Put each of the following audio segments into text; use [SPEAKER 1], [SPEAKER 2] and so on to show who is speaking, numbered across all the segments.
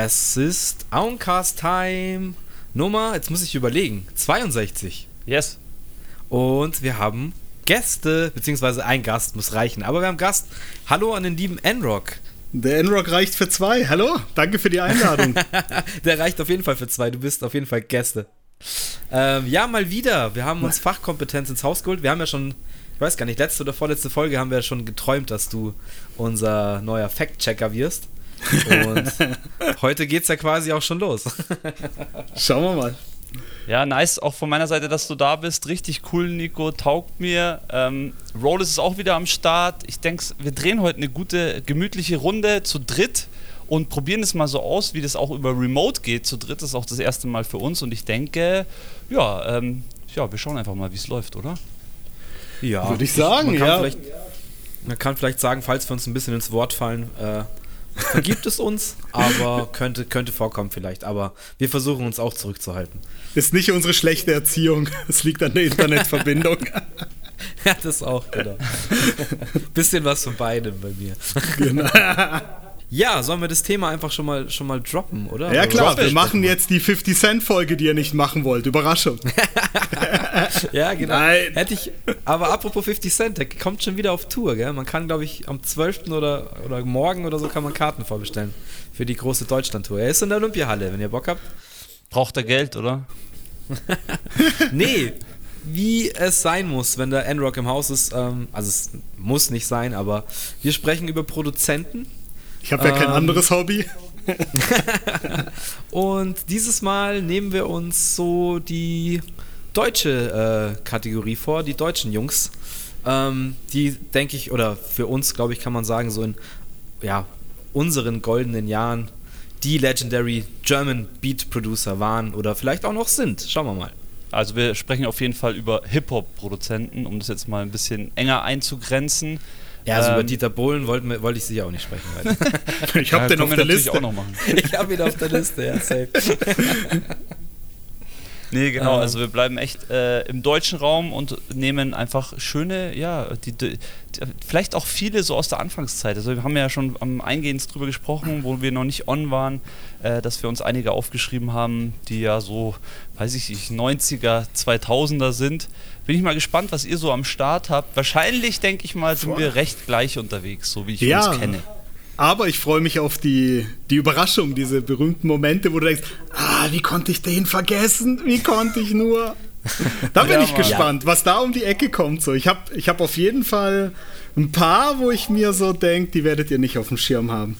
[SPEAKER 1] Es ist Auncast Time Nummer, jetzt muss ich überlegen, 62.
[SPEAKER 2] Yes.
[SPEAKER 1] Und wir haben Gäste, beziehungsweise ein Gast muss reichen. Aber wir haben Gast. Hallo an den lieben Enrock.
[SPEAKER 3] Der Enrock reicht für zwei. Hallo, danke für die Einladung.
[SPEAKER 1] Der reicht auf jeden Fall für zwei. Du bist auf jeden Fall Gäste. Ähm, ja, mal wieder. Wir haben uns Fachkompetenz ins Haus geholt. Wir haben ja schon, ich weiß gar nicht, letzte oder vorletzte Folge haben wir ja schon geträumt, dass du unser neuer Fact-Checker wirst. Und heute geht's ja quasi auch schon los.
[SPEAKER 3] Schauen wir mal.
[SPEAKER 2] Ja, nice auch von meiner Seite, dass du da bist. Richtig cool, Nico. Taugt mir. Ähm, Rollis ist auch wieder am Start. Ich denke, wir drehen heute eine gute, gemütliche Runde zu dritt und probieren es mal so aus, wie das auch über Remote geht. Zu dritt ist auch das erste Mal für uns und ich denke, ja, ähm, ja wir schauen einfach mal, wie es läuft, oder?
[SPEAKER 3] Ja. Würde ich sagen,
[SPEAKER 1] man kann
[SPEAKER 3] ja.
[SPEAKER 1] Vielleicht, man kann vielleicht sagen, falls wir uns ein bisschen ins Wort fallen, äh, vergibt es uns, aber könnte, könnte vorkommen vielleicht. Aber wir versuchen uns auch zurückzuhalten.
[SPEAKER 3] Ist nicht unsere schlechte Erziehung. Es liegt an der Internetverbindung.
[SPEAKER 1] ja, das auch, genau. Bisschen was von beidem bei mir. Genau. Ja, sollen wir das Thema einfach schon mal, schon mal droppen, oder?
[SPEAKER 3] Ja, klar,
[SPEAKER 1] oder
[SPEAKER 3] wir machen jetzt die 50-Cent-Folge, die ihr nicht machen wollt. Überraschung.
[SPEAKER 1] ja, genau. Nein. Hätte ich, aber apropos 50 Cent, der kommt schon wieder auf Tour, gell? Man kann, glaube ich, am 12. Oder, oder morgen oder so kann man Karten vorbestellen für die große Deutschland-Tour. Er ist in der Olympiahalle, wenn ihr Bock habt.
[SPEAKER 2] Braucht er Geld, oder?
[SPEAKER 1] nee, wie es sein muss, wenn der N-Rock im Haus ist. Ähm, also es muss nicht sein, aber wir sprechen über Produzenten
[SPEAKER 3] ich habe ja kein ähm, anderes Hobby.
[SPEAKER 1] und dieses Mal nehmen wir uns so die deutsche äh, Kategorie vor, die deutschen Jungs. Ähm, die, denke ich, oder für uns, glaube ich, kann man sagen, so in ja, unseren goldenen Jahren die Legendary German Beat Producer waren oder vielleicht auch noch sind. Schauen wir mal.
[SPEAKER 2] Also wir sprechen auf jeden Fall über Hip-Hop-Produzenten, um das jetzt mal ein bisschen enger einzugrenzen.
[SPEAKER 1] Ja, also ähm, über Dieter Bohlen wollte wollt ich sicher auch nicht sprechen.
[SPEAKER 3] ich habe ja, den auf der Liste.
[SPEAKER 2] Auch noch machen.
[SPEAKER 1] ich habe ihn auf der Liste, ja, safe.
[SPEAKER 2] Nee, genau, ähm. also wir bleiben echt äh, im deutschen Raum und nehmen einfach schöne, ja, die, die, vielleicht auch viele so aus der Anfangszeit. Also wir haben ja schon am Eingehens drüber gesprochen, wo wir noch nicht on waren, äh, dass wir uns einige aufgeschrieben haben, die ja so, weiß ich nicht, 90er, 2000er sind. Bin ich mal gespannt, was ihr so am Start habt. Wahrscheinlich, denke ich mal, sind wir recht gleich unterwegs, so wie ich ja. uns kenne.
[SPEAKER 3] Aber ich freue mich auf die, die Überraschung, diese berühmten Momente, wo du denkst, ah, wie konnte ich den vergessen? Wie konnte ich nur? Da bin ja, ich gespannt, ja. was da um die Ecke kommt. So, ich habe ich hab auf jeden Fall ein paar, wo ich mir so denke, die werdet ihr nicht auf dem Schirm haben.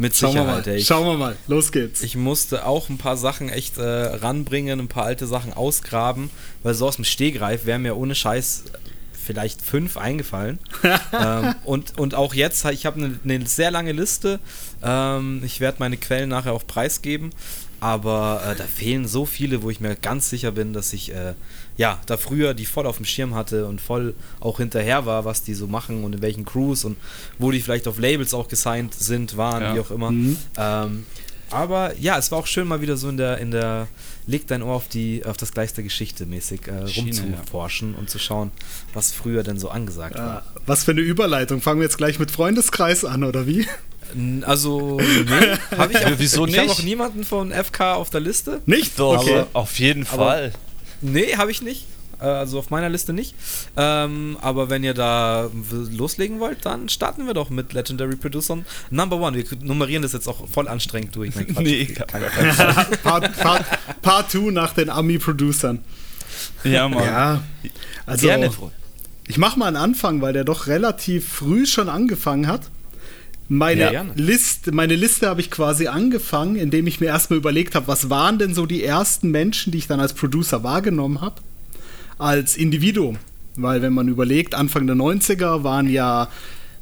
[SPEAKER 1] Mit Sicherheit.
[SPEAKER 3] Schauen wir mal,
[SPEAKER 1] ich,
[SPEAKER 3] Schauen wir mal. los geht's.
[SPEAKER 1] Ich musste auch ein paar Sachen echt äh, ranbringen, ein paar alte Sachen ausgraben, weil so aus dem Stehgreif wäre mir ohne Scheiß vielleicht fünf eingefallen. ähm, und, und auch jetzt, ich habe eine, eine, sehr lange Liste. Ähm, ich werde meine Quellen nachher auch preisgeben. Aber äh, da fehlen so viele, wo ich mir ganz sicher bin, dass ich äh, ja da früher die voll auf dem Schirm hatte und voll auch hinterher war, was die so machen und in welchen Crews und wo die vielleicht auf Labels auch gesigned sind, waren, ja. wie auch immer. Mhm. Ähm, aber ja, es war auch schön mal wieder so in der, in der leg dein Ohr auf die, auf das Gleis der Geschichte mäßig äh, rumzuforschen ja. und zu schauen, was früher denn so angesagt ja, war.
[SPEAKER 3] Was für eine Überleitung. Fangen wir jetzt gleich mit Freundeskreis an, oder wie?
[SPEAKER 1] Also, nee, habe ich auch, Wieso nicht? Ich habe auch niemanden von FK auf der Liste.
[SPEAKER 3] Nicht? Okay.
[SPEAKER 2] Aber auf jeden Fall.
[SPEAKER 1] nee, habe ich nicht. Äh, also auf meiner Liste nicht. Ähm, aber wenn ihr da loslegen wollt, dann starten wir doch mit Legendary Producern Number One. Wir nummerieren das jetzt auch voll anstrengend durch. Nein, nee,
[SPEAKER 3] Part 2 Part, nach den Ami-Producern.
[SPEAKER 2] Ja, Mann.
[SPEAKER 3] Ja, also, Gerne. Ich mache mal einen Anfang, weil der doch relativ früh schon angefangen hat. Meine, ja, Liste, meine Liste habe ich quasi angefangen, indem ich mir erstmal überlegt habe, was waren denn so die ersten Menschen, die ich dann als Producer wahrgenommen habe als Individuum. Weil wenn man überlegt, Anfang der 90er waren ja,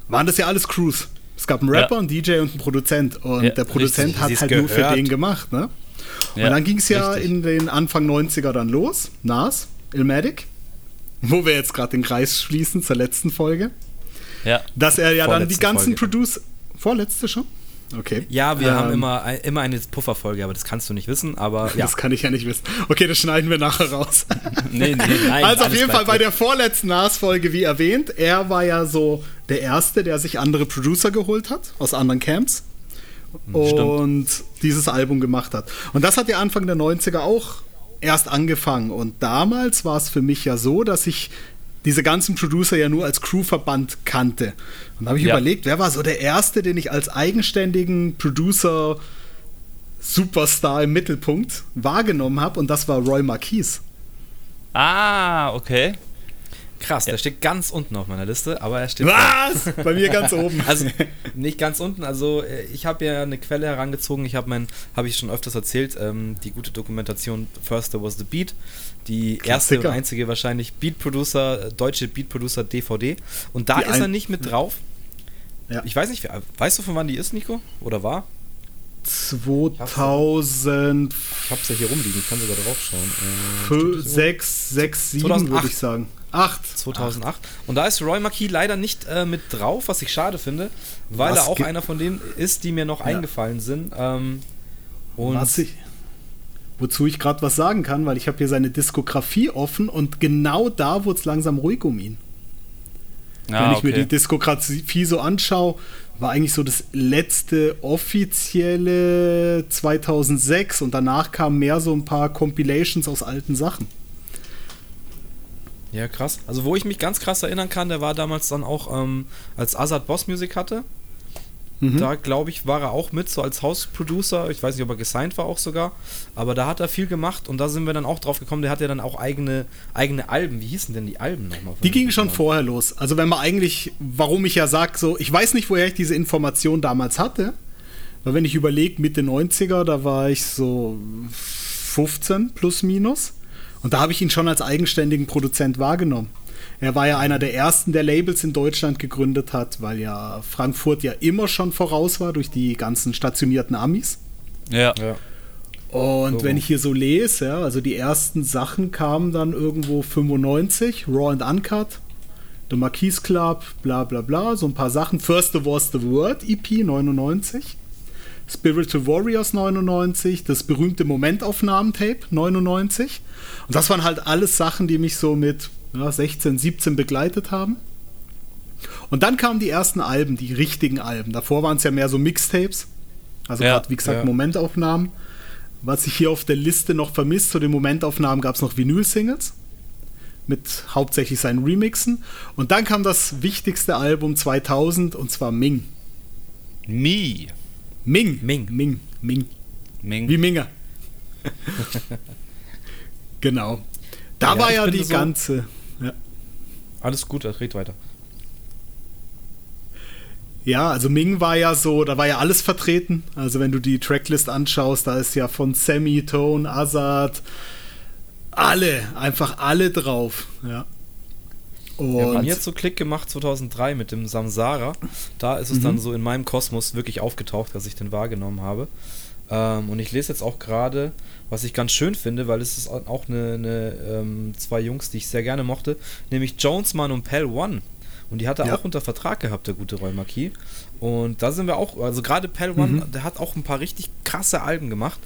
[SPEAKER 3] waren das ja alles Crews. Es gab einen Rapper, ja. einen DJ und einen Produzent. Und ja, der Produzent richtig, hat halt gehört. nur für den gemacht, ne? Ja, und dann ging es ja richtig. in den Anfang 90er dann los. Nas, Ilmatic. Wo wir jetzt gerade den Kreis schließen zur letzten Folge.
[SPEAKER 2] Ja.
[SPEAKER 3] Dass er ja dann die ganzen Producer. Vorletzte schon? Okay.
[SPEAKER 1] Ja, wir ähm, haben immer, immer eine Pufferfolge, aber das kannst du nicht wissen, aber ja.
[SPEAKER 3] Das kann ich ja nicht wissen. Okay, das schneiden wir nachher raus. nee, nee, nein. Also auf jeden Fall bei der vorletzten NAS-Folge, wie erwähnt, er war ja so der Erste, der sich andere Producer geholt hat aus anderen Camps. und dieses Album gemacht hat. Und das hat ja Anfang der 90er auch erst angefangen. Und damals war es für mich ja so, dass ich diese ganzen Producer ja nur als Crewverband kannte. Und da habe ich ja. überlegt, wer war so der erste, den ich als eigenständigen Producer Superstar im Mittelpunkt wahrgenommen habe und das war Roy Marquis.
[SPEAKER 2] Ah, okay.
[SPEAKER 1] Krass, ja. der steht ganz unten auf meiner Liste, aber er steht.
[SPEAKER 3] Was? Bei mir ganz oben.
[SPEAKER 1] Also nicht ganz unten. Also äh, ich habe ja eine Quelle herangezogen. Ich habe mein, habe ich schon öfters erzählt, ähm, die gute Dokumentation First There Was the Beat, die Klassiker. erste und einzige wahrscheinlich Beat Producer, deutsche Beat Producer DVD. Und da die ist er nicht mit drauf. Ja. Ich weiß nicht, weißt du von wann die ist, Nico? Oder war?
[SPEAKER 3] 2000.
[SPEAKER 1] Ich hab's ja hier rumliegen, ich kann sogar drauf schauen.
[SPEAKER 3] Äh, 6, 6, 7 würde ich sagen.
[SPEAKER 1] 8. 2008. Acht. Und da ist Roy Marquis leider nicht äh, mit drauf, was ich schade finde, weil was er auch einer von denen ist, die mir noch ja. eingefallen sind. Ähm,
[SPEAKER 3] und was ich, wozu ich gerade was sagen kann, weil ich habe hier seine Diskografie offen und genau da wurde es langsam ruhig um ihn. Ah, Wenn ich okay. mir die Diskografie so anschaue, war eigentlich so das letzte offizielle 2006 und danach kamen mehr so ein paar Compilations aus alten Sachen.
[SPEAKER 1] Ja, krass. Also, wo ich mich ganz krass erinnern kann, der war damals dann auch, ähm, als Azad Boss Music hatte. Mhm. Da, glaube ich, war er auch mit, so als House-Producer. Ich weiß nicht, ob er gesigned war auch sogar. Aber da hat er viel gemacht und da sind wir dann auch drauf gekommen. Der hat ja dann auch eigene, eigene Alben. Wie hießen denn die Alben nochmal?
[SPEAKER 3] Die gingen schon vorher los. Also, wenn man eigentlich, warum ich ja sage, so, ich weiß nicht, woher ich diese Information damals hatte. Weil, wenn ich überlege, Mitte 90er, da war ich so 15 plus minus. Und da habe ich ihn schon als eigenständigen Produzent wahrgenommen. Er war ja einer der ersten, der Labels in Deutschland gegründet hat, weil ja Frankfurt ja immer schon voraus war durch die ganzen stationierten Amis.
[SPEAKER 2] Ja. ja.
[SPEAKER 3] Und so. wenn ich hier so lese, ja, also die ersten Sachen kamen dann irgendwo 95, Raw and Uncut, The Marquis Club, bla bla bla, so ein paar Sachen. First the Was the Word, EP 99. Spiritual Warriors 99, das berühmte Momentaufnahmen-Tape 99. Und das waren halt alles Sachen, die mich so mit ja, 16, 17 begleitet haben. Und dann kamen die ersten Alben, die richtigen Alben. Davor waren es ja mehr so Mixtapes. Also ja, wie gesagt, ja. Momentaufnahmen. Was ich hier auf der Liste noch vermisst, zu den Momentaufnahmen gab es noch Vinyl-Singles. Mit hauptsächlich seinen Remixen. Und dann kam das wichtigste Album 2000 und zwar Ming.
[SPEAKER 2] Me.
[SPEAKER 3] Ming. Ming. Ming. Ming.
[SPEAKER 2] Ming.
[SPEAKER 3] Wie Minge. genau. Da ja, war ja die so ganze.
[SPEAKER 1] Alles gut, red weiter.
[SPEAKER 3] Ja, also Ming war ja so, da war ja alles vertreten. Also wenn du die Tracklist anschaust, da ist ja von Sammy, Tone, Azad, alle, einfach alle drauf. Ja.
[SPEAKER 1] Und ja, mir hat so Klick gemacht 2003 mit dem Samsara. Da ist es mhm. dann so in meinem Kosmos wirklich aufgetaucht, dass ich den wahrgenommen habe. Ähm, und ich lese jetzt auch gerade, was ich ganz schön finde, weil es ist auch eine, eine ähm, zwei Jungs, die ich sehr gerne mochte, nämlich Jonesman und Pell One. Und die hat er ja. auch unter Vertrag gehabt, der gute Roy Marquis. Und da sind wir auch, also gerade Pell One, mhm. der hat auch ein paar richtig krasse Alben gemacht.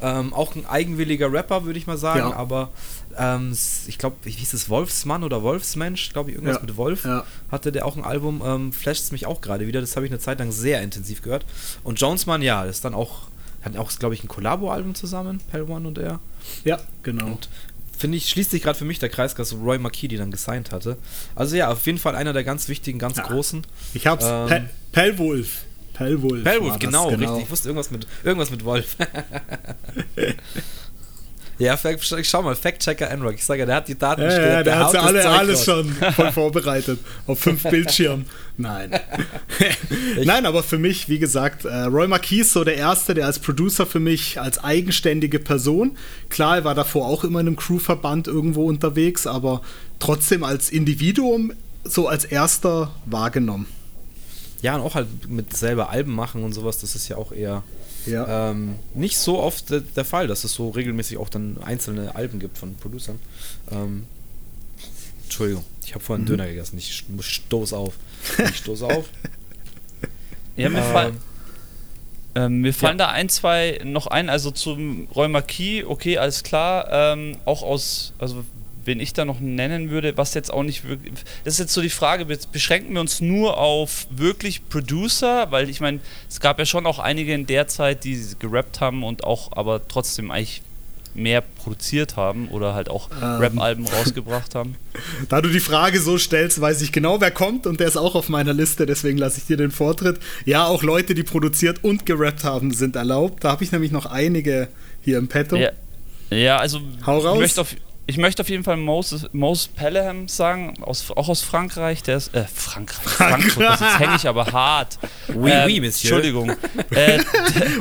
[SPEAKER 1] Ähm, auch ein eigenwilliger Rapper, würde ich mal sagen, ja. aber ähm, ich glaube, wie hieß es Wolfsmann oder Wolfsmensch, glaube ich, irgendwas ja. mit Wolf, ja. hatte der auch ein Album, ähm, flasht mich auch gerade wieder, das habe ich eine Zeit lang sehr intensiv gehört. Und Jonesman, ja, ist dann auch, hat auch, glaube ich, ein Kollabo-Album zusammen, Pell One und er.
[SPEAKER 3] Ja, genau. Und
[SPEAKER 1] finde ich, schließt sich gerade für mich der Kreis, dass Roy Marquis die dann gesigned hatte. Also ja, auf jeden Fall einer der ganz wichtigen, ganz ja. großen.
[SPEAKER 3] Ich hab's, ähm, Pellwolf.
[SPEAKER 1] Pellwolf. Pellwolf, genau, genau, richtig. Ich wusste irgendwas mit, irgendwas mit Wolf. Ja, schau mal, Fact-Checker Enrock. Ich sage ja, der hat die Daten
[SPEAKER 3] ja,
[SPEAKER 1] ja,
[SPEAKER 3] der, der hat ja alle, alles schon voll vorbereitet. Auf fünf Bildschirmen. Nein. Nein, aber für mich, wie gesagt, äh, Roy Marquis so der Erste, der als Producer für mich als eigenständige Person, klar, er war davor auch immer in einem Crewverband irgendwo unterwegs, aber trotzdem als Individuum so als Erster wahrgenommen.
[SPEAKER 1] Ja, und auch halt mit selber Alben machen und sowas, das ist ja auch eher ja. Ähm, nicht so oft der, der, Fall, dass es so regelmäßig auch dann einzelne Alben gibt von Producern. Ähm, Entschuldigung, ich habe vorhin mhm. Döner gegessen. Ich stoß auf. Ich stoß auf.
[SPEAKER 2] Ja, mir, ähm, fall, äh, mir fallen ja. da ein, zwei noch ein. Also zum Roy Marquis, okay, alles klar. Ähm, auch aus, also wen ich da noch nennen würde, was jetzt auch nicht wirklich. Das ist jetzt so die Frage, beschränken wir uns nur auf wirklich Producer, weil ich meine, es gab ja schon auch einige in der Zeit, die gerappt haben und auch aber trotzdem eigentlich mehr produziert haben oder halt auch ähm. Rap-Alben rausgebracht haben.
[SPEAKER 3] Da du die Frage so stellst, weiß ich genau, wer kommt und der ist auch auf meiner Liste, deswegen lasse ich dir den Vortritt. Ja, auch Leute, die produziert und gerappt haben, sind erlaubt. Da habe ich nämlich noch einige hier im Petto.
[SPEAKER 2] Ja, ja also Hau raus. ich möchte auf ich möchte auf jeden Fall Moses, Moses Pelham sagen, aus, auch aus Frankreich. Der ist, äh, Frankreich, Frankfurt, das jetzt hänge ich aber hart.
[SPEAKER 1] Oui, ähm, oui, Monsieur.
[SPEAKER 2] Entschuldigung. Äh,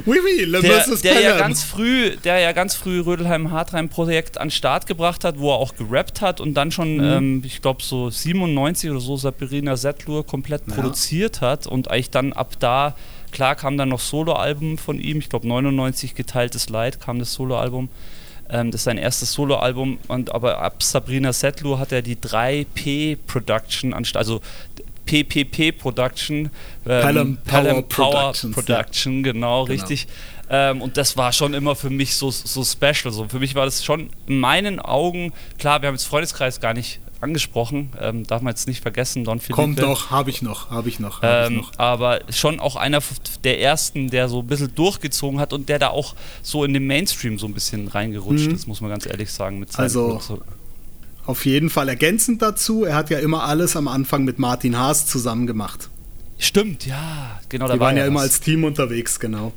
[SPEAKER 2] oui, oui, le der, der ja ganz früh, der ja ganz früh Rödelheim Hartheim Projekt an Start gebracht hat, wo er auch gerappt hat und dann schon, mhm. ähm, ich glaube so 97 oder so Sabrina Settlur komplett ja. produziert hat und eigentlich dann ab da, klar kam dann noch Soloalbum von ihm, ich glaube 99 geteiltes Leid kam das Soloalbum. Ähm, das ist sein erstes Soloalbum. Und aber ab Sabrina Settler hat er die 3P Production anstatt, also PPP Production,
[SPEAKER 3] ähm, Pelham Power, Power
[SPEAKER 2] Production, ja. genau, genau, richtig. Ähm, und das war schon immer für mich so, so special. So, für mich war das schon in meinen Augen, klar, wir haben jetzt Freundeskreis gar nicht angesprochen, ähm, darf man jetzt nicht vergessen, Don
[SPEAKER 3] Felipe. Kommt doch, habe ich noch, habe ich noch.
[SPEAKER 2] Hab ähm, ich noch. Aber schon auch einer der ersten, der so ein bisschen durchgezogen hat und der da auch so in den Mainstream so ein bisschen reingerutscht mhm. ist, muss man ganz ehrlich sagen. Mit
[SPEAKER 3] also auf jeden Fall ergänzend dazu, er hat ja immer alles am Anfang mit Martin Haas zusammen gemacht.
[SPEAKER 2] Stimmt, ja, genau.
[SPEAKER 3] Die waren ja immer als Team unterwegs, genau.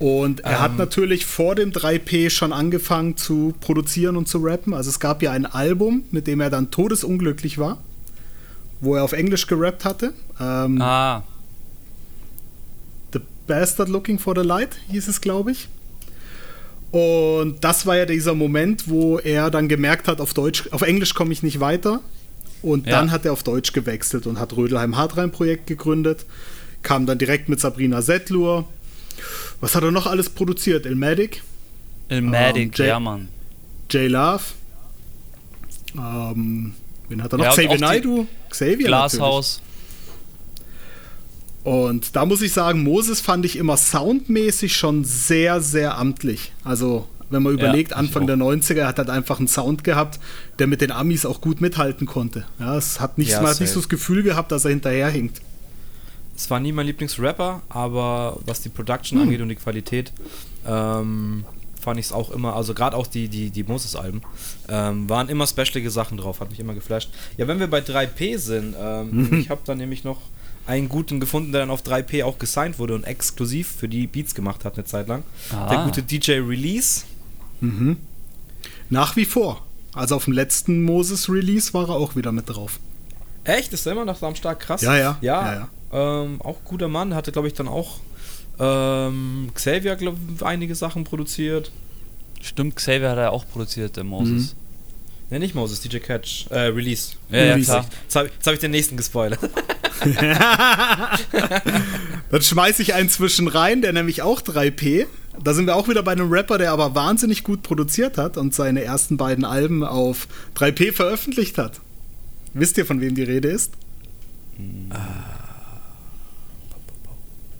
[SPEAKER 3] Und er ähm. hat natürlich vor dem 3P schon angefangen zu produzieren und zu rappen. Also es gab ja ein Album, mit dem er dann todesunglücklich war, wo er auf Englisch gerappt hatte. Ähm,
[SPEAKER 2] ah.
[SPEAKER 3] The Bastard Looking for the Light hieß es, glaube ich. Und das war ja dieser Moment, wo er dann gemerkt hat, auf Deutsch, auf Englisch komme ich nicht weiter. Und ja. dann hat er auf Deutsch gewechselt und hat Rödelheim Hartrein Projekt gegründet. Kam dann direkt mit Sabrina Settlur, was hat er noch alles produziert? Ilmatic?
[SPEAKER 2] Ilmatic, ähm, ja, Mann.
[SPEAKER 3] J-Love. Ähm, wen hat er noch? Ja, Xavier Naidu?
[SPEAKER 2] Xavier Glashaus.
[SPEAKER 3] Und da muss ich sagen, Moses fand ich immer soundmäßig schon sehr, sehr amtlich. Also, wenn man überlegt, ja, Anfang der 90er hat er halt einfach einen Sound gehabt, der mit den Amis auch gut mithalten konnte. Ja, es hat nicht, ja, man hat nicht so das Gefühl gehabt, dass er hinterherhinkt.
[SPEAKER 1] Es war nie mein Lieblingsrapper, aber was die Production hm. angeht und die Qualität, ähm, fand ich es auch immer, also gerade auch die, die, die Moses-Alben, ähm, waren immer specialige Sachen drauf, hat mich immer geflasht. Ja, wenn wir bei 3P sind, ähm, mhm. ich habe da nämlich noch einen guten gefunden, der dann auf 3P auch gesigned wurde und exklusiv für die Beats gemacht hat eine Zeit lang. Ah. Der gute DJ Release.
[SPEAKER 3] Mhm. Nach wie vor. Also auf dem letzten Moses-Release war er auch wieder mit drauf.
[SPEAKER 1] Echt? Ist er immer noch am Start krass?
[SPEAKER 3] Ja, ja.
[SPEAKER 1] Ja, ja, ja. Ähm, auch guter Mann, hatte glaube ich dann auch ähm, Xavier glaub, einige Sachen produziert.
[SPEAKER 2] Stimmt, Xavier hat er auch produziert, der Moses. Mhm.
[SPEAKER 1] Ne, nicht Moses, DJ Catch. Äh, Release.
[SPEAKER 2] Ja, Release. ja klar.
[SPEAKER 1] Jetzt habe hab ich den nächsten gespoilert.
[SPEAKER 3] Dann schmeiße ich einen zwischen rein, der nämlich auch 3P. Da sind wir auch wieder bei einem Rapper, der aber wahnsinnig gut produziert hat und seine ersten beiden Alben auf 3P veröffentlicht hat. Wisst ihr, von wem die Rede ist?
[SPEAKER 2] Mhm.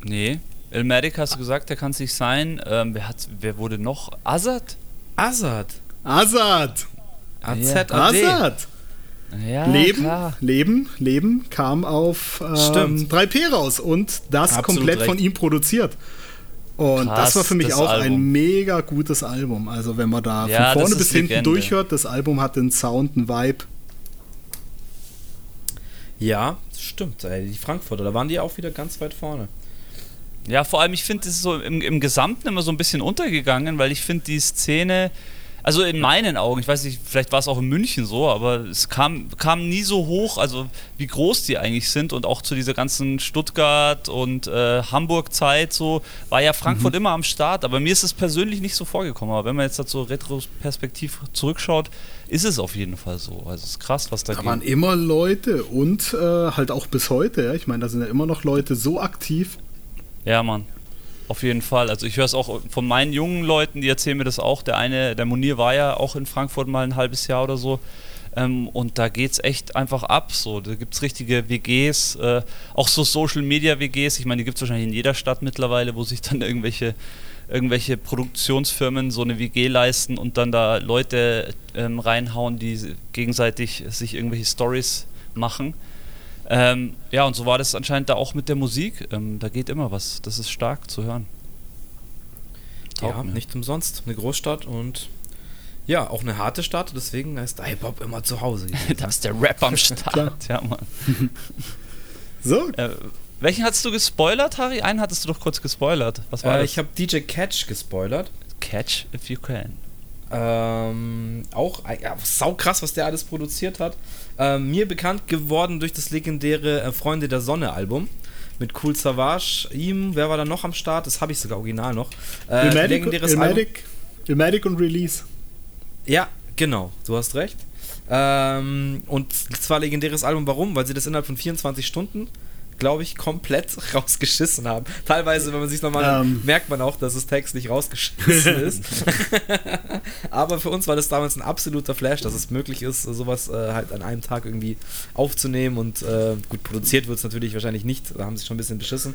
[SPEAKER 2] Nee. Elmatic hast du gesagt, der kann es nicht sein. Ähm, wer, hat, wer wurde noch? Azad?
[SPEAKER 1] Azad.
[SPEAKER 3] Azad.
[SPEAKER 1] AZAD.
[SPEAKER 3] Azad. Ja, Leben, klar. Leben, Leben kam auf ähm, 3P raus und das Absolut komplett recht. von ihm produziert. Und Krass, das war für mich auch Album. ein mega gutes Album. Also wenn man da ja, von vorne bis hinten Legende. durchhört, das Album hat den Sound, einen Vibe.
[SPEAKER 1] Ja, stimmt. Ey. Die Frankfurter, da waren die auch wieder ganz weit vorne.
[SPEAKER 2] Ja, vor allem, ich finde, es ist so im, im Gesamten immer so ein bisschen untergegangen, weil ich finde, die Szene, also in meinen Augen, ich weiß nicht, vielleicht war es auch in München so, aber es kam, kam nie so hoch, also wie groß die eigentlich sind und auch zu dieser ganzen Stuttgart- und äh, Hamburg-Zeit so, war ja Frankfurt mhm. immer am Start, aber mir ist es persönlich nicht so vorgekommen. Aber wenn man jetzt halt so retroperspektiv zurückschaut, ist es auf jeden Fall so. Also es ist krass, was da,
[SPEAKER 3] da waren immer Leute und äh, halt auch bis heute, ja. Ich meine, da sind ja immer noch Leute so aktiv.
[SPEAKER 2] Ja, Mann. Auf jeden Fall. Also ich höre es auch von meinen jungen Leuten, die erzählen mir das auch. Der eine, der Monier war ja auch in Frankfurt mal ein halbes Jahr oder so. Ähm, und da geht es echt einfach ab. So. Da gibt es richtige WGs, äh, auch so Social Media WGs. Ich meine, die gibt es wahrscheinlich in jeder Stadt mittlerweile, wo sich dann irgendwelche irgendwelche Produktionsfirmen so eine WG leisten und dann da Leute ähm, reinhauen, die gegenseitig sich irgendwelche Stories machen. Ähm, ja, und so war das anscheinend da auch mit der Musik. Ähm, da geht immer was. Das ist stark zu hören.
[SPEAKER 1] Taugt ja, mir. nicht umsonst. Eine Großstadt und ja, auch eine harte Stadt. Deswegen heißt Hip-Hop immer zu Hause.
[SPEAKER 2] da ist der Rap am Start. ja, Mann.
[SPEAKER 3] so.
[SPEAKER 2] Äh, welchen hattest du gespoilert, Harry? Einen hattest du doch kurz gespoilert. Was war
[SPEAKER 1] äh, das? Ich habe DJ Catch gespoilert.
[SPEAKER 2] Catch, if you can.
[SPEAKER 1] Ähm, auch ja, sau krass, was der alles produziert hat. Ähm, mir bekannt geworden durch das legendäre äh, Freunde der Sonne Album mit Cool Savage. Ihm, wer war da noch am Start? Das habe ich sogar original noch.
[SPEAKER 3] Äh, Ilmatic, legendäres Ilmatic, Ilmatic und Release.
[SPEAKER 1] Ja, genau, du hast recht. Ähm, und zwar legendäres Album, warum? Weil sie das innerhalb von 24 Stunden glaube ich, komplett rausgeschissen haben. Teilweise, wenn man sich nochmal ähm. merkt man auch, dass das Text nicht rausgeschissen ist. Aber für uns war das damals ein absoluter Flash, dass es möglich ist, sowas äh, halt an einem Tag irgendwie aufzunehmen und äh, gut, produziert wird es natürlich wahrscheinlich nicht, da haben sie schon ein bisschen beschissen.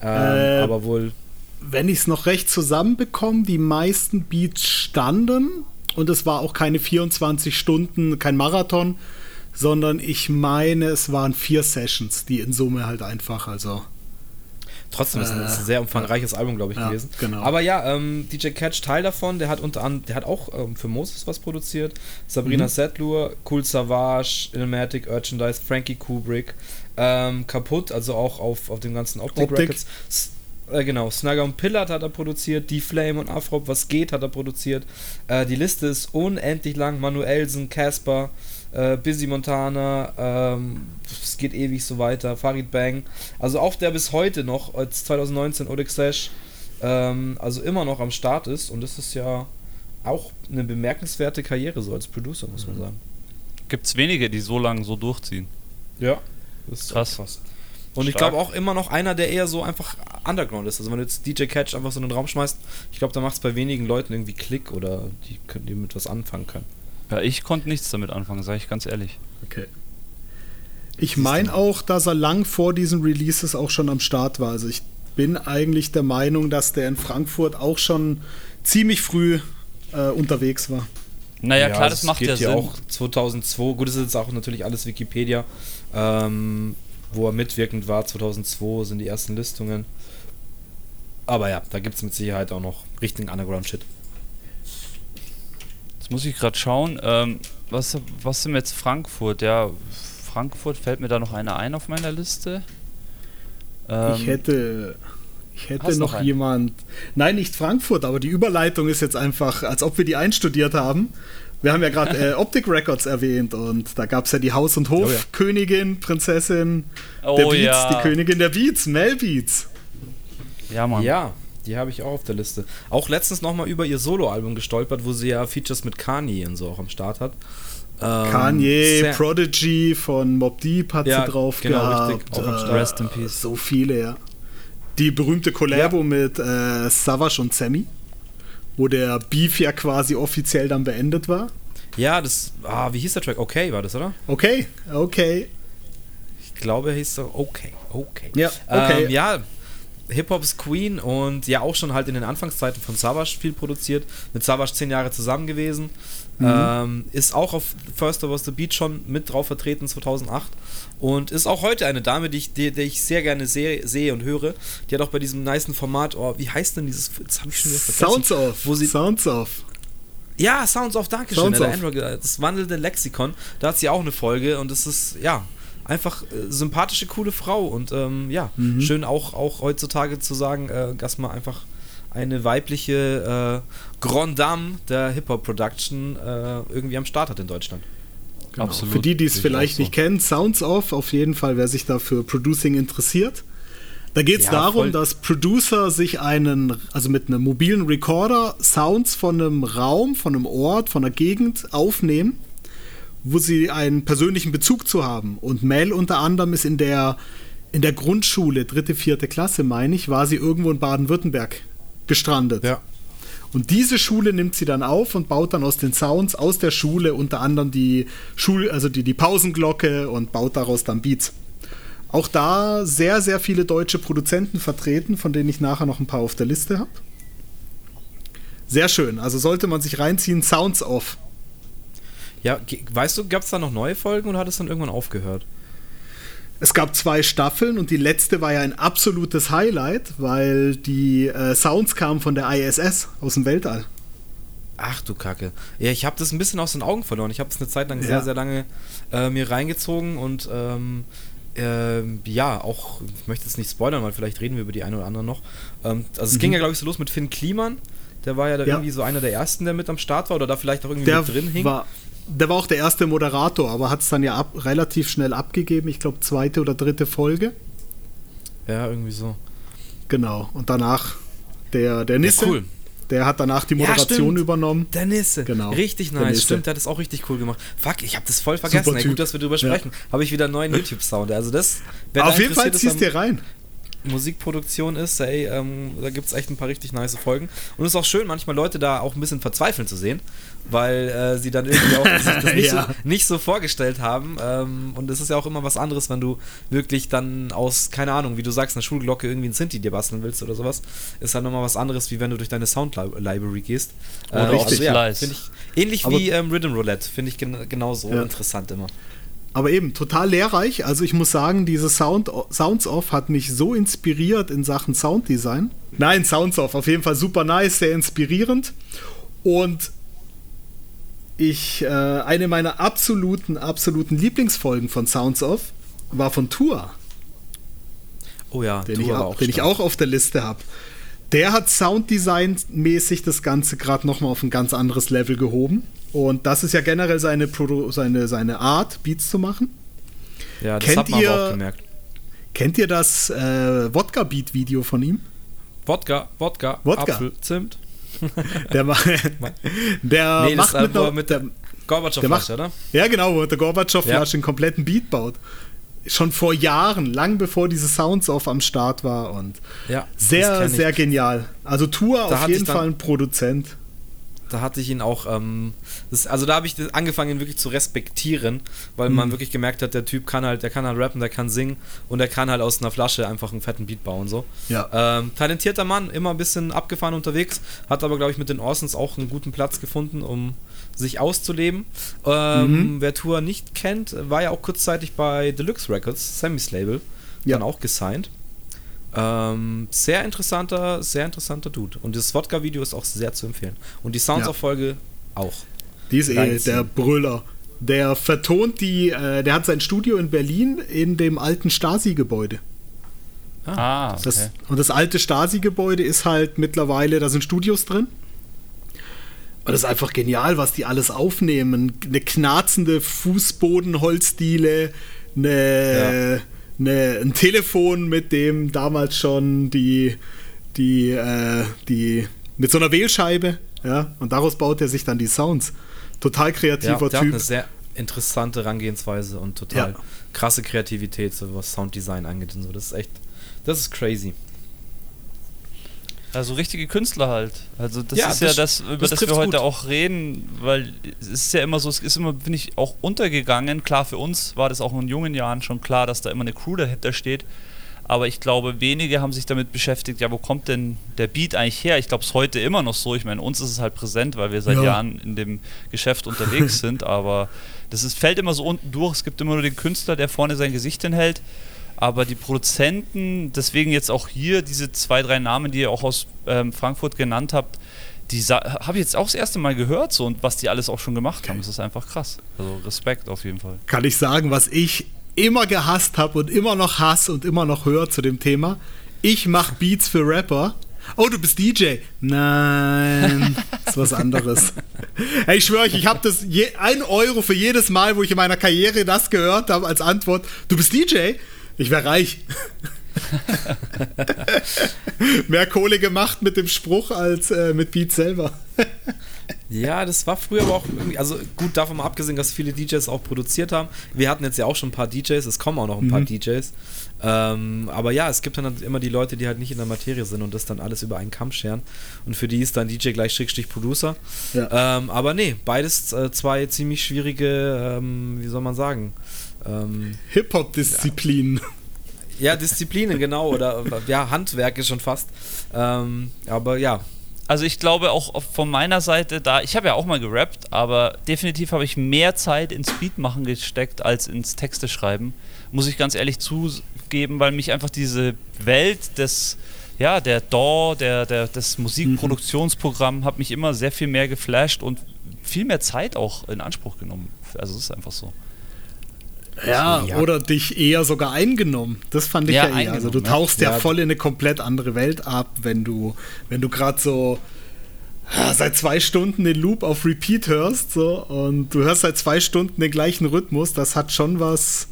[SPEAKER 1] Ähm, äh, aber wohl.
[SPEAKER 3] Wenn ich es noch recht zusammenbekomme, die meisten Beats standen und es war auch keine 24 Stunden, kein Marathon, sondern ich meine, es waren vier Sessions, die in Summe halt einfach, also.
[SPEAKER 1] Trotzdem ist es ein sehr umfangreiches Album, glaube ich, ja, gewesen. Genau. Aber ja, ähm, DJ Catch Teil davon, der hat unter anderem, der hat auch ähm, für Moses was produziert. Sabrina mhm. Setlur, Cool Savage, Ilmatic, Urchandise, Frankie Kubrick, ähm, kaputt, also auch auf, auf dem ganzen Optic, Optik. Records. Äh, genau, Snugger und Pillard hat er produziert, D-Flame und Afrop, was geht, hat er produziert. Äh, die Liste ist unendlich lang. Manuelsen, Casper, äh, Busy Montana, ähm, es geht ewig so weiter, Farid Bang, also auch der bis heute noch, als 2019 Odex Sash, ähm, also immer noch am Start ist und das ist ja auch eine bemerkenswerte Karriere so als Producer, muss man mhm. sagen.
[SPEAKER 2] Gibt es wenige, die so lange so durchziehen.
[SPEAKER 1] Ja, das ist krass. krass. Und Stark. ich glaube auch immer noch einer, der eher so einfach Underground ist. Also wenn du jetzt DJ Catch einfach so in den Raum schmeißt, ich glaube, da macht es bei wenigen Leuten irgendwie Klick oder die, können, die mit was anfangen können.
[SPEAKER 2] Ja, ich konnte nichts damit anfangen, sage ich ganz ehrlich.
[SPEAKER 3] Okay. Ich meine auch, dass er lang vor diesen Releases auch schon am Start war. Also ich bin eigentlich der Meinung, dass der in Frankfurt auch schon ziemlich früh äh, unterwegs war.
[SPEAKER 1] Naja, ja, klar, das, das macht ja Sinn. auch 2002, gut, das ist jetzt auch natürlich alles Wikipedia, ähm, wo er mitwirkend war, 2002 sind die ersten Listungen. Aber ja, da gibt es mit Sicherheit auch noch richtigen Underground-Shit
[SPEAKER 2] muss ich gerade schauen. Ähm, was, was sind jetzt Frankfurt? Ja, Frankfurt fällt mir da noch einer ein auf meiner Liste.
[SPEAKER 3] Ähm, ich hätte. Ich hätte noch, noch jemand. Nein, nicht Frankfurt, aber die Überleitung ist jetzt einfach, als ob wir die einstudiert haben. Wir haben ja gerade äh, Optic Records erwähnt und da gab es ja die Haus- und Hof-Königin, oh, ja. Prinzessin oh, der Beats, ja. die Königin der Beats, Mel Beats.
[SPEAKER 1] Ja, Mann. Ja, die habe ich auch auf der Liste. Auch letztens nochmal über ihr Soloalbum gestolpert, wo sie ja Features mit Kanye und so auch am Start hat.
[SPEAKER 3] Ähm, Kanye, Prodigy von Mob Deep hat ja, sie drauf genau, gehabt. Richtig, auch am Start. Rest in Peace. So viele, ja. Die berühmte Collabo ja. mit äh, Savage und Sammy, wo der Beef ja quasi offiziell dann beendet war.
[SPEAKER 1] Ja, das, ah, wie hieß der Track? Okay war das, oder?
[SPEAKER 3] Okay, okay.
[SPEAKER 1] Ich glaube, er hieß so Okay, okay.
[SPEAKER 3] Ja, okay.
[SPEAKER 1] Ähm, ja, Hip-Hop's Queen und ja auch schon halt in den Anfangszeiten von Savage viel produziert. Mit Savage zehn Jahre zusammen gewesen. Mhm. Ähm, ist auch auf First of All the Beat schon mit drauf vertreten 2008 und ist auch heute eine Dame, die ich, die, die ich sehr gerne sehe, sehe und höre. Die hat auch bei diesem niceen Format, oh, wie heißt denn dieses,
[SPEAKER 3] jetzt habe ich schon wieder vergessen. Sounds Off.
[SPEAKER 1] Wo sie,
[SPEAKER 3] Sounds Off.
[SPEAKER 1] Ja, Sounds Off, danke schön. Das wandelnde Lexikon. Da hat sie auch eine Folge und das ist, ja, einfach äh, sympathische, coole Frau und ähm, ja, mhm. schön auch, auch heutzutage zu sagen, äh, dass man einfach eine weibliche äh, Grand Dame der Hip-Hop-Production äh, irgendwie am Start hat in Deutschland.
[SPEAKER 3] Genau. Absolut. Für die, die es vielleicht so. nicht kennen, Sounds Off, auf jeden Fall, wer sich da für Producing interessiert. Da geht es ja, darum, voll. dass Producer sich einen, also mit einem mobilen Recorder Sounds von einem Raum, von einem Ort, von einer Gegend aufnehmen wo sie einen persönlichen Bezug zu haben. Und Mel unter anderem ist in der, in der Grundschule, dritte, vierte Klasse, meine ich, war sie irgendwo in Baden-Württemberg gestrandet.
[SPEAKER 1] Ja.
[SPEAKER 3] Und diese Schule nimmt sie dann auf und baut dann aus den Sounds aus der Schule unter anderem die Schul also die, die Pausenglocke und baut daraus dann Beats. Auch da sehr, sehr viele deutsche Produzenten vertreten, von denen ich nachher noch ein paar auf der Liste habe. Sehr schön. Also sollte man sich reinziehen, Sounds Off.
[SPEAKER 1] Ja, weißt du, gab es da noch neue Folgen oder hat es dann irgendwann aufgehört?
[SPEAKER 3] Es gab zwei Staffeln und die letzte war ja ein absolutes Highlight, weil die äh, Sounds kamen von der ISS aus dem Weltall.
[SPEAKER 1] Ach du Kacke. Ja, ich habe das ein bisschen aus den Augen verloren. Ich habe es eine Zeit lang ja. sehr, sehr lange äh, mir reingezogen und ähm, äh, ja, auch, ich möchte jetzt nicht spoilern, weil vielleicht reden wir über die eine oder andere noch. Ähm, also es mhm. ging ja, glaube ich, so los mit Finn Kliman. Der war ja da ja. irgendwie so einer der ersten, der mit am Start war oder da vielleicht auch irgendwie
[SPEAKER 3] der
[SPEAKER 1] mit drin
[SPEAKER 3] hing. War, der war auch der erste Moderator, aber hat es dann ja ab, relativ schnell abgegeben. Ich glaube, zweite oder dritte Folge.
[SPEAKER 1] Ja, irgendwie so.
[SPEAKER 3] Genau. Und danach der, der Nisse. Ja, cool. Der hat danach die Moderation ja, übernommen.
[SPEAKER 1] Der Nisse. Genau. Richtig nice. Stimmt, der hat das auch richtig cool gemacht. Fuck, ich habe das voll vergessen. Ey, gut, dass wir drüber sprechen. Ja. Habe ich wieder einen neuen YouTube-Sound. Also das.
[SPEAKER 3] Auf jeden Fall ziehst du dir rein.
[SPEAKER 1] Musikproduktion ist, ey, ähm, da gibt es echt ein paar richtig nice Folgen. Und es ist auch schön, manchmal Leute da auch ein bisschen verzweifeln zu sehen, weil äh, sie dann irgendwie auch sich das nicht, ja. so, nicht so vorgestellt haben. Ähm, und es ist ja auch immer was anderes, wenn du wirklich dann aus, keine Ahnung, wie du sagst, einer Schulglocke irgendwie ein Sinti dir basteln willst oder sowas. Ist halt nochmal was anderes, wie wenn du durch deine Sound-Library gehst.
[SPEAKER 2] Äh, richtig also,
[SPEAKER 1] ja, ich, Ähnlich Aber wie ähm, Rhythm Roulette, finde ich gen genauso ja. interessant immer.
[SPEAKER 3] Aber eben, total lehrreich. Also ich muss sagen, diese Sound, Sounds Off hat mich so inspiriert in Sachen Sounddesign. Nein, Sounds Off, auf jeden Fall super nice, sehr inspirierend. Und ich, äh, eine meiner absoluten, absoluten Lieblingsfolgen von Sounds Off war von Tour.
[SPEAKER 1] Oh ja,
[SPEAKER 3] den, Tour ich, auch, den ich auch auf der Liste habe. Der hat Sounddesign-mäßig das Ganze gerade nochmal auf ein ganz anderes Level gehoben. Und das ist ja generell seine, Produ seine, seine Art, Beats zu machen.
[SPEAKER 1] Ja, das kennt hat man ihr, aber auch gemerkt.
[SPEAKER 3] Kennt ihr das äh, Wodka-Beat-Video von ihm?
[SPEAKER 1] Wodka, Wodka, Wodka. Apfel, Zimt.
[SPEAKER 3] Der, ma der nee, macht mit,
[SPEAKER 1] der, mit der Gorbatschow-Flasche, oder?
[SPEAKER 3] Ja, genau, wo der Gorbatschow-Flasche ja. einen kompletten Beat baut. Schon vor Jahren, lang bevor diese Sounds off am Start war und ja, sehr, sehr genial. Also Tour da auf jeden Fall ein Produzent
[SPEAKER 1] da hatte ich ihn auch, ähm, das, also da habe ich angefangen, ihn wirklich zu respektieren, weil mhm. man wirklich gemerkt hat, der Typ kann halt, der kann halt rappen, der kann singen und der kann halt aus einer Flasche einfach einen fetten Beat bauen. So.
[SPEAKER 3] Ja.
[SPEAKER 1] Ähm, talentierter Mann, immer ein bisschen abgefahren unterwegs, hat aber, glaube ich, mit den Orsons auch einen guten Platz gefunden, um sich auszuleben. Ähm, mhm. Wer Tour nicht kennt, war ja auch kurzzeitig bei Deluxe Records, Sammys Label, ja. dann auch gesigned. Ähm, sehr interessanter, sehr interessanter Dude. Und das Wodka-Video ist auch sehr zu empfehlen. Und die Sounds-Folge ja. auch.
[SPEAKER 3] Die ist eh der Brüller. Der vertont die, äh, der hat sein Studio in Berlin in dem alten Stasi-Gebäude.
[SPEAKER 2] Ah, ah okay.
[SPEAKER 3] Das, und das alte Stasi-Gebäude ist halt mittlerweile, da sind Studios drin. Und das ist einfach genial, was die alles aufnehmen. Eine knarzende Fußbodenholzdiele, eine, ja eine, ein Telefon, mit dem damals schon die, die, äh, die, mit so einer Wählscheibe, ja, und daraus baut er sich dann die Sounds. Total kreativer ja, der Typ. Hat
[SPEAKER 1] eine sehr interessante Herangehensweise und total ja. krasse Kreativität, so was Sounddesign angeht und so. Das ist echt, das ist crazy.
[SPEAKER 2] Also richtige Künstler halt. Also das ja, ist das, ja das, über das, das wir heute gut. auch reden, weil es ist ja immer so, es ist immer, finde ich, auch untergegangen. Klar, für uns war das auch in jungen Jahren schon klar, dass da immer eine Crew dahinter steht. Aber ich glaube, wenige haben sich damit beschäftigt, ja, wo kommt denn der Beat eigentlich her? Ich glaube, es ist heute immer noch so. Ich meine, uns ist es halt präsent, weil wir seit ja. Jahren in dem Geschäft unterwegs sind. Aber das ist, fällt immer so unten durch. Es gibt immer nur den Künstler, der vorne sein Gesicht hinhält. Aber die Produzenten, deswegen jetzt auch hier diese zwei, drei Namen, die ihr auch aus ähm, Frankfurt genannt habt, die habe ich jetzt auch das erste Mal gehört so und was die alles auch schon gemacht haben. Das ist einfach krass. Also Respekt auf jeden Fall.
[SPEAKER 3] Kann ich sagen, was ich immer gehasst habe und immer noch hasse und immer noch höre zu dem Thema. Ich mache Beats für Rapper. Oh, du bist DJ. Nein, das ist was anderes. hey, ich schwöre euch, ich habe das je, ein Euro für jedes Mal, wo ich in meiner Karriere das gehört habe, als Antwort. Du bist DJ? Ich wäre reich. Mehr Kohle gemacht mit dem Spruch als äh, mit Beat selber.
[SPEAKER 1] ja, das war früher aber auch irgendwie, also gut davon mal abgesehen, dass viele DJs auch produziert haben. Wir hatten jetzt ja auch schon ein paar DJs, es kommen auch noch ein mhm. paar DJs. Ähm, aber ja, es gibt dann halt immer die Leute, die halt nicht in der Materie sind und das dann alles über einen Kamm scheren. Und für die ist dann DJ gleich Schrägstrich Producer. Ja. Ähm, aber nee, beides äh, zwei ziemlich schwierige, ähm, wie soll man sagen,
[SPEAKER 3] ähm, Hip-Hop-Disziplinen.
[SPEAKER 1] Ja. ja, Disziplinen, genau. Oder ja, Handwerke schon fast. Ähm, aber ja.
[SPEAKER 2] Also ich glaube auch von meiner Seite, da ich habe ja auch mal gerappt, aber definitiv habe ich mehr Zeit ins Beatmachen gesteckt als ins Texte schreiben. Muss ich ganz ehrlich zugeben, weil mich einfach diese Welt des ja, der DAW, der, der, das Musikproduktionsprogramm mhm. hat mich immer sehr viel mehr geflasht und viel mehr Zeit auch in Anspruch genommen. Also es ist einfach so.
[SPEAKER 3] Ja, ja, oder dich eher sogar eingenommen. Das fand ich ja, ja eher. Also du tauchst ja. ja. voll in eine komplett andere Welt ab, wenn du, wenn du gerade so seit zwei Stunden den Loop auf Repeat hörst so, und du hörst seit zwei Stunden den gleichen Rhythmus. Das hat schon was,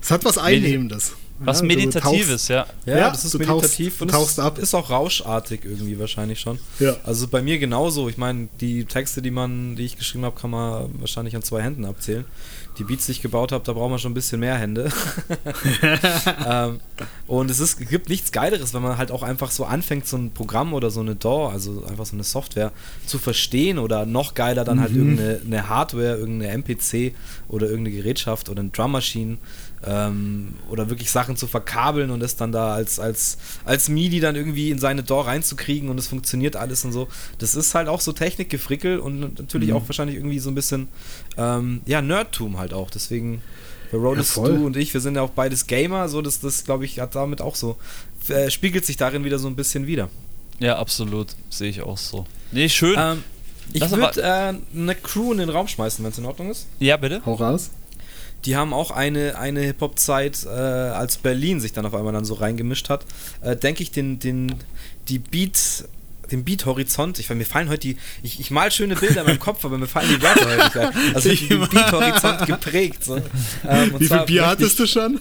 [SPEAKER 3] das hat was Einnehmendes.
[SPEAKER 2] Was ja, Meditatives, ja.
[SPEAKER 1] ja. Ja, das ist meditativ tauchst, und tauchst ab. ist auch rauschartig irgendwie wahrscheinlich schon. Ja. Also bei mir genauso. Ich meine, die Texte, die man, die ich geschrieben habe, kann man wahrscheinlich an zwei Händen abzählen. Die Beats, die ich gebaut habe, da braucht man schon ein bisschen mehr Hände. ähm, und es ist, gibt nichts Geileres, wenn man halt auch einfach so anfängt, so ein Programm oder so eine DAW, also einfach so eine Software, zu verstehen oder noch geiler dann halt mhm. halt irgendeine Hardware, irgendeine MPC oder irgendeine Gerätschaft oder eine Drum Machine ähm, oder wirklich Sachen zu verkabeln und es dann da als, als, als MIDI dann irgendwie in seine DAW reinzukriegen und es funktioniert alles und so. Das ist halt auch so Technikgefrickel und natürlich mhm. auch wahrscheinlich irgendwie so ein bisschen ähm, ja, Nerdtum halt auch. Deswegen, bei Rodus, ja, du und ich, wir sind ja auch beides Gamer, so das, das glaube ich, hat damit auch so, äh, spiegelt sich darin wieder so ein bisschen wieder.
[SPEAKER 2] Ja, absolut. Sehe ich auch so. Nee, schön.
[SPEAKER 1] Ähm, ich würde äh, eine Crew in den Raum schmeißen, wenn es in Ordnung ist.
[SPEAKER 2] Ja, bitte.
[SPEAKER 3] Hau raus
[SPEAKER 1] die haben auch eine, eine Hip-Hop-Zeit, äh, als Berlin sich dann auf einmal dann so reingemischt hat, äh, denke ich, den, den, die Beat, den Beat-Horizont, ich, mir fallen heute die, ich, ich mal schöne Bilder in meinem Kopf, aber mir fallen die Wörter heute nicht ein. Also ich den Beat-Horizont geprägt. So.
[SPEAKER 3] Ähm, Wie viel Bier hattest du schon?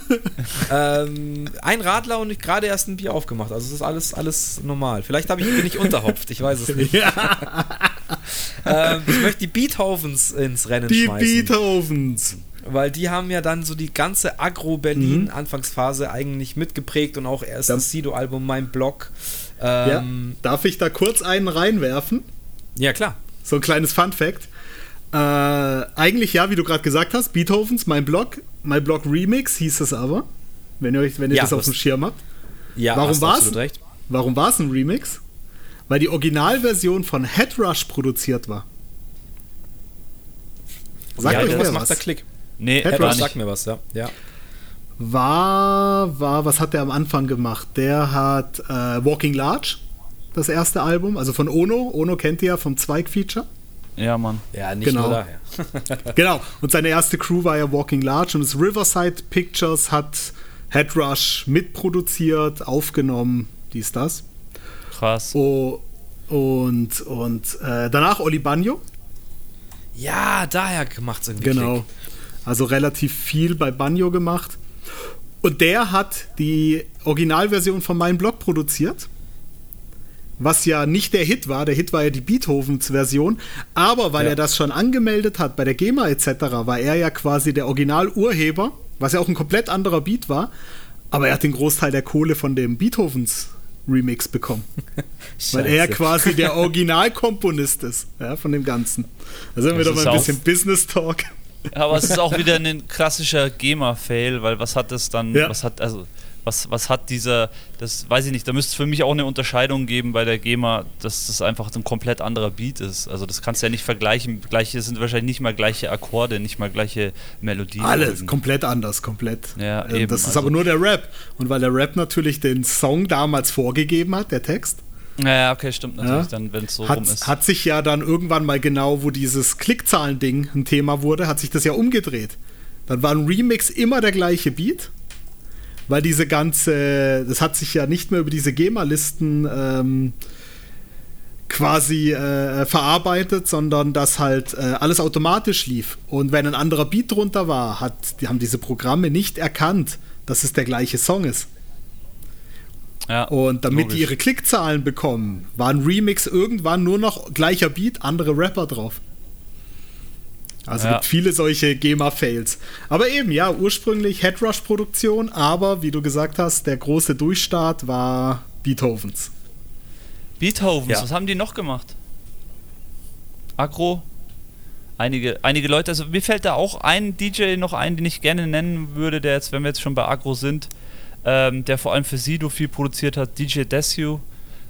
[SPEAKER 1] Ähm, ein Radler und gerade erst ein Bier aufgemacht. Also es ist alles, alles normal. Vielleicht ich, bin ich unterhopft, ich weiß es nicht. Ja. ähm, ich möchte die Beethovens ins Rennen
[SPEAKER 3] die
[SPEAKER 1] schmeißen.
[SPEAKER 3] Die Beethovens
[SPEAKER 1] weil die haben ja dann so die ganze Agro-Berlin-Anfangsphase mhm. eigentlich mitgeprägt und auch erst das Sido-Album Mein Blog.
[SPEAKER 3] Ähm, ja. Darf ich da kurz einen reinwerfen?
[SPEAKER 1] Ja, klar.
[SPEAKER 3] So ein kleines Fun-Fact. Äh, eigentlich ja, wie du gerade gesagt hast, Beethovens, Mein Blog, Mein Blog Remix hieß es aber, wenn ihr, euch, wenn ihr ja, das auf dem Schirm habt. Ja, warum war es? Warum war es ein Remix? Weil die Originalversion von Headrush produziert war.
[SPEAKER 1] Sagt ja, euch was macht der Klick.
[SPEAKER 3] Nee, Headrush sagt mir was, ja. ja. War, war, was hat der am Anfang gemacht? Der hat äh, Walking Large, das erste Album, also von Ono. Ono kennt ihr ja vom Zweig-Feature.
[SPEAKER 2] Ja, Mann.
[SPEAKER 1] Ja, nicht genau. nur daher.
[SPEAKER 3] genau. Und seine erste Crew war ja Walking Large und das Riverside Pictures hat Headrush mitproduziert, aufgenommen, dies, das.
[SPEAKER 2] Krass.
[SPEAKER 3] Oh, und und äh, danach Oli Bagno.
[SPEAKER 1] Ja, daher macht es irgendwie.
[SPEAKER 3] Genau. Klick. Also relativ viel bei Banjo gemacht. Und der hat die Originalversion von meinem Blog produziert. Was ja nicht der Hit war, der Hit war ja die Beethovens-Version, aber weil ja. er das schon angemeldet hat bei der GEMA etc., war er ja quasi der Originalurheber, was ja auch ein komplett anderer Beat war, aber er hat den Großteil der Kohle von dem Beethovens Remix bekommen. Weil er quasi der Originalkomponist ist ja, von dem Ganzen. Da sind wir doch mal ein bisschen Business Talk.
[SPEAKER 2] Aber es ist auch wieder ein klassischer GEMA-Fail, weil was hat das dann, ja. was hat, also was, was hat dieser, das weiß ich nicht, da müsste es für mich auch eine Unterscheidung geben bei der GEMA, dass das einfach ein komplett anderer Beat ist. Also das kannst du ja nicht vergleichen. Gleiche sind wahrscheinlich nicht mal gleiche Akkorde, nicht mal gleiche Melodien.
[SPEAKER 3] Alles irgendwie. komplett anders, komplett.
[SPEAKER 2] Ja, ähm, eben.
[SPEAKER 3] Das ist also aber nur der Rap. Und weil der Rap natürlich den Song damals vorgegeben hat, der Text,
[SPEAKER 2] ja, okay, stimmt natürlich, ja. dann, wenn es so
[SPEAKER 3] hat,
[SPEAKER 2] rum ist.
[SPEAKER 3] Hat sich ja dann irgendwann mal genau, wo dieses Klickzahlen-Ding ein Thema wurde, hat sich das ja umgedreht. Dann war ein Remix immer der gleiche Beat, weil diese ganze, das hat sich ja nicht mehr über diese GEMA-Listen ähm, quasi äh, verarbeitet, sondern dass halt äh, alles automatisch lief. Und wenn ein anderer Beat drunter war, hat, die haben diese Programme nicht erkannt, dass es der gleiche Song ist. Ja, und damit logisch. die ihre Klickzahlen bekommen, war ein Remix irgendwann nur noch gleicher Beat, andere Rapper drauf. Also ja. gibt viele solche GEMA-Fails. Aber eben, ja, ursprünglich Headrush-Produktion, aber wie du gesagt hast, der große Durchstart war Beethovens.
[SPEAKER 2] Beethovens, ja. was haben die noch gemacht? Agro? Einige, einige Leute, also mir fällt da auch ein DJ noch ein, den ich gerne nennen würde, der jetzt, wenn wir jetzt schon bei Agro sind, ähm, der vor allem für Sido viel produziert hat, DJ Desu.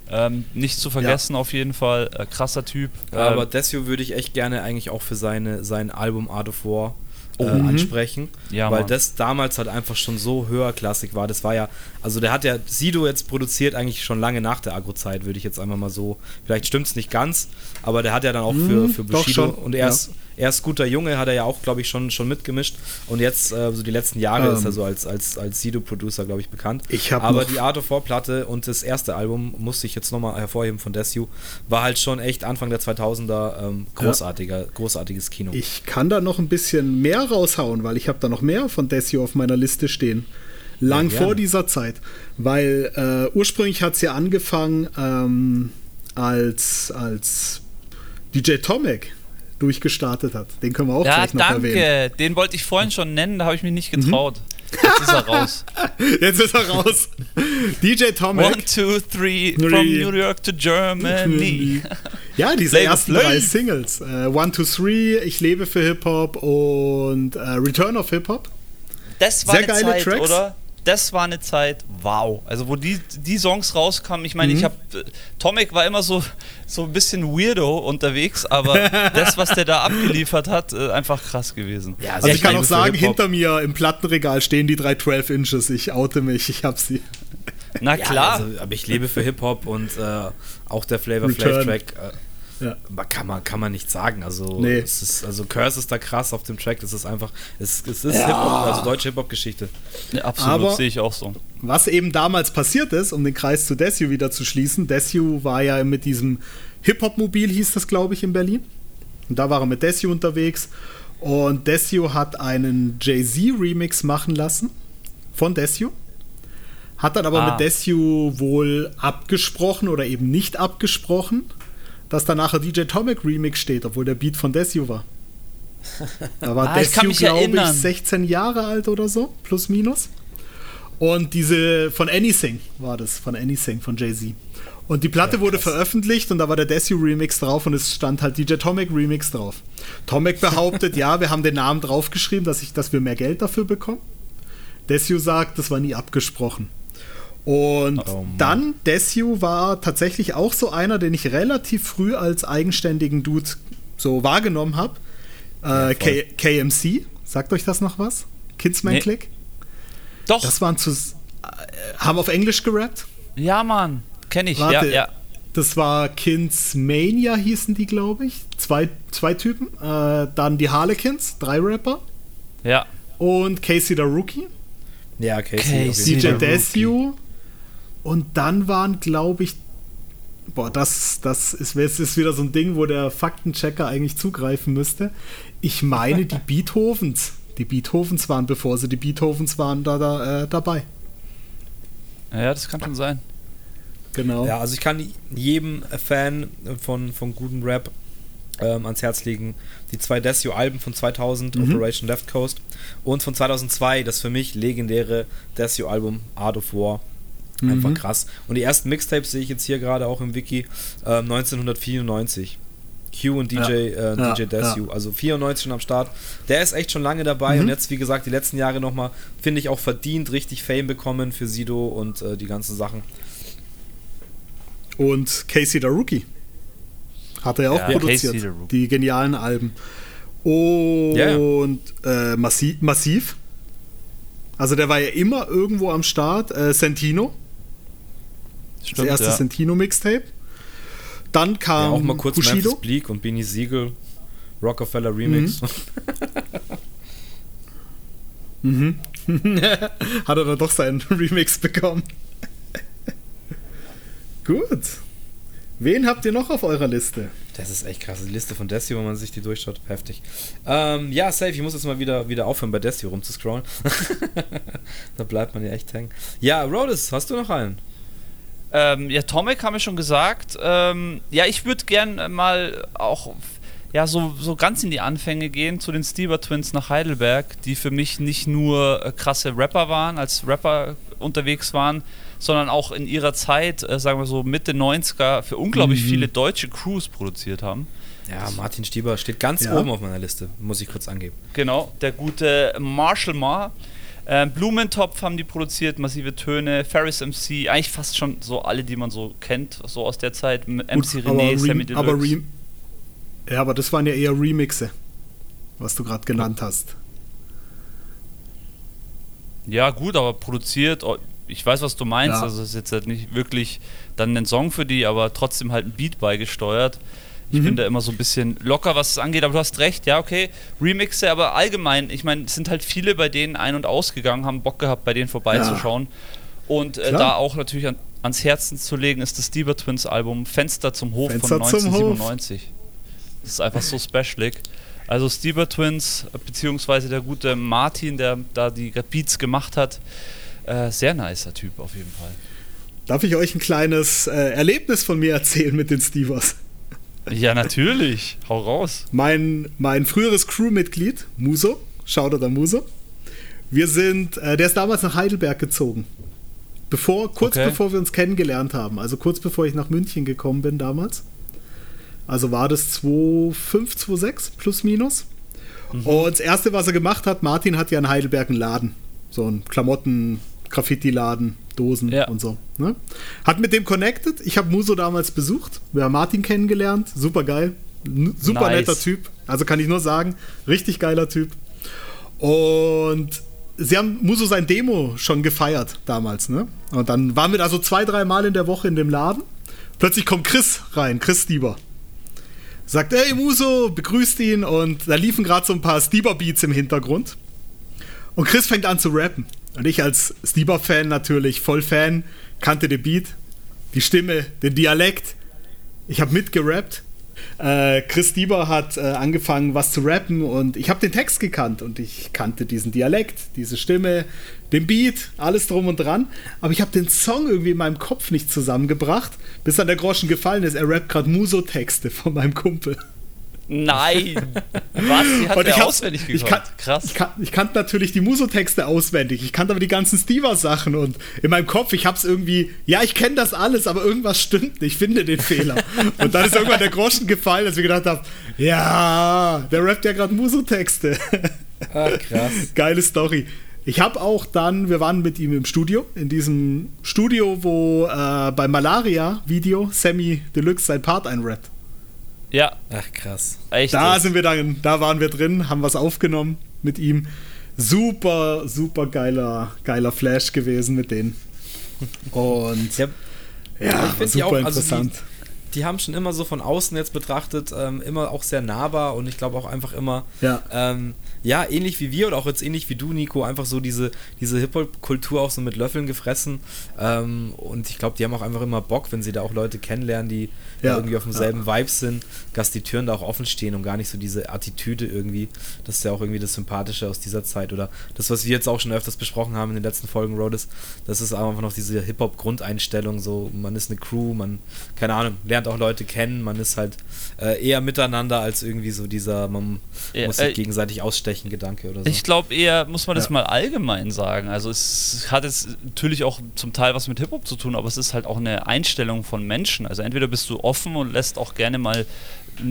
[SPEAKER 2] Ähm, nicht zu vergessen ja. auf jeden Fall, äh, krasser Typ.
[SPEAKER 1] Ja, aber ähm, Desio würde ich echt gerne eigentlich auch für seine, sein Album Art of War äh, mhm. ansprechen, ja, weil Mann. das damals halt einfach schon so höherklassig war. Das war ja, also der hat ja Sido jetzt produziert eigentlich schon lange nach der Agro-Zeit, würde ich jetzt einmal mal so, vielleicht stimmt es nicht ganz, aber der hat ja dann auch für, mhm, für Bushido und er ist er ist guter Junge, hat er ja auch, glaube ich, schon, schon mitgemischt. Und jetzt, äh, so die letzten Jahre, ähm, ist er so als, als, als Sido-Producer, glaube ich, bekannt.
[SPEAKER 3] Ich
[SPEAKER 1] Aber die Art of War-Platte und das erste Album, musste ich jetzt nochmal hervorheben von Desu, war halt schon echt Anfang der 2000er ähm, großartiger, ja. großartiges Kino.
[SPEAKER 3] Ich kann da noch ein bisschen mehr raushauen, weil ich habe da noch mehr von Desu auf meiner Liste stehen. Lang ja, vor dieser Zeit. Weil äh, ursprünglich hat es ja angefangen ähm, als, als DJ Tomek durchgestartet hat. Den können wir auch ja, gleich noch danke. erwähnen.
[SPEAKER 2] Den wollte ich vorhin schon nennen, da habe ich mich nicht getraut. Mhm. Jetzt ist er raus.
[SPEAKER 3] Jetzt ist er raus. DJ Tomek.
[SPEAKER 2] One, two, three, from New York to Germany.
[SPEAKER 3] ja, diese Play ersten drei Singles. Uh, One, two, three, Ich lebe für Hip-Hop und uh, Return of Hip-Hop.
[SPEAKER 2] Das war Sehr geile Zeit, Tracks. oder? Das war eine Zeit, wow. Also wo die, die Songs rauskamen, ich meine, mhm. ich habe, Tomek war immer so, so ein bisschen weirdo unterwegs, aber das, was der da abgeliefert hat, äh, einfach krass gewesen.
[SPEAKER 3] Ja, also, also ich kann auch sagen, hinter mir im Plattenregal stehen die drei 12 Inches, ich oute mich, ich hab sie.
[SPEAKER 2] Na klar.
[SPEAKER 1] Ja, also, aber ich lebe für Hip-Hop und äh, auch der Flavor Flav Track. Äh, ja. Kann man, kann man nicht sagen. Also, nee. es ist, also Curse ist da krass auf dem Track. Das ist einfach, es, es ist ja. Hip-Hop, also deutsche Hip-Hop-Geschichte.
[SPEAKER 2] Ja, absolut, sehe ich auch so.
[SPEAKER 3] Was eben damals passiert ist, um den Kreis zu Desu wieder zu schließen, Desu war ja mit diesem Hip-Hop-Mobil, hieß das, glaube ich, in Berlin. Und da war er mit Desu unterwegs. Und Desu hat einen Jay-Z-Remix machen lassen von Desu. Hat dann aber ah. mit Desu wohl abgesprochen oder eben nicht abgesprochen dass da nachher DJ Tomic Remix steht, obwohl der Beat von Desu war. Da war ah, Desu, glaube ich, 16 Jahre alt oder so, plus minus. Und diese von Anything war das, von Anything, von Jay-Z. Und die Platte ja, wurde veröffentlicht und da war der Desu Remix drauf und es stand halt DJ Tomic Remix drauf. Tomic behauptet, ja, wir haben den Namen draufgeschrieben, dass, ich, dass wir mehr Geld dafür bekommen. Desu sagt, das war nie abgesprochen. Und oh dann, Desu war tatsächlich auch so einer, den ich relativ früh als eigenständigen Dude so wahrgenommen habe. Äh, ja, KMC, sagt euch das noch was? Kidsman nee. Click?
[SPEAKER 2] Doch.
[SPEAKER 3] Das waren zu. Äh, haben auf Englisch gerappt?
[SPEAKER 2] Ja, Mann. Kenne ich, Warte, ja, ja.
[SPEAKER 3] Das war Kinsmania, hießen die, glaube ich. Zwei, zwei Typen. Äh, dann die Harlequins, drei Rapper.
[SPEAKER 2] Ja.
[SPEAKER 3] Und Casey the Rookie.
[SPEAKER 1] Ja, Casey. Casey
[SPEAKER 3] DJ Desu. Und dann waren, glaube ich, boah, das, das ist, ist wieder so ein Ding, wo der Faktenchecker eigentlich zugreifen müsste. Ich meine, die Beethovens. Die Beethovens waren, bevor sie die Beethovens waren, da, da äh, dabei.
[SPEAKER 2] Ja, das kann schon sein.
[SPEAKER 1] Genau. Ja, also ich kann jedem Fan von, von guten Rap ähm, ans Herz legen. Die zwei Desio-Alben von 2000, mhm. Operation Left Coast, und von 2002, das für mich legendäre Desio-Album Art of War. Einfach mhm. krass. Und die ersten Mixtapes sehe ich jetzt hier gerade auch im Wiki äh, 1994. Q und DJ, ja. äh, ja, DJ Desu. Ja. Also 94 schon am Start. Der ist echt schon lange dabei mhm. und jetzt, wie gesagt, die letzten Jahre nochmal, finde ich, auch verdient, richtig Fame bekommen für Sido und äh, die ganzen Sachen.
[SPEAKER 3] Und Casey the Rookie. Hat er auch produziert. Die genialen Alben. Und äh, Massiv, Massiv. Also der war ja immer irgendwo am Start. Äh, Sentino. Stimmt, das erste ja. Sentino-Mixtape. Dann kam
[SPEAKER 1] ja, auch mal kurz Bushido. Memphis Bleak und Beanie Siegel. Rockefeller Remix.
[SPEAKER 3] Mhm. mhm. Hat er dann doch seinen Remix bekommen. Gut. Wen habt ihr noch auf eurer Liste?
[SPEAKER 1] Das ist echt krass. Die Liste von Desi, wenn man sich die durchschaut, heftig. Ähm, ja, safe. Ich muss jetzt mal wieder, wieder aufhören, bei Desi rumzuscrollen. da bleibt man ja echt hängen. Ja, Rhodes, hast du noch einen?
[SPEAKER 2] Ähm, ja, Tomek haben wir schon gesagt. Ähm, ja, ich würde gern mal auch ja, so, so ganz in die Anfänge gehen zu den Stieber Twins nach Heidelberg, die für mich nicht nur äh, krasse Rapper waren, als Rapper unterwegs waren, sondern auch in ihrer Zeit, äh, sagen wir so Mitte 90er, für unglaublich mhm. viele deutsche Crews produziert haben.
[SPEAKER 1] Ja, Martin Stieber steht ganz ja. oben auf meiner Liste, muss ich kurz angeben.
[SPEAKER 2] Genau, der gute Marshall Ma Ähm, Blumentopf haben die produziert, massive Töne, Ferris MC, eigentlich fast schon so alle, die man so kennt, so aus der Zeit. MC Gut, René,
[SPEAKER 3] Sammy Deluxe. Aber ja, aber das waren ja eher Remixe, was du gerade genannt hast.
[SPEAKER 2] Ja, gut, aber produziert, oh, ich weiß, was du meinst, ja. also es ist jetzt halt nicht wirklich dann ein Song für die, aber trotzdem halt ein Beat beigesteuert. Ich mhm. bin da immer so ein bisschen locker, was es angeht, aber du hast recht, ja, okay. Remixe, aber allgemein, ich meine, es sind halt viele bei denen ein- und ausgegangen, haben Bock gehabt, bei denen vorbeizuschauen. Ja. Und äh, da auch natürlich an, ans Herzen zu legen, ist das Stieber Twins Album Fenster zum Hof Fenster von 1997. Hof. Das ist einfach so specialig. Also Stieber Twins, beziehungsweise der gute Martin, der da die Beats gemacht hat, äh, sehr nicer Typ auf jeden Fall.
[SPEAKER 3] Darf ich euch ein kleines äh, Erlebnis von mir erzählen mit den Stevers?
[SPEAKER 2] Ja, natürlich. Hau raus.
[SPEAKER 3] Mein, mein früheres Crewmitglied, Muso, Shoutout an Muso. Wir sind, äh, der ist damals nach Heidelberg gezogen. Bevor, kurz okay. bevor wir uns kennengelernt haben. Also kurz bevor ich nach München gekommen bin damals. Also war das 2,5, 2,6 plus minus. Mhm. Und das erste, was er gemacht hat, Martin hat ja in Heidelberg einen Laden. So ein Klamotten, Graffiti-Laden, Dosen ja. und so. Ne? Hat mit dem connected. Ich habe Muso damals besucht. Wir haben Martin kennengelernt. Super geil. Super nice. netter Typ. Also kann ich nur sagen, richtig geiler Typ. Und sie haben Muso sein Demo schon gefeiert damals, ne? Und dann waren wir da so zwei, drei Mal in der Woche in dem Laden. Plötzlich kommt Chris rein, Chris Stieber. Sagt, ey Muso, begrüßt ihn und da liefen gerade so ein paar Stieber-Beats im Hintergrund. Und Chris fängt an zu rappen. Und ich als Stieber-Fan natürlich, voll Fan, kannte den Beat, die Stimme, den Dialekt. Ich habe mitgerappt. Äh, Chris Stieber hat äh, angefangen, was zu rappen und ich habe den Text gekannt und ich kannte diesen Dialekt, diese Stimme, den Beat, alles drum und dran. Aber ich habe den Song irgendwie in meinem Kopf nicht zusammengebracht, bis dann der Groschen gefallen ist. Er rappt gerade Muso-Texte von meinem Kumpel.
[SPEAKER 2] Nein! Was? Die hat er auswendig gekonnt.
[SPEAKER 3] Ich kan Krass. Ich, kan ich kannte natürlich die Muso-Texte auswendig. Ich kannte aber die ganzen Stever-Sachen und in meinem Kopf, ich hab's irgendwie, ja, ich kenne das alles, aber irgendwas stimmt nicht. Ich finde den Fehler. und dann ist irgendwann der Groschen gefallen, als ich gedacht habe, ja, der rappt ja gerade Muso-Texte. Ach, krass. Geile Story. Ich habe auch dann, wir waren mit ihm im Studio, in diesem Studio, wo äh, beim Malaria-Video Sammy Deluxe sein Part einrappt.
[SPEAKER 2] Ja.
[SPEAKER 1] Ach krass.
[SPEAKER 3] Echt? Da sind wir dann, da waren wir drin, haben was aufgenommen mit ihm. Super, super geiler, geiler Flash gewesen mit denen. Und ja,
[SPEAKER 1] ja ich super auch, interessant. Also die, die, haben schon immer so von außen jetzt betrachtet, ähm, immer auch sehr nahbar und ich glaube auch einfach immer
[SPEAKER 3] ja.
[SPEAKER 1] ähm, ja, ähnlich wie wir oder auch jetzt ähnlich wie du, Nico, einfach so diese, diese Hip-Hop-Kultur auch so mit Löffeln gefressen. Ähm, und ich glaube, die haben auch einfach immer Bock, wenn sie da auch Leute kennenlernen, die ja, irgendwie auf demselben ja. Vibe sind, dass die Türen da auch offen stehen und gar nicht so diese Attitüde irgendwie. Das ist ja auch irgendwie das Sympathische aus dieser Zeit. Oder das, was wir jetzt auch schon öfters besprochen haben in den letzten Folgen, Rhodes, das ist einfach noch diese Hip-Hop-Grundeinstellung. So, man ist eine Crew, man, keine Ahnung, lernt auch Leute kennen, man ist halt äh, eher miteinander als irgendwie so dieser, man ja, muss sich äh, gegenseitig ausstechen Gedanke oder so.
[SPEAKER 2] Ich glaube eher, muss man das mal allgemein sagen. Also es hat jetzt natürlich auch zum Teil was mit Hip-Hop zu tun, aber es ist halt auch eine Einstellung von Menschen. Also entweder bist du offen und lässt auch gerne mal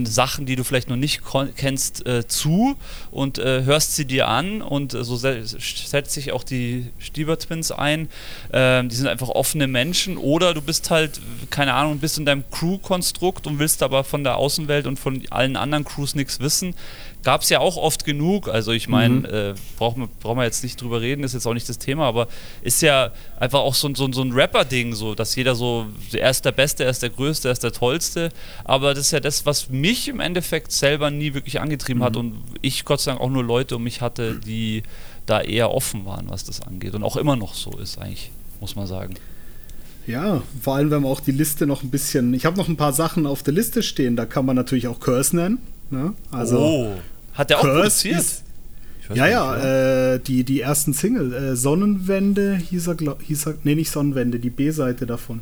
[SPEAKER 2] Sachen, die du vielleicht noch nicht kennst, äh, zu und äh, hörst sie dir an und äh, so setzt sich auch die Stieber Twins ein. Ähm, die sind einfach offene Menschen oder du bist halt, keine Ahnung, bist in deinem Crew-Konstrukt und willst aber von der Außenwelt und von allen anderen Crews nichts wissen gab es ja auch oft genug. Also ich meine, mhm. äh, brauchen wir brauch jetzt nicht drüber reden, ist jetzt auch nicht das Thema, aber ist ja einfach auch so, so, so ein Rapper-Ding, so, dass jeder so, er ist der Beste, er ist der Größte, er ist der Tollste. Aber das ist ja das, was mich im Endeffekt selber nie wirklich angetrieben mhm. hat und ich Gott sei Dank auch nur Leute um mich hatte, die da eher offen waren, was das angeht. Und auch immer noch so ist, eigentlich, muss man sagen.
[SPEAKER 3] Ja, vor allem, wenn man auch die Liste noch ein bisschen. Ich habe noch ein paar Sachen auf der Liste stehen, da kann man natürlich auch Curse nennen. Ne? Also oh.
[SPEAKER 2] Hat der auch Curse produziert? Ist,
[SPEAKER 3] ja, ja, äh, die, die ersten Single. Äh, Sonnenwende hieß er, glaub, hieß er, nee, nicht Sonnenwende, die B-Seite davon.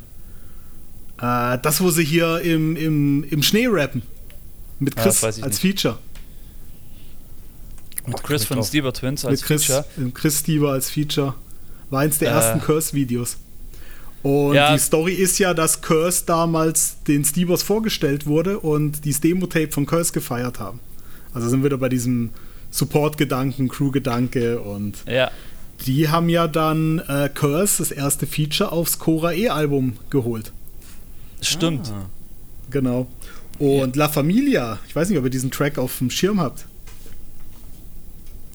[SPEAKER 3] Äh, das, wo sie hier im, im, im Schnee rappen. Mit Chris ja, als nicht. Feature.
[SPEAKER 2] Mit Chris von Stieber Twins als
[SPEAKER 3] mit Chris, Feature. Mit Chris Stieber als Feature. War eins der äh. ersten Curse-Videos. Und ja. die Story ist ja, dass Curse damals den Steebers vorgestellt wurde und die Demo-Tape von Curse gefeiert haben. Also sind wir da bei diesem Support-Gedanken, Crew-Gedanke und
[SPEAKER 2] ja.
[SPEAKER 3] die haben ja dann äh, Curse, das erste Feature, aufs Cora E-Album geholt.
[SPEAKER 2] Stimmt. Ah.
[SPEAKER 3] Genau. Und ja. La Familia, ich weiß nicht, ob ihr diesen Track auf dem Schirm habt.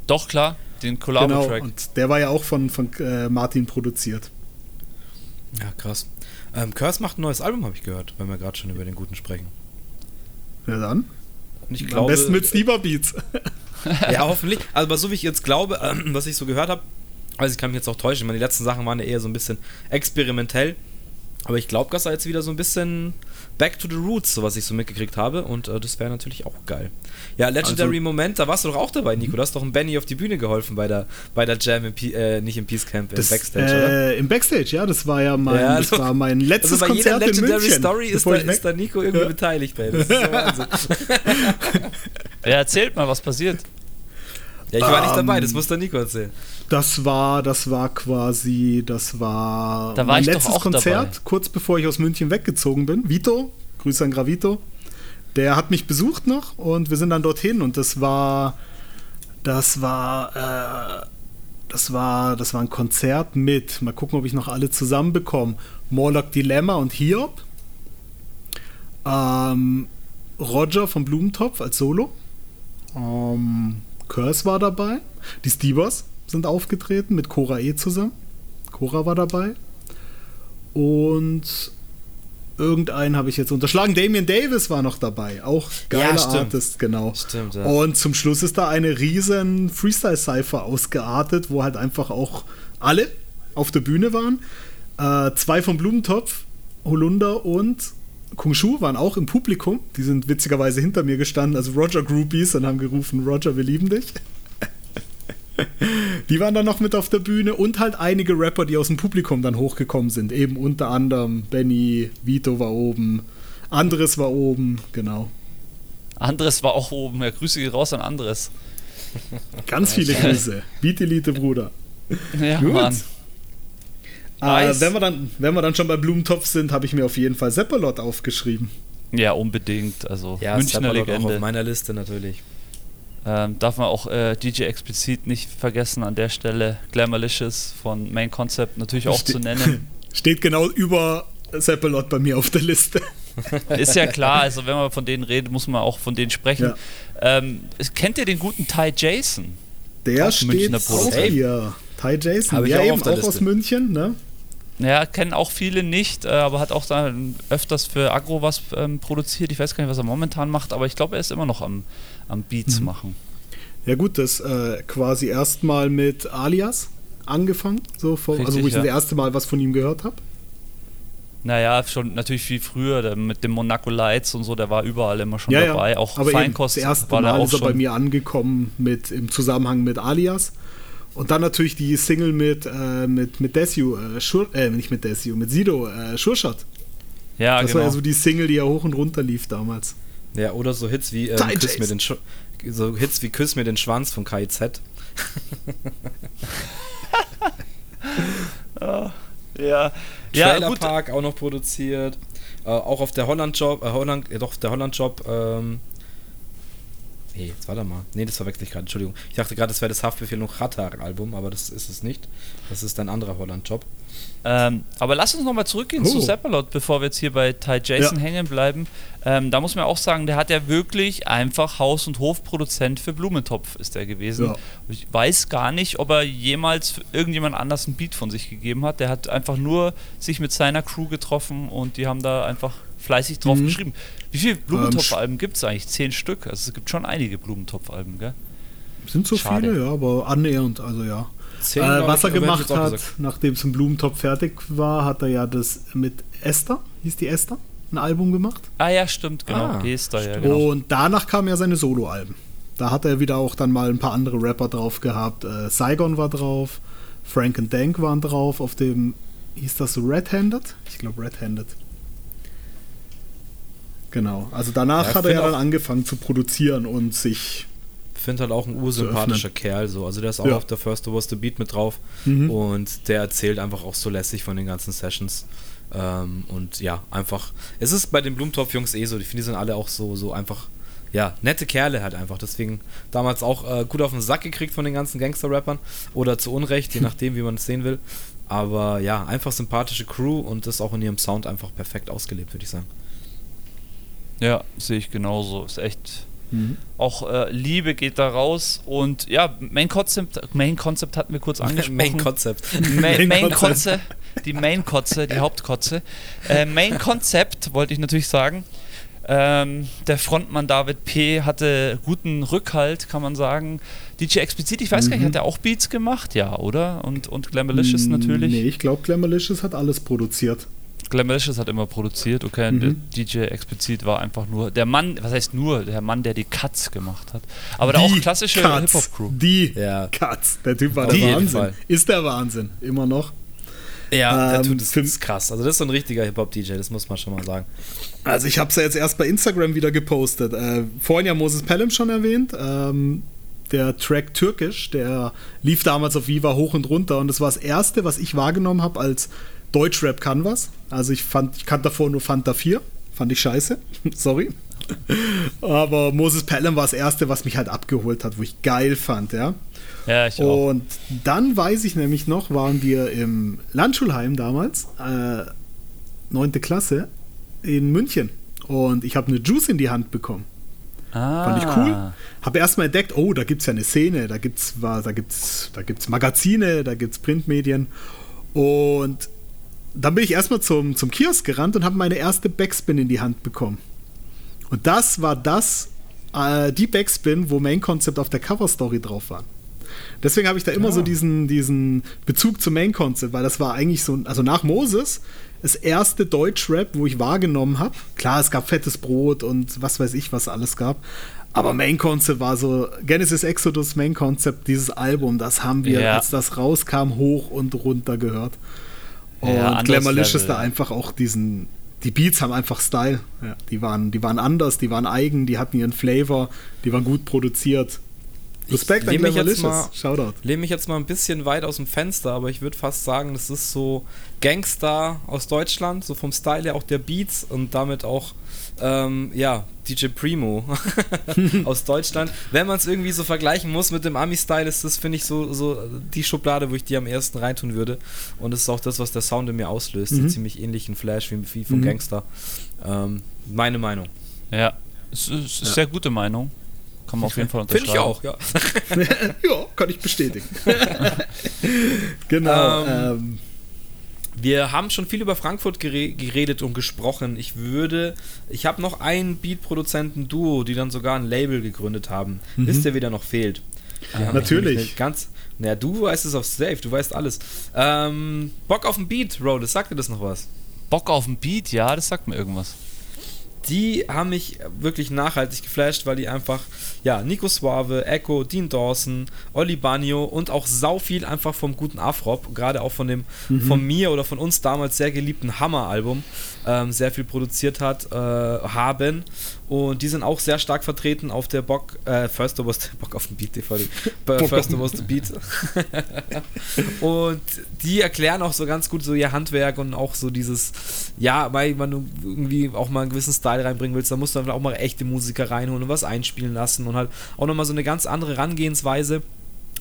[SPEAKER 2] Doch, klar, den Collabo-Track. Genau,
[SPEAKER 3] und der war ja auch von, von äh, Martin produziert.
[SPEAKER 1] Ja, krass. Ähm, Curse macht ein neues Album, habe ich gehört, wenn wir gerade schon über den Guten sprechen.
[SPEAKER 3] Ja, dann.
[SPEAKER 1] Und ich glaube,
[SPEAKER 3] Am besten mit Steamer Beats.
[SPEAKER 1] ja, hoffentlich. Also, aber so wie ich jetzt glaube, was ich so gehört habe, also ich kann mich jetzt auch täuschen, meine, die letzten Sachen waren ja eher so ein bisschen experimentell. Aber ich glaube, dass er jetzt wieder so ein bisschen back to the roots, so was ich so mitgekriegt habe. Und äh, das wäre natürlich auch geil. Ja, Legendary also, Moment, da warst du doch auch dabei, Nico. Du hast doch einem Benny auf die Bühne geholfen bei der, bei der Jam, im äh, nicht im Peace Camp,
[SPEAKER 3] im Backstage, oder? Äh, Im Backstage, ja, das war ja mein, ja, also, das war mein letztes also bei Konzert
[SPEAKER 1] jeder Legendary
[SPEAKER 3] in München,
[SPEAKER 1] Story ist da, ist da Nico irgendwie ja. beteiligt bei. Das ist so Wahnsinn.
[SPEAKER 2] ja, erzählt mal, was passiert.
[SPEAKER 1] Ja, ich war um, nicht dabei, das ähm, muss der Nico erzählen.
[SPEAKER 3] Das war, das war quasi, das war,
[SPEAKER 2] da war mein letztes Konzert, dabei.
[SPEAKER 3] kurz bevor ich aus München weggezogen bin. Vito, Grüße an Gravito. Der hat mich besucht noch und wir sind dann dorthin und das war, das war, äh, das war, das war ein Konzert mit, mal gucken, ob ich noch alle zusammenbekomme. Morlock Dilemma und Hiob. Ähm, Roger von Blumentopf als Solo. Ähm, Curse war dabei. Die Steebers sind aufgetreten mit Cora E zusammen. Cora war dabei. Und irgendeinen habe ich jetzt unterschlagen. Damien Davis war noch dabei. Auch geiler ja, Artist, genau.
[SPEAKER 1] Stimmt, ja.
[SPEAKER 3] Und zum Schluss ist da eine riesen Freestyle-Cypher ausgeartet, wo halt einfach auch alle auf der Bühne waren. Äh, zwei vom Blumentopf, Holunder und Kung Shu waren auch im Publikum. Die sind witzigerweise hinter mir gestanden, also Roger Groupies, und haben gerufen: Roger, wir lieben dich. Die waren dann noch mit auf der Bühne und halt einige Rapper, die aus dem Publikum dann hochgekommen sind. Eben unter anderem Benny, Vito war oben, Andres war oben, genau.
[SPEAKER 2] Andres war auch oben. Ja, Grüße gehen raus an Andres.
[SPEAKER 3] Ganz viele Grüße. Beat Bruder.
[SPEAKER 2] Ja, Gut. Mann.
[SPEAKER 3] Äh, wenn, wir dann, wenn wir dann schon bei Blumentopf sind, habe ich mir auf jeden Fall Seppalot aufgeschrieben.
[SPEAKER 2] Ja, unbedingt. Also
[SPEAKER 1] ja, Münchner Legende. Auch auf meiner Liste natürlich.
[SPEAKER 2] Ähm, darf man auch äh, DJ explizit nicht vergessen an der Stelle. Glamourlicious von Main Concept natürlich auch Ste zu nennen.
[SPEAKER 3] Steht genau über Seppalot bei mir auf der Liste.
[SPEAKER 2] Ist ja klar, also wenn man von denen redet, muss man auch von denen sprechen. Ja. Ähm, kennt ihr den guten Ty Jason?
[SPEAKER 3] Der steht auch hier. Ty Jason,
[SPEAKER 1] ja, auch, eben, auch aus
[SPEAKER 3] München, ne?
[SPEAKER 2] Ja, kennen auch viele nicht, äh, aber hat auch da öfters für Agro was ähm, produziert. Ich weiß gar nicht, was er momentan macht, aber ich glaube, er ist immer noch am, am Beats mhm. machen.
[SPEAKER 3] Ja gut, das äh, quasi erstmal mit Alias angefangen, so vor, Richtig, also wo ich ja. das erste Mal was von ihm gehört habe.
[SPEAKER 2] Naja, schon natürlich viel früher, mit dem Monaco Lights und so, der war überall immer schon ja, dabei. Ja. Auch
[SPEAKER 3] aber Feinkost das erste war Mal ist er bei mir angekommen mit, im Zusammenhang mit Alias. Und dann natürlich die Single mit, äh, mit, mit Desio, äh, Schur, äh, nicht mit Desio, mit Sido, äh, Schurschat.
[SPEAKER 2] Ja,
[SPEAKER 3] das
[SPEAKER 2] genau.
[SPEAKER 3] war ja so die Single, die ja hoch und runter lief damals.
[SPEAKER 1] Ja, oder so Hits wie ähm, Küss mir den Sch so Hits wie Küss mir den Schwanz von KIZ.
[SPEAKER 2] oh, ja.
[SPEAKER 1] Trailer ja, Park auch noch produziert. Äh, auch auf der Holland Job, äh, Holland, ja doch, der Holland Job ähm, Nee, jetzt warte mal. Nee, das verwechsel ich gerade. Entschuldigung. Ich dachte gerade, das wäre das Haftbefehl noch Ratar-Album, aber das ist es nicht. Das ist ein anderer Holland-Job.
[SPEAKER 2] Ähm, aber lass uns nochmal zurückgehen oh. zu Seppalot, bevor wir jetzt hier bei Ty Jason ja. hängen bleiben. Ähm, da muss man auch sagen, der hat ja wirklich einfach Haus- und Hofproduzent für Blumentopf ist der gewesen. Ja. Ich weiß gar nicht, ob er jemals irgendjemand anders ein Beat von sich gegeben hat. Der hat einfach nur sich mit seiner Crew getroffen und die haben da einfach fleißig drauf mhm. geschrieben. Wie viele Blumentopf-Alben ähm, gibt es eigentlich? Zehn Stück. Also es gibt schon einige Blumentopf-Alben, gell?
[SPEAKER 3] Sind so Schade. viele, ja, aber annähernd, also ja. Zehn, äh, was er gemacht hat, nachdem es im Blumentopf fertig war, hat er ja das mit Esther, hieß die Esther, ein Album gemacht.
[SPEAKER 2] Ah ja, stimmt, genau. Ah, Esther,
[SPEAKER 3] ja, genau. Und danach kamen ja seine Solo-Alben. Da hat er wieder auch dann mal ein paar andere Rapper drauf gehabt. Äh, Saigon war drauf, Frank and Dank waren drauf, auf dem, hieß das so Red-Handed? Ich glaube Red-Handed. Genau. Also danach ja, hat er ja dann angefangen zu produzieren und sich.
[SPEAKER 1] Ich finde halt auch ein ursympathischer Kerl so. Also der ist auch ja. auf der First Was the Beat mit drauf mhm. und der erzählt einfach auch so lässig von den ganzen Sessions. Ähm, und ja, einfach. Es ist bei den Blumentopf-Jungs eh so. Ich finde, die sind alle auch so, so einfach ja, nette Kerle halt einfach. Deswegen damals auch äh, gut auf den Sack gekriegt von den ganzen Gangster-Rappern oder zu Unrecht, je nachdem, wie man es sehen will. Aber ja, einfach sympathische Crew und das auch in ihrem Sound einfach perfekt ausgelebt, würde ich sagen.
[SPEAKER 2] Ja, sehe ich genauso. Ist echt. Mhm. Auch äh, Liebe geht da raus und ja, Main Concept, Main Concept hatten wir kurz angesprochen.
[SPEAKER 1] Main Concept.
[SPEAKER 2] Main, Main Kotze, die Main Kotze, die Hauptkotze. Äh, Main Concept wollte ich natürlich sagen. Ähm, der Frontmann David P. hatte guten Rückhalt, kann man sagen. DJ Explizit, ich weiß mhm. gar nicht, hat er auch Beats gemacht? Ja, oder? Und, und Glamalicious mm, natürlich?
[SPEAKER 3] Nee, ich glaube, Glamalicious hat alles produziert.
[SPEAKER 2] Glamalicious hat immer produziert, okay. Mhm. DJ Explizit war einfach nur der Mann, was heißt nur, der Mann, der die Cuts gemacht hat. Aber die auch klassische Hip-Hop-Crew.
[SPEAKER 3] Die ja. Cuts. Der Typ war die der Wahnsinn. Ist der Wahnsinn. Immer noch.
[SPEAKER 1] Ja, ähm, der tut es ist krass. Also das ist so ein richtiger Hip-Hop-DJ, das muss man schon mal sagen.
[SPEAKER 3] Also ich habe es ja jetzt erst bei Instagram wieder gepostet. Äh, vorhin ja Moses Pelham schon erwähnt. Ähm, der Track Türkisch, der lief damals auf Viva hoch und runter und das war das erste, was ich wahrgenommen habe als Deutschrap kann was. Also ich fand, ich kannte davor nur Fanta 4. Fand ich scheiße. Sorry. Aber Moses Pelham war das erste, was mich halt abgeholt hat, wo ich geil fand, ja.
[SPEAKER 2] Ja, ich auch.
[SPEAKER 3] Und dann weiß ich nämlich noch, waren wir im Landschulheim damals, äh, 9. Klasse, in München. Und ich habe eine Juice in die Hand bekommen. Ah. Fand ich cool. Habe erstmal entdeckt, oh, da gibt es ja eine Szene, da gibt es da gibt's, da gibt's Magazine, da gibt es Printmedien. Und dann bin ich erstmal zum, zum Kiosk gerannt und habe meine erste Backspin in die Hand bekommen. Und das war das, äh, die Backspin, wo Main Concept auf der Cover Story drauf war. Deswegen habe ich da immer ja. so diesen, diesen Bezug zum Main Concept, weil das war eigentlich so, also nach Moses, das erste Deutschrap, wo ich wahrgenommen habe. Klar, es gab fettes Brot und was weiß ich, was alles gab. Aber Main Concept war so, Genesis Exodus Main Concept, dieses Album, das haben wir, ja. als das rauskam, hoch und runter gehört. Und ja, Glamalicious da einfach auch diesen, die Beats haben einfach Style. Ja, die, waren, die waren anders, die waren eigen, die hatten ihren Flavor, die waren gut produziert.
[SPEAKER 1] Respekt an Glamalicious. Shoutout. Lehne mich jetzt mal ein bisschen weit aus dem Fenster, aber ich würde fast sagen, das ist so Gangster aus Deutschland, so vom Style her auch der Beats und damit auch ähm, ja, DJ Primo aus Deutschland. Wenn man es irgendwie so vergleichen muss mit dem Ami-Style, ist das, finde ich, so, so die Schublade, wo ich die am ersten reintun würde. Und das ist auch das, was der Sound in mir auslöst. Mhm. ziemlich ähnlichen Flash wie, wie vom mhm. Gangster. Ähm, meine Meinung.
[SPEAKER 2] Ja, es ist eine ja. sehr gute Meinung. Kann man auf jeden Fall
[SPEAKER 1] unterschreiben. Finde ich auch, ja.
[SPEAKER 3] ja, kann ich bestätigen. genau. Ähm, ähm,
[SPEAKER 1] wir haben schon viel über Frankfurt geredet und gesprochen. Ich würde, ich habe noch einen Beat-Produzenten-Duo, die dann sogar ein Label gegründet haben. Mhm. Wisst ihr, wer da noch fehlt?
[SPEAKER 3] Ja, natürlich.
[SPEAKER 1] Ganz, naja, du weißt es auf Safe, du weißt alles. Ähm, Bock auf ein Beat, Roll, sagt dir das noch was?
[SPEAKER 2] Bock auf ein Beat, ja, das sagt mir irgendwas
[SPEAKER 1] die haben mich wirklich nachhaltig geflasht, weil die einfach, ja, Nico Suave, Echo, Dean Dawson, Oli Banio und auch sau viel einfach vom guten Afrop, gerade auch von dem mhm. von mir oder von uns damals sehr geliebten Hammer-Album, ähm, sehr viel produziert hat, äh, haben. Und die sind auch sehr stark vertreten auf der Bock, äh, First the Bock auf den Beat TV. First was the Beat. und die erklären auch so ganz gut so ihr Handwerk und auch so dieses, ja, weil man irgendwie auch mal einen gewissen Style reinbringen willst, dann musst du dann auch mal echte Musiker reinholen und was einspielen lassen und halt auch nochmal so eine ganz andere Herangehensweise.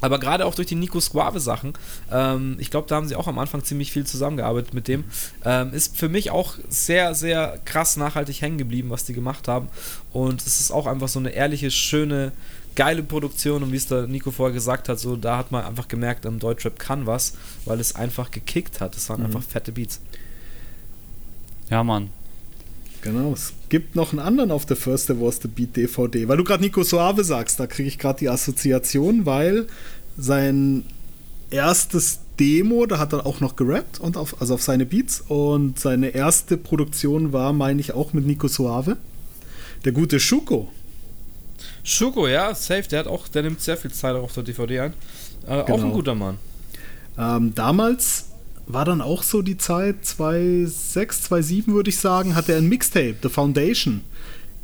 [SPEAKER 1] Aber gerade auch durch die Nico Squave Sachen, ähm, ich glaube, da haben sie auch am Anfang ziemlich viel zusammengearbeitet mit dem, ähm, ist für mich auch sehr, sehr krass nachhaltig hängen geblieben, was die gemacht haben. Und es ist auch einfach so eine ehrliche, schöne, geile Produktion. Und wie es der Nico vorher gesagt hat, so da hat man einfach gemerkt, ähm, Deutschrap kann was, weil es einfach gekickt hat. Es waren mhm. einfach fette Beats.
[SPEAKER 2] Ja, Mann.
[SPEAKER 3] Genau, es gibt noch einen anderen auf der First Was the Beat DVD. Weil du gerade Nico Suave sagst, da kriege ich gerade die Assoziation, weil sein erstes Demo, da hat er auch noch gerappt und auf, also auf seine Beats und seine erste Produktion war, meine ich, auch mit Nico Suave. Der gute Schuko.
[SPEAKER 1] Schuko, ja, safe, der hat auch, der nimmt sehr viel Zeit auf der DVD ein. Äh, genau. Auch ein genau. guter Mann.
[SPEAKER 3] Ähm, damals war dann auch so die Zeit, 2006, 2007 würde ich sagen, hat er ein Mixtape, The Foundation.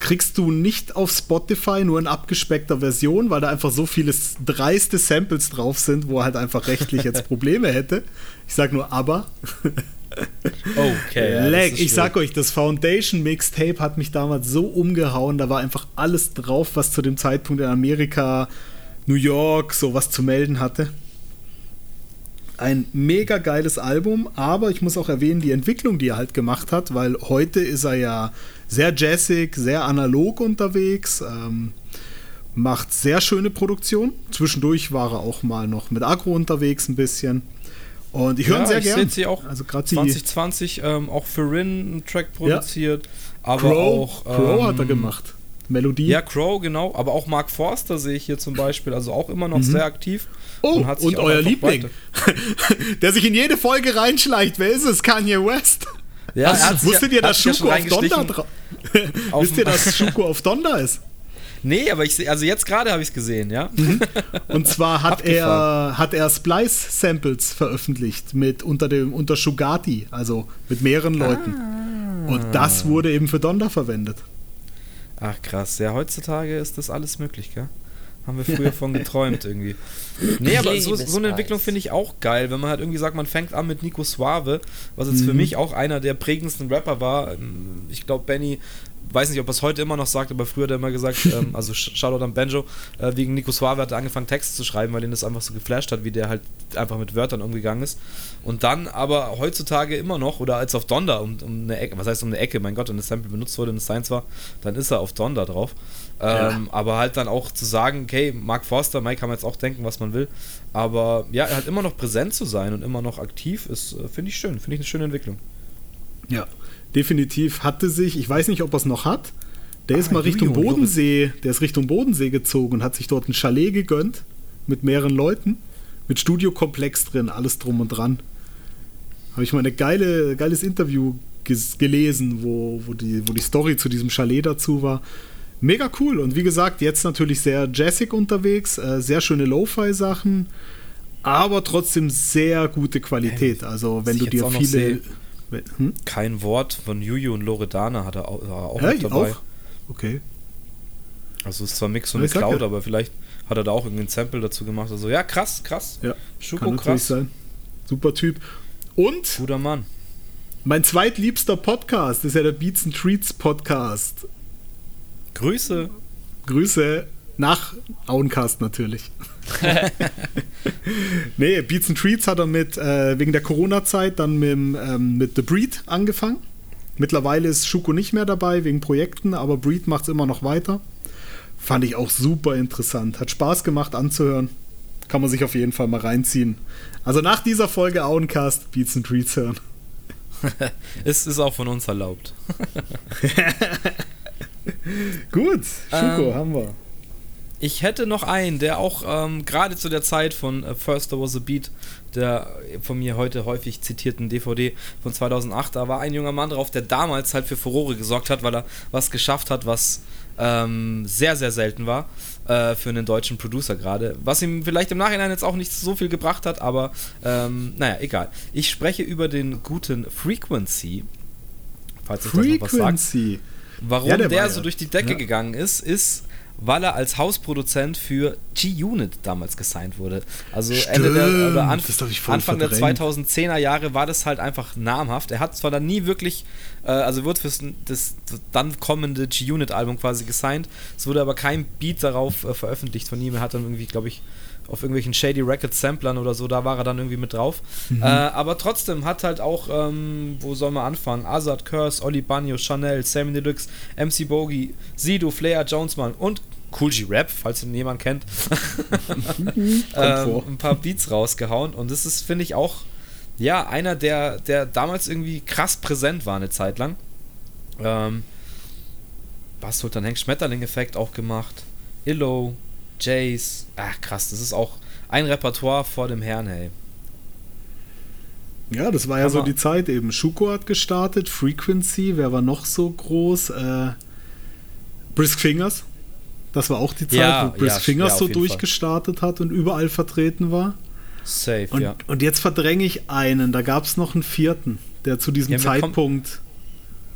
[SPEAKER 3] Kriegst du nicht auf Spotify nur in abgespeckter Version, weil da einfach so viele dreiste Samples drauf sind, wo er halt einfach rechtlich jetzt Probleme hätte. Ich sag nur aber. Okay. Ja, ich sag euch, das Foundation Mixtape hat mich damals so umgehauen. Da war einfach alles drauf, was zu dem Zeitpunkt in Amerika, New York, sowas zu melden hatte. Ein mega geiles Album, aber ich muss auch erwähnen, die Entwicklung, die er halt gemacht hat, weil heute ist er ja sehr jazzig, sehr analog unterwegs. Ähm, macht sehr schöne Produktion. Zwischendurch war er auch mal noch mit Agro unterwegs ein bisschen. Und ich höre ja, ihn sehr ich gerne.
[SPEAKER 1] sie auch also 2020 ähm, auch für Rin einen Track produziert. Ja. Aber
[SPEAKER 3] Crow,
[SPEAKER 1] auch.
[SPEAKER 3] Ähm, Crow hat er gemacht. Melodie.
[SPEAKER 1] Ja, Crow, genau. Aber auch Mark Forster sehe ich hier zum Beispiel. Also auch immer noch mhm. sehr aktiv.
[SPEAKER 3] Oh, und, und euer Liebling. Der sich in jede Folge reinschleicht. Wer ist es? Kanye West. Ja, Hast, wusstet ihr, dass Schuko auf Donda drauf Wisst ihr, dass Schuko auf Donda ist?
[SPEAKER 1] Nee, aber ich also jetzt gerade habe ich es gesehen, ja.
[SPEAKER 3] Mhm. Und zwar hat er hat er Splice Samples veröffentlicht mit unter dem unter Shugati, also mit mehreren Leuten. Ah. Und das wurde eben für Donda verwendet.
[SPEAKER 1] Ach krass, ja, heutzutage ist das alles möglich, gell? Haben wir früher von geträumt irgendwie. Nee, aber so, so eine Entwicklung finde ich auch geil, wenn man halt irgendwie sagt, man fängt an mit Nico Suave, was jetzt mhm. für mich auch einer der prägendsten Rapper war. Ich glaube, Benny weiß nicht, ob er es heute immer noch sagt, aber früher hat er immer gesagt, ähm, also Shoutout an Banjo, äh, wegen Nico Suave hat er angefangen Texte zu schreiben, weil ihn das einfach so geflasht hat, wie der halt einfach mit Wörtern umgegangen ist. Und dann aber heutzutage immer noch, oder als auf Donda um, um eine Ecke, was heißt um eine Ecke, mein Gott, wenn das Sample benutzt wurde und es Science war, dann ist er auf Donda drauf. Ähm, ja. Aber halt dann auch zu sagen, okay, Mark Forster, Mike kann man jetzt auch denken, was man will, aber ja, er hat immer noch präsent zu sein und immer noch aktiv, ist, äh, finde ich schön, finde ich eine schöne Entwicklung.
[SPEAKER 3] Ja, definitiv hatte sich, ich weiß nicht, ob er es noch hat, der ah, ist mal Richtung Bodensee, der ist Richtung Bodensee gezogen und hat sich dort ein Chalet gegönnt mit mehreren Leuten, mit Studiokomplex drin, alles drum und dran. Habe ich mal ein geile, geiles Interview gelesen, wo, wo, die, wo die Story zu diesem Chalet dazu war. Mega cool und wie gesagt, jetzt natürlich sehr jazzig unterwegs, äh, sehr schöne Lo-Fi-Sachen, aber trotzdem sehr gute Qualität. Also wenn du dir viele
[SPEAKER 1] hm? Kein Wort von Juju und Loredana hat er auch, auch hey, mit dabei. Auch?
[SPEAKER 3] Okay.
[SPEAKER 1] Also es ist zwar Mix und Cloud, ja. aber vielleicht hat er da auch irgendwie ein Sample dazu gemacht. Also ja, krass, krass.
[SPEAKER 3] Ja, Schuko, kann krass. sein. Super Typ. Und
[SPEAKER 1] guter Mann.
[SPEAKER 3] Mein zweitliebster Podcast ist ja der Beats and Treats Podcast.
[SPEAKER 1] Grüße.
[SPEAKER 3] Grüße nach Auencast natürlich. nee, Beats and Treats hat er mit, äh, wegen der Corona-Zeit dann mit, ähm, mit The Breed angefangen. Mittlerweile ist Schuko nicht mehr dabei wegen Projekten, aber Breed macht es immer noch weiter. Fand ich auch super interessant. Hat Spaß gemacht anzuhören. Kann man sich auf jeden Fall mal reinziehen. Also nach dieser Folge Auencast Beats and Treats hören.
[SPEAKER 1] es ist auch von uns erlaubt.
[SPEAKER 3] Gut, Schuko ähm, haben wir.
[SPEAKER 1] Ich hätte noch einen, der auch ähm, gerade zu der Zeit von uh, First There Was a Beat, der von mir heute häufig zitierten DVD von 2008, da war ein junger Mann drauf, der damals halt für Furore gesorgt hat, weil er was geschafft hat, was ähm, sehr, sehr selten war äh, für einen deutschen Producer gerade. Was ihm vielleicht im Nachhinein jetzt auch nicht so viel gebracht hat, aber ähm, naja, egal. Ich spreche über den guten Frequency.
[SPEAKER 3] Falls ich Frequency. das noch was sagt.
[SPEAKER 1] Warum ja, der, der so ja. durch die Decke ja. gegangen ist, ist, weil er als Hausproduzent für G-Unit damals gesigned wurde. Also Stimmt, Ende der, oder Anf Anfang der 2010er Jahre war das halt einfach namhaft. Er hat zwar dann nie wirklich, äh, also wird fürs das, dann kommende G-Unit-Album quasi gesigned, es wurde aber kein Beat darauf äh, veröffentlicht von ihm. Er hat dann irgendwie, glaube ich, auf irgendwelchen Shady Records Samplern oder so, da war er dann irgendwie mit drauf. Mhm. Äh, aber trotzdem hat halt auch, ähm, wo soll man anfangen? Azad, Curse, Oli Banyo, Chanel, Sammy Deluxe, MC Bogey, Sido, Flair, Jonesman und Cool G Rap, falls ihn jemand kennt, ähm, ein paar Beats rausgehauen. Und das ist, finde ich, auch ja, einer, der, der damals irgendwie krass präsent war eine Zeit lang. Ähm, was Sultan Hank Schmetterling-Effekt auch gemacht. Illo, Jace. Ach krass, das ist auch ein Repertoire vor dem Herrn, hey.
[SPEAKER 3] Ja, das war ja so die Zeit eben. Schuko hat gestartet, Frequency, wer war noch so groß? Äh, Brisk Fingers. Das war auch die Zeit, ja, wo Brisk ja, Fingers ja, so durchgestartet Fall. hat und überall vertreten war.
[SPEAKER 1] Safe,
[SPEAKER 3] und,
[SPEAKER 1] ja.
[SPEAKER 3] Und jetzt verdränge ich einen. Da gab es noch einen vierten, der zu diesem Zeitpunkt.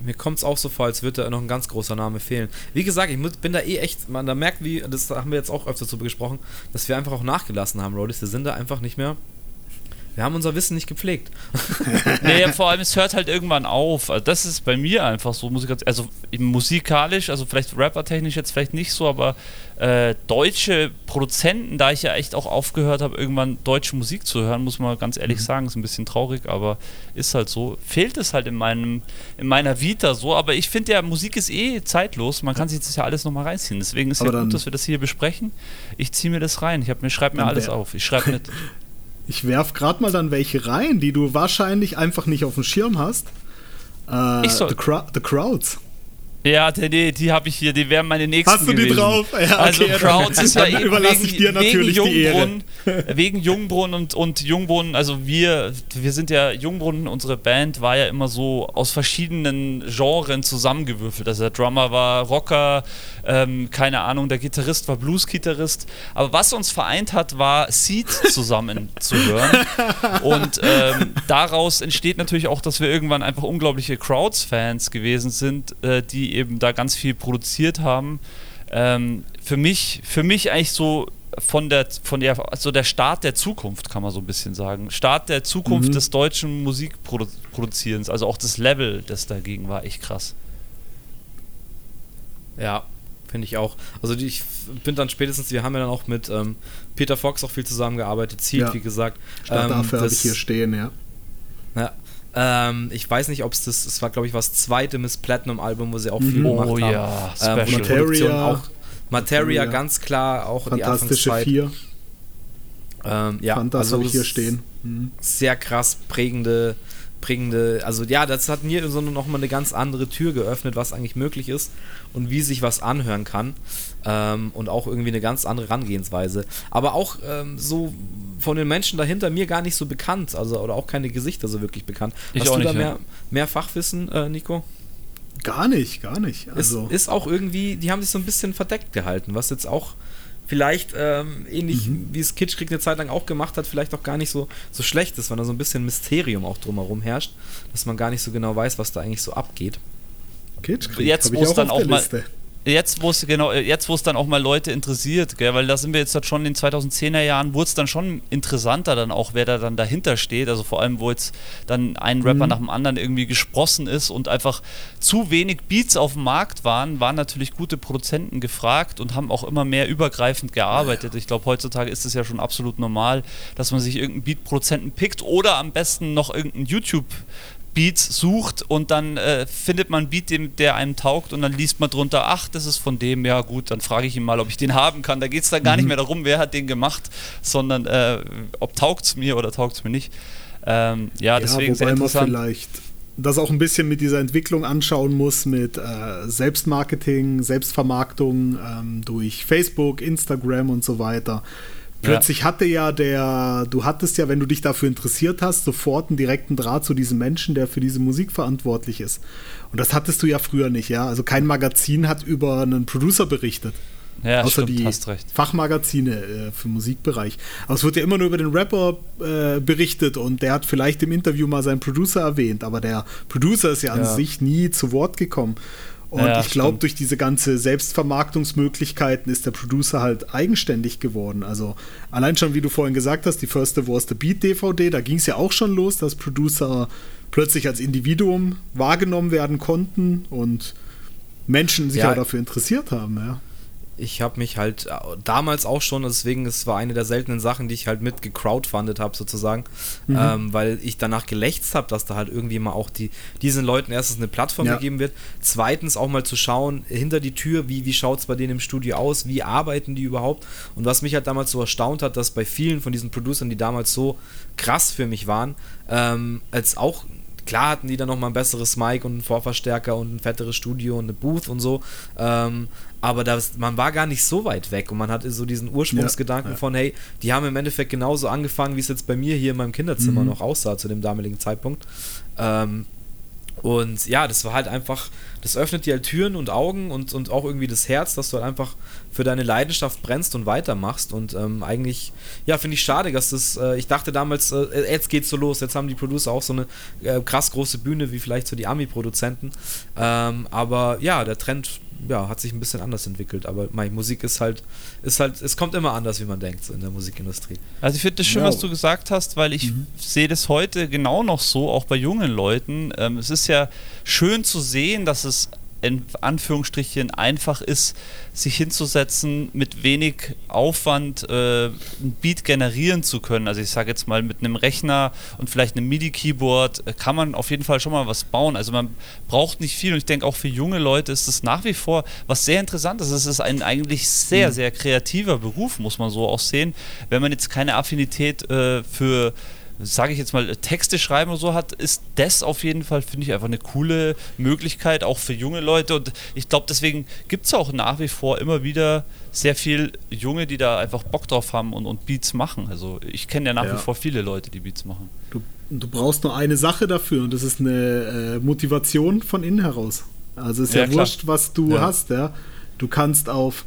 [SPEAKER 1] Mir kommt es auch so vor, als würde da noch ein ganz großer Name fehlen. Wie gesagt, ich bin da eh echt, man da merkt, wie, das haben wir jetzt auch öfter so besprochen, dass wir einfach auch nachgelassen haben, Rollis. Wir sind da einfach nicht mehr Wir haben unser Wissen nicht gepflegt.
[SPEAKER 2] naja, vor allem, es hört halt irgendwann auf. Also das ist bei mir einfach so, also musikalisch, also vielleicht rappertechnisch jetzt vielleicht nicht so, aber äh, deutsche Produzenten, da ich ja echt auch aufgehört habe, irgendwann deutsche Musik zu hören, muss man ganz ehrlich mhm. sagen, ist ein bisschen traurig, aber ist halt so. Fehlt es halt in meinem, in meiner Vita so, aber ich finde ja, Musik ist eh zeitlos, man kann sich das ja alles nochmal reinziehen. Deswegen ist aber ja gut, dass wir das hier besprechen. Ich ziehe mir das rein. Ich mir, schreibe mir alles auf. Ich schreibe mit.
[SPEAKER 3] Ich werf gerade mal dann welche rein, die du wahrscheinlich einfach nicht auf dem Schirm hast. Äh, the, Cro the Crowds.
[SPEAKER 2] Ja, die, die habe ich hier, die wären meine nächsten.
[SPEAKER 3] Hast du die
[SPEAKER 2] gewesen.
[SPEAKER 3] drauf?
[SPEAKER 2] Ja, also okay, Crowds ist ja eben überlasse wegen, ich dir natürlich wegen Jungbrunnen, wegen Jungbrunnen und, und Jungbrunnen, also wir, wir sind ja Jungbrunnen, unsere Band war ja immer so aus verschiedenen Genren zusammengewürfelt. Also der Drummer war Rocker, ähm, keine Ahnung, der Gitarrist war Blues-Gitarrist. Aber was uns vereint hat, war Seed zusammen zu hören. Und ähm, daraus entsteht natürlich auch, dass wir irgendwann einfach unglaubliche Crowds-Fans gewesen sind, äh, die eben da ganz viel produziert haben. Ähm, für mich, für mich eigentlich so von der, von der, also der Start der Zukunft, kann man so ein bisschen sagen. Start der Zukunft mhm. des deutschen Musikproduzierens, also auch das Level, das dagegen war echt krass.
[SPEAKER 1] Ja, finde ich auch. Also die, ich bin dann spätestens, wir haben ja dann auch mit ähm, Peter Fox auch viel zusammengearbeitet, Ziel, ja. wie gesagt.
[SPEAKER 3] Ähm, dafür habe ich hier stehen, ja.
[SPEAKER 1] Ja, ähm, ich weiß nicht, ob es das, es war glaube ich was zweite Miss Platinum Album, wo sie auch viel mhm. gemacht
[SPEAKER 2] oh,
[SPEAKER 1] haben.
[SPEAKER 2] Ja,
[SPEAKER 1] ähm, Materia, auch Materia ganz klar, auch
[SPEAKER 3] Fantastische die Anfangszeit. Vier.
[SPEAKER 1] Ähm, ja,
[SPEAKER 3] Fantas also habe ich hier stehen.
[SPEAKER 1] Mhm. Sehr krass prägende prägende, also ja, das hat mir so nochmal eine ganz andere Tür geöffnet, was eigentlich möglich ist und wie sich was anhören kann ähm, und auch irgendwie eine ganz andere Herangehensweise. Aber auch ähm, so von den Menschen dahinter mir gar nicht so bekannt, also oder auch keine Gesichter so wirklich bekannt.
[SPEAKER 2] Ich Hast du nicht, da
[SPEAKER 1] mehr, mehr Fachwissen, äh, Nico?
[SPEAKER 3] Gar nicht, gar nicht.
[SPEAKER 1] Also ist, ist auch irgendwie, die haben sich so ein bisschen verdeckt gehalten, was jetzt auch vielleicht ähm, ähnlich mhm. wie es Kitschkrieg eine Zeit lang auch gemacht hat, vielleicht auch gar nicht so, so schlecht ist, weil da so ein bisschen Mysterium auch drumherum herrscht, dass man gar nicht so genau weiß, was da eigentlich so abgeht.
[SPEAKER 2] Kitschkrieg, jetzt wo es dann auch mal Liste jetzt, wo es genau, jetzt, wo es dann auch mal Leute interessiert, gell, weil da sind wir jetzt halt schon in den 2010er Jahren, wurde es dann schon interessanter dann auch, wer da dann dahinter steht. Also vor allem, wo jetzt dann ein Rapper mhm. nach dem anderen irgendwie gesprossen ist und einfach zu wenig Beats auf dem Markt waren, waren natürlich gute Produzenten gefragt und haben auch immer mehr übergreifend gearbeitet. Ich glaube, heutzutage ist es ja schon absolut normal, dass man sich irgendeinen Beat-Produzenten pickt oder am besten noch irgendeinen YouTube- Beats sucht und dann äh, findet man einen Beat, dem, der einem taugt und dann liest man drunter, ach, das ist von dem, ja gut, dann frage ich ihn mal, ob ich den haben kann. Da geht es dann gar mhm. nicht mehr darum, wer hat den gemacht, sondern äh, ob taugt es mir oder taugt es mir nicht. Ähm, ja, ja, deswegen
[SPEAKER 3] sehr interessant. Man vielleicht das auch ein bisschen mit dieser Entwicklung anschauen muss, mit äh, Selbstmarketing, Selbstvermarktung ähm, durch Facebook, Instagram und so weiter. Plötzlich ja. hatte ja der, du hattest ja, wenn du dich dafür interessiert hast, sofort einen direkten Draht zu diesem Menschen, der für diese Musik verantwortlich ist. Und das hattest du ja früher nicht, ja. Also kein Magazin hat über einen Producer berichtet.
[SPEAKER 2] Ja,
[SPEAKER 3] außer
[SPEAKER 2] stimmt,
[SPEAKER 3] die Fachmagazine äh, für Musikbereich. Aber es wird ja immer nur über den Rapper äh, berichtet und der hat vielleicht im Interview mal seinen Producer erwähnt, aber der Producer ist ja an ja. sich nie zu Wort gekommen. Und ja, ich glaube, durch diese ganze Selbstvermarktungsmöglichkeiten ist der Producer halt eigenständig geworden. Also allein schon, wie du vorhin gesagt hast, die First Wars the Beat DVD, da ging es ja auch schon los, dass Producer plötzlich als Individuum wahrgenommen werden konnten und Menschen sich ja. auch dafür interessiert haben, ja
[SPEAKER 1] ich habe mich halt äh, damals auch schon, deswegen es war eine der seltenen Sachen, die ich halt mit gecrowdfundet habe sozusagen, mhm. ähm, weil ich danach gelächzt habe, dass da halt irgendwie mal auch die, diesen Leuten erstens eine Plattform ja. gegeben wird, zweitens auch mal zu schauen hinter die Tür, wie, wie schaut es bei denen im Studio aus, wie arbeiten die überhaupt und was mich halt damals so erstaunt hat, dass bei vielen von diesen Producern, die damals so krass für mich waren, ähm, als auch Klar hatten die dann nochmal ein besseres Mic und einen Vorverstärker und ein fetteres Studio und eine Booth und so. Ähm, aber das, man war gar nicht so weit weg und man hatte so diesen Ursprungsgedanken ja, ja. von, hey, die haben im Endeffekt genauso angefangen, wie es jetzt bei mir hier in meinem Kinderzimmer mhm. noch aussah zu dem damaligen Zeitpunkt. Ähm, und ja, das war halt einfach, das öffnet dir halt Türen und Augen und, und auch irgendwie das Herz, dass du halt einfach für deine Leidenschaft brennst und weitermachst. Und ähm, eigentlich, ja, finde ich schade, dass das, äh, ich dachte damals, äh, jetzt geht's so los, jetzt haben die Producer auch so eine äh, krass große Bühne wie vielleicht so die Ami-Produzenten. Ähm, aber ja, der Trend ja, hat sich ein bisschen anders entwickelt. Aber meine Musik ist halt, ist halt, es kommt immer anders, wie man denkt, so in der Musikindustrie.
[SPEAKER 2] Also ich finde das schön, no. was du gesagt hast, weil ich mhm. sehe das heute genau noch so, auch bei jungen Leuten. Ähm, es ist ja schön zu sehen, dass es in Anführungsstrichen einfach ist, sich hinzusetzen, mit wenig Aufwand äh, ein Beat generieren zu können. Also ich sage jetzt mal, mit einem Rechner und vielleicht einem MIDI-Keyboard äh, kann man auf jeden Fall schon mal was bauen. Also man braucht nicht viel und ich denke auch für junge Leute ist es nach wie vor was sehr Interessantes. Es ist ein eigentlich sehr, mhm. sehr kreativer Beruf, muss man so auch sehen. Wenn man jetzt keine Affinität äh, für sage ich jetzt mal, Texte schreiben und so hat, ist das auf jeden Fall, finde ich, einfach eine coole Möglichkeit, auch für junge Leute. Und ich glaube, deswegen gibt es auch nach wie vor immer wieder sehr viel Junge, die da einfach Bock drauf haben und, und Beats machen. Also ich kenne ja nach ja. wie vor viele Leute, die Beats machen.
[SPEAKER 3] Du, du, brauchst nur eine Sache dafür und das ist eine äh, Motivation von innen heraus. Also ist ja, ja wurscht, was du ja. hast, ja. Du kannst auf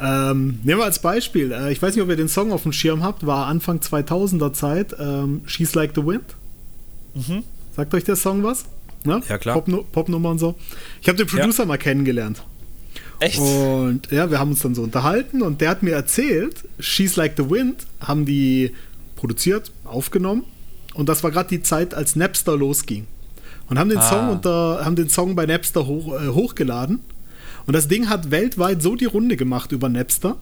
[SPEAKER 3] ähm, nehmen wir als Beispiel, äh, ich weiß nicht, ob ihr den Song auf dem Schirm habt, war Anfang 2000er Zeit, ähm, She's Like the Wind. Mhm. Sagt euch der Song was?
[SPEAKER 1] Ne? Ja, klar.
[SPEAKER 3] Popnummer Pop und so. Ich habe den Producer ja. mal kennengelernt. Echt? Und ja, wir haben uns dann so unterhalten und der hat mir erzählt, She's Like the Wind haben die produziert, aufgenommen und das war gerade die Zeit, als Napster losging. Und haben den, ah. Song, unter, haben den Song bei Napster hoch, äh, hochgeladen und das Ding hat weltweit so die Runde gemacht über Napster.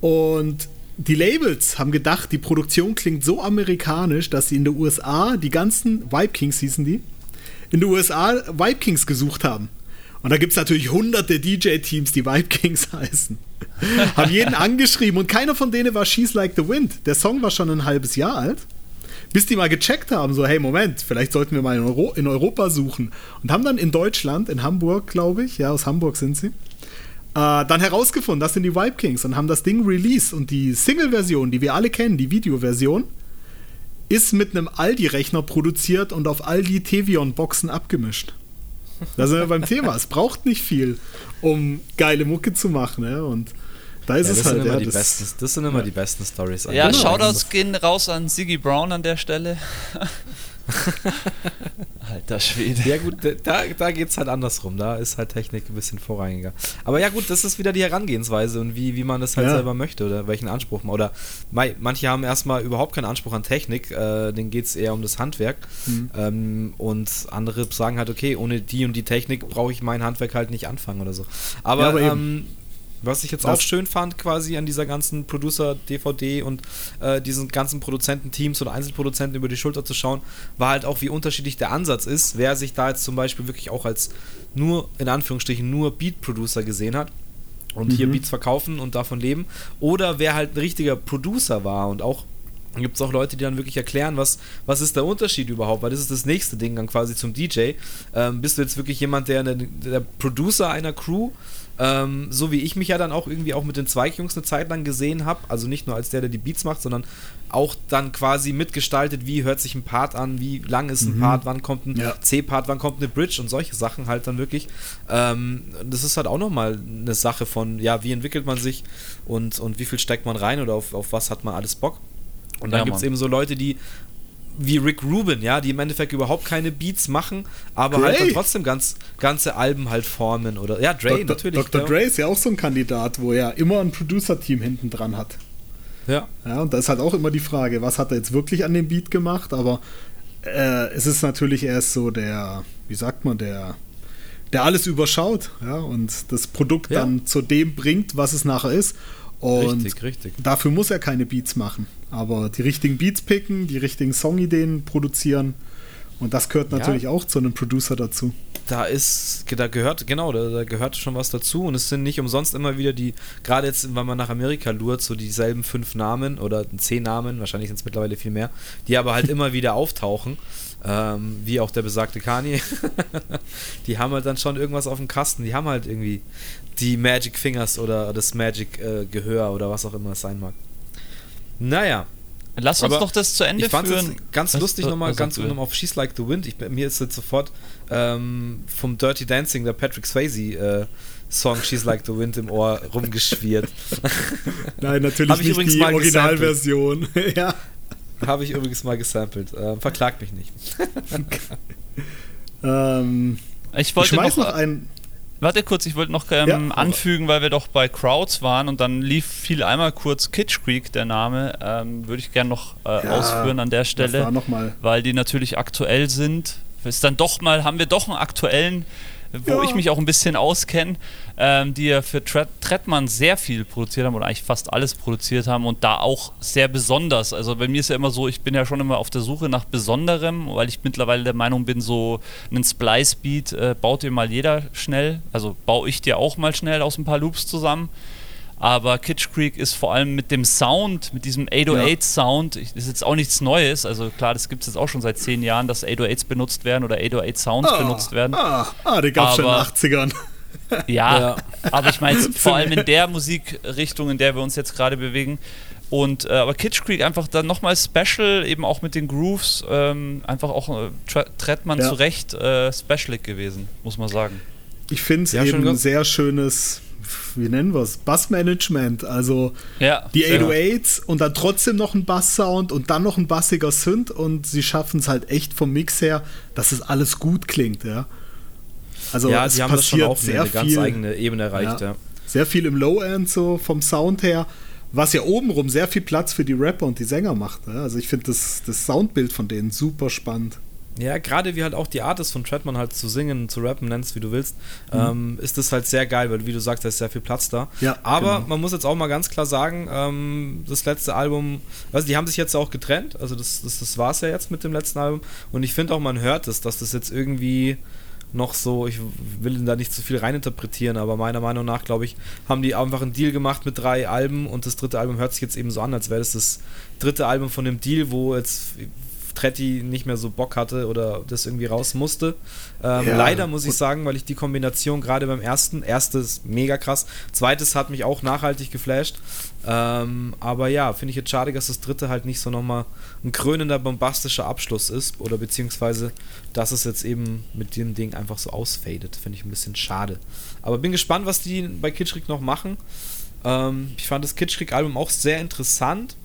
[SPEAKER 3] Und die Labels haben gedacht, die Produktion klingt so amerikanisch, dass sie in den USA die ganzen Vibe Kings hießen die, in den USA Vibe Kings gesucht haben. Und da gibt es natürlich hunderte DJ-Teams, die Vibe Kings heißen. haben jeden angeschrieben und keiner von denen war She's Like the Wind. Der Song war schon ein halbes Jahr alt bis die mal gecheckt haben, so, hey, Moment, vielleicht sollten wir mal in, Euro in Europa suchen. Und haben dann in Deutschland, in Hamburg, glaube ich, ja, aus Hamburg sind sie, äh, dann herausgefunden, das sind die Vibe Kings und haben das Ding released. Und die Single-Version, die wir alle kennen, die Videoversion, ist mit einem Aldi-Rechner produziert und auf Aldi Tevion-Boxen abgemischt. Da sind wir beim Thema. Es braucht nicht viel, um geile Mucke zu machen. Ja? Und da ist ja, es halt.
[SPEAKER 1] Ja, das, besten, das, sind immer ja. die besten Stories.
[SPEAKER 2] Ja, genau. Shoutouts gehen raus an Siggy Brown an der Stelle.
[SPEAKER 1] Alter Schwede. Ja gut, da, da geht es halt andersrum. Da ist halt Technik ein bisschen vorrangiger. Aber ja gut, das ist wieder die Herangehensweise und wie, wie man das halt ja. selber möchte oder welchen Anspruch man. Oder manche haben erstmal überhaupt keinen Anspruch an Technik, äh, denen geht es eher um das Handwerk. Mhm. Ähm, und andere sagen halt, okay, ohne die und die Technik brauche ich mein Handwerk halt nicht anfangen oder so. Aber, ja, aber ähm, was ich jetzt das auch schön fand, quasi an dieser ganzen Producer-DVD und äh, diesen ganzen Produzententeams oder Einzelproduzenten über die Schulter zu schauen, war halt auch, wie unterschiedlich der Ansatz ist. Wer sich da jetzt zum Beispiel wirklich auch als nur, in Anführungsstrichen, nur Beat-Producer gesehen hat und mhm. hier Beats verkaufen und davon leben, oder wer halt ein richtiger Producer war und auch gibt es auch Leute, die dann wirklich erklären, was, was ist der Unterschied überhaupt, weil das ist das nächste Ding dann quasi zum DJ. Ähm, bist du jetzt wirklich jemand, der, der Producer einer Crew ähm, so wie ich mich ja dann auch irgendwie auch mit den Zweigjungs eine Zeit lang gesehen habe, also nicht nur als der, der die Beats macht, sondern auch dann quasi mitgestaltet, wie hört sich ein Part an, wie lang ist ein mhm. Part, wann kommt ein ja. C-Part, wann kommt eine Bridge und solche Sachen halt dann wirklich. Ähm, das ist halt auch nochmal eine Sache von, ja, wie entwickelt man sich und, und wie viel steckt man rein oder auf, auf was hat man alles Bock. Und dann ja, gibt es eben so Leute, die wie Rick Rubin, ja, die im Endeffekt überhaupt keine Beats machen, aber Dre. halt trotzdem ganz, ganze Alben halt formen oder ja, Dre Dr. natürlich.
[SPEAKER 3] Dr. Ja. Dre ist ja auch so ein Kandidat, wo er immer ein Producer-Team hinten dran hat. Ja. Ja, und da ist halt auch immer die Frage, was hat er jetzt wirklich an dem Beat gemacht, aber äh, es ist natürlich erst so der, wie sagt man, der der alles überschaut, ja, und das Produkt ja. dann zu dem bringt, was es nachher ist. Und richtig, richtig. dafür muss er keine Beats machen. Aber die richtigen Beats picken, die richtigen Songideen produzieren. Und das gehört natürlich ja. auch zu einem Producer dazu.
[SPEAKER 1] Da ist, da gehört, genau, da, da, gehört schon was dazu. Und es sind nicht umsonst immer wieder die, gerade jetzt, wenn man nach Amerika lurt, so dieselben fünf Namen oder zehn Namen, wahrscheinlich sind es mittlerweile viel mehr, die aber halt immer wieder auftauchen. Ähm, wie auch der besagte Kanye. die haben halt dann schon irgendwas auf dem Kasten. Die haben halt irgendwie die Magic Fingers oder das Magic äh, Gehör oder was auch immer es sein mag. Naja.
[SPEAKER 2] Lass uns doch das zu Ende
[SPEAKER 1] ich führen. ganz was, lustig nochmal, ganz nochmal auf She's Like the Wind. Ich, mir ist jetzt sofort ähm, vom Dirty Dancing, der Patrick Swayze äh, Song She's Like the Wind im Ohr rumgeschwirrt.
[SPEAKER 3] Nein, natürlich nicht übrigens die Originalversion. ja.
[SPEAKER 1] Habe ich übrigens mal gesampelt. Äh, verklagt mich nicht.
[SPEAKER 3] ähm, ich wollte
[SPEAKER 2] ich noch, noch ein Warte kurz, ich wollte noch ähm, ja, anfügen, weil wir doch bei Crowds waren und dann lief viel einmal kurz Kitsch Creek, der Name. Ähm, Würde ich gerne noch äh, ja, ausführen an der Stelle, weil die natürlich aktuell sind. Ist dann doch mal, haben wir doch einen aktuellen wo ja. ich mich auch ein bisschen auskenne, ähm, die ja für Trettmann sehr viel produziert haben oder eigentlich fast alles produziert haben und da auch sehr besonders. Also bei mir ist ja immer so, ich bin ja schon immer auf der Suche nach Besonderem, weil ich mittlerweile der Meinung bin, so einen Splice-Beat äh, baut dir mal jeder schnell. Also baue ich dir auch mal schnell aus ein paar Loops zusammen. Aber Kitsch Creek ist vor allem mit dem Sound, mit diesem 808-Sound, ja. ist jetzt auch nichts Neues. Also klar, das gibt es jetzt auch schon seit zehn Jahren, dass 808s benutzt werden oder 808-Sounds ah, benutzt werden.
[SPEAKER 3] Ah, ah die gab es schon in den 80ern.
[SPEAKER 2] Ja, ja, aber ich meine vor allem in der Musikrichtung, in der wir uns jetzt gerade bewegen. Und äh, aber Kitsch Creek einfach dann nochmal special, eben auch mit den Grooves, ähm, einfach auch äh, Trettmann ja. zurecht äh, special gewesen, muss man sagen.
[SPEAKER 3] Ich finde es ja, eben ein sehr schönes wie nennen wir es, Bassmanagement. Also ja, die 808s und dann trotzdem noch ein Basssound und dann noch ein bassiger Synth und sie schaffen es halt echt vom Mix her, dass es alles gut klingt, ja.
[SPEAKER 1] Also ja, es haben passiert das schon auch eine, ganz eigene Ebene erreicht, ja. ja.
[SPEAKER 3] Sehr viel im Low-End so vom Sound her, was ja obenrum sehr viel Platz für die Rapper und die Sänger macht. Ja? Also ich finde das, das Soundbild von denen super spannend.
[SPEAKER 1] Ja, gerade wie halt auch die Art ist von Treadman halt zu singen, zu rappen, nennst wie du willst, mhm. ähm, ist das halt sehr geil, weil wie du sagst, da ist sehr viel Platz da. Ja, Aber genau. man muss jetzt auch mal ganz klar sagen, ähm, das letzte Album, also die haben sich jetzt auch getrennt, also das, das, das war es ja jetzt mit dem letzten Album und ich finde auch, man hört es, dass das jetzt irgendwie noch so, ich will da nicht zu viel reininterpretieren, aber meiner Meinung nach, glaube ich, haben die einfach einen Deal gemacht mit drei Alben und das dritte Album hört sich jetzt eben so an, als wäre das das dritte Album von dem Deal, wo jetzt Tretti nicht mehr so Bock hatte oder das irgendwie raus musste. Ähm, ja, leider muss ich sagen, weil ich die Kombination gerade beim ersten, erstes mega krass, zweites hat mich auch nachhaltig geflasht. Ähm, aber ja, finde ich jetzt schade, dass das dritte halt nicht so nochmal ein krönender, bombastischer Abschluss ist oder beziehungsweise, dass es jetzt eben mit dem Ding einfach so ausfadet. Finde ich ein bisschen schade. Aber bin gespannt, was die bei Kitschrik noch machen. Ähm, ich fand das Kitschrik-Album auch sehr interessant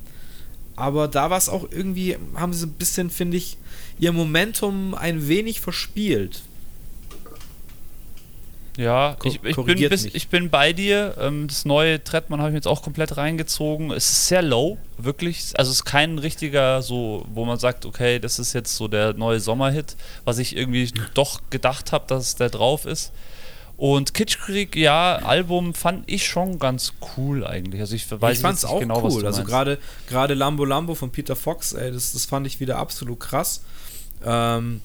[SPEAKER 1] aber da war es auch irgendwie, haben sie ein bisschen, finde ich, ihr Momentum ein wenig verspielt.
[SPEAKER 2] Ja, ich, ich, bin, bis, ich, bin, bei dir. Ähm, das neue Trettmann habe ich mir jetzt auch komplett reingezogen. Es ist sehr low, wirklich. Also es ist kein richtiger, so, wo man sagt, okay, das ist jetzt so der neue Sommerhit, was ich irgendwie doch gedacht habe, dass der drauf ist. Und Kitschkrieg, ja, Album fand ich schon ganz cool eigentlich. Also ich weiß
[SPEAKER 1] ich fand's auch genau, cool. also gerade gerade Lambo Lambo von Peter Fox, ey, das, das fand ich wieder absolut krass. Ähm,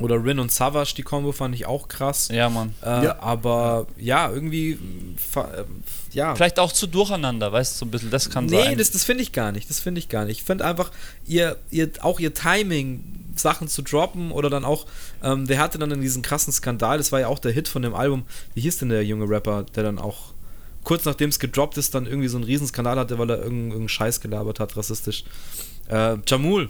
[SPEAKER 1] oder Rin und Savage, die Combo fand ich auch krass.
[SPEAKER 2] Ja, Mann.
[SPEAKER 1] Äh, ja. Aber ja, irgendwie. Äh, ja.
[SPEAKER 2] Vielleicht auch zu durcheinander, weißt du, so ein bisschen. Das kann
[SPEAKER 1] nee,
[SPEAKER 2] sein.
[SPEAKER 1] Nee, das, das finde ich gar nicht. Das finde ich gar nicht. Ich finde einfach, ihr, ihr, auch ihr Timing Sachen zu droppen oder dann auch, ähm, der hatte dann in diesen krassen Skandal, das war ja auch der Hit von dem Album, wie hieß denn der junge Rapper, der dann auch kurz nachdem es gedroppt ist, dann irgendwie so einen Riesenskandal hatte, weil er irgendeinen irgendein Scheiß gelabert hat, rassistisch. Äh, Jamul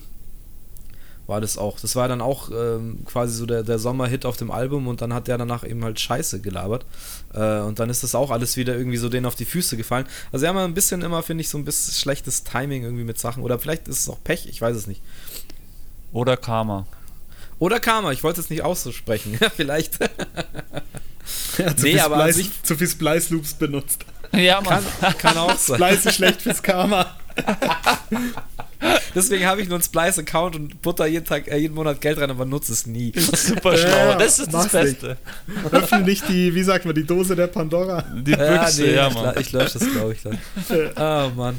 [SPEAKER 1] war das auch. Das war dann auch ähm, quasi so der, der Sommerhit auf dem Album und dann hat der danach eben halt Scheiße gelabert. Äh, und dann ist das auch alles wieder irgendwie so denen auf die Füße gefallen. Also sie haben ein bisschen immer, finde ich, so ein bisschen schlechtes Timing irgendwie mit Sachen. Oder vielleicht ist es auch Pech, ich weiß es nicht.
[SPEAKER 2] Oder Karma.
[SPEAKER 1] Oder Karma, ich wollte es nicht auszusprechen. Vielleicht.
[SPEAKER 3] ja, zu, nee, viel aber Splice, zu viel Splice Loops benutzt.
[SPEAKER 1] Ja, Mann. Kann, kann auch sein.
[SPEAKER 3] Splice ist schlecht fürs Karma.
[SPEAKER 1] Deswegen habe ich nur einen Splice-Account und butter jeden, Tag, äh, jeden Monat Geld rein, aber nutze es nie.
[SPEAKER 2] Super schlau. Ja, das ist das Beste.
[SPEAKER 3] Nicht. Öffne nicht die, wie sagt man, die Dose der Pandora.
[SPEAKER 1] Die Büchse, ja, nee, ja, Mann. Ich, ich lösche das, glaube ich, dann. Oh, Mann.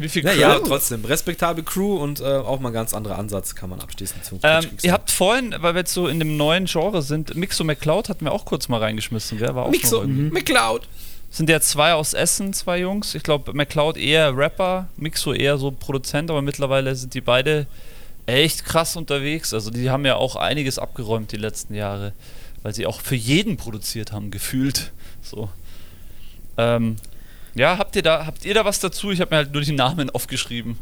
[SPEAKER 1] Wie viel Crew? Ja, trotzdem. Respektable Crew und äh, auch mal ein ganz anderer Ansatz kann man abschließend
[SPEAKER 2] zum ähm, Ihr habt vorhin, weil wir jetzt so in dem neuen Genre sind, Mixo McCloud hatten wir auch kurz mal reingeschmissen, gell? War auch
[SPEAKER 1] Mixo McCloud.
[SPEAKER 2] Sind ja zwei aus Essen, zwei Jungs. Ich glaube, McCloud eher Rapper, Mixo eher so Produzent, aber mittlerweile sind die beide echt krass unterwegs. Also die haben ja auch einiges abgeräumt die letzten Jahre, weil sie auch für jeden produziert haben, gefühlt. So. Ähm, ja, habt ihr da, habt ihr da was dazu? Ich habe mir halt nur die Namen aufgeschrieben.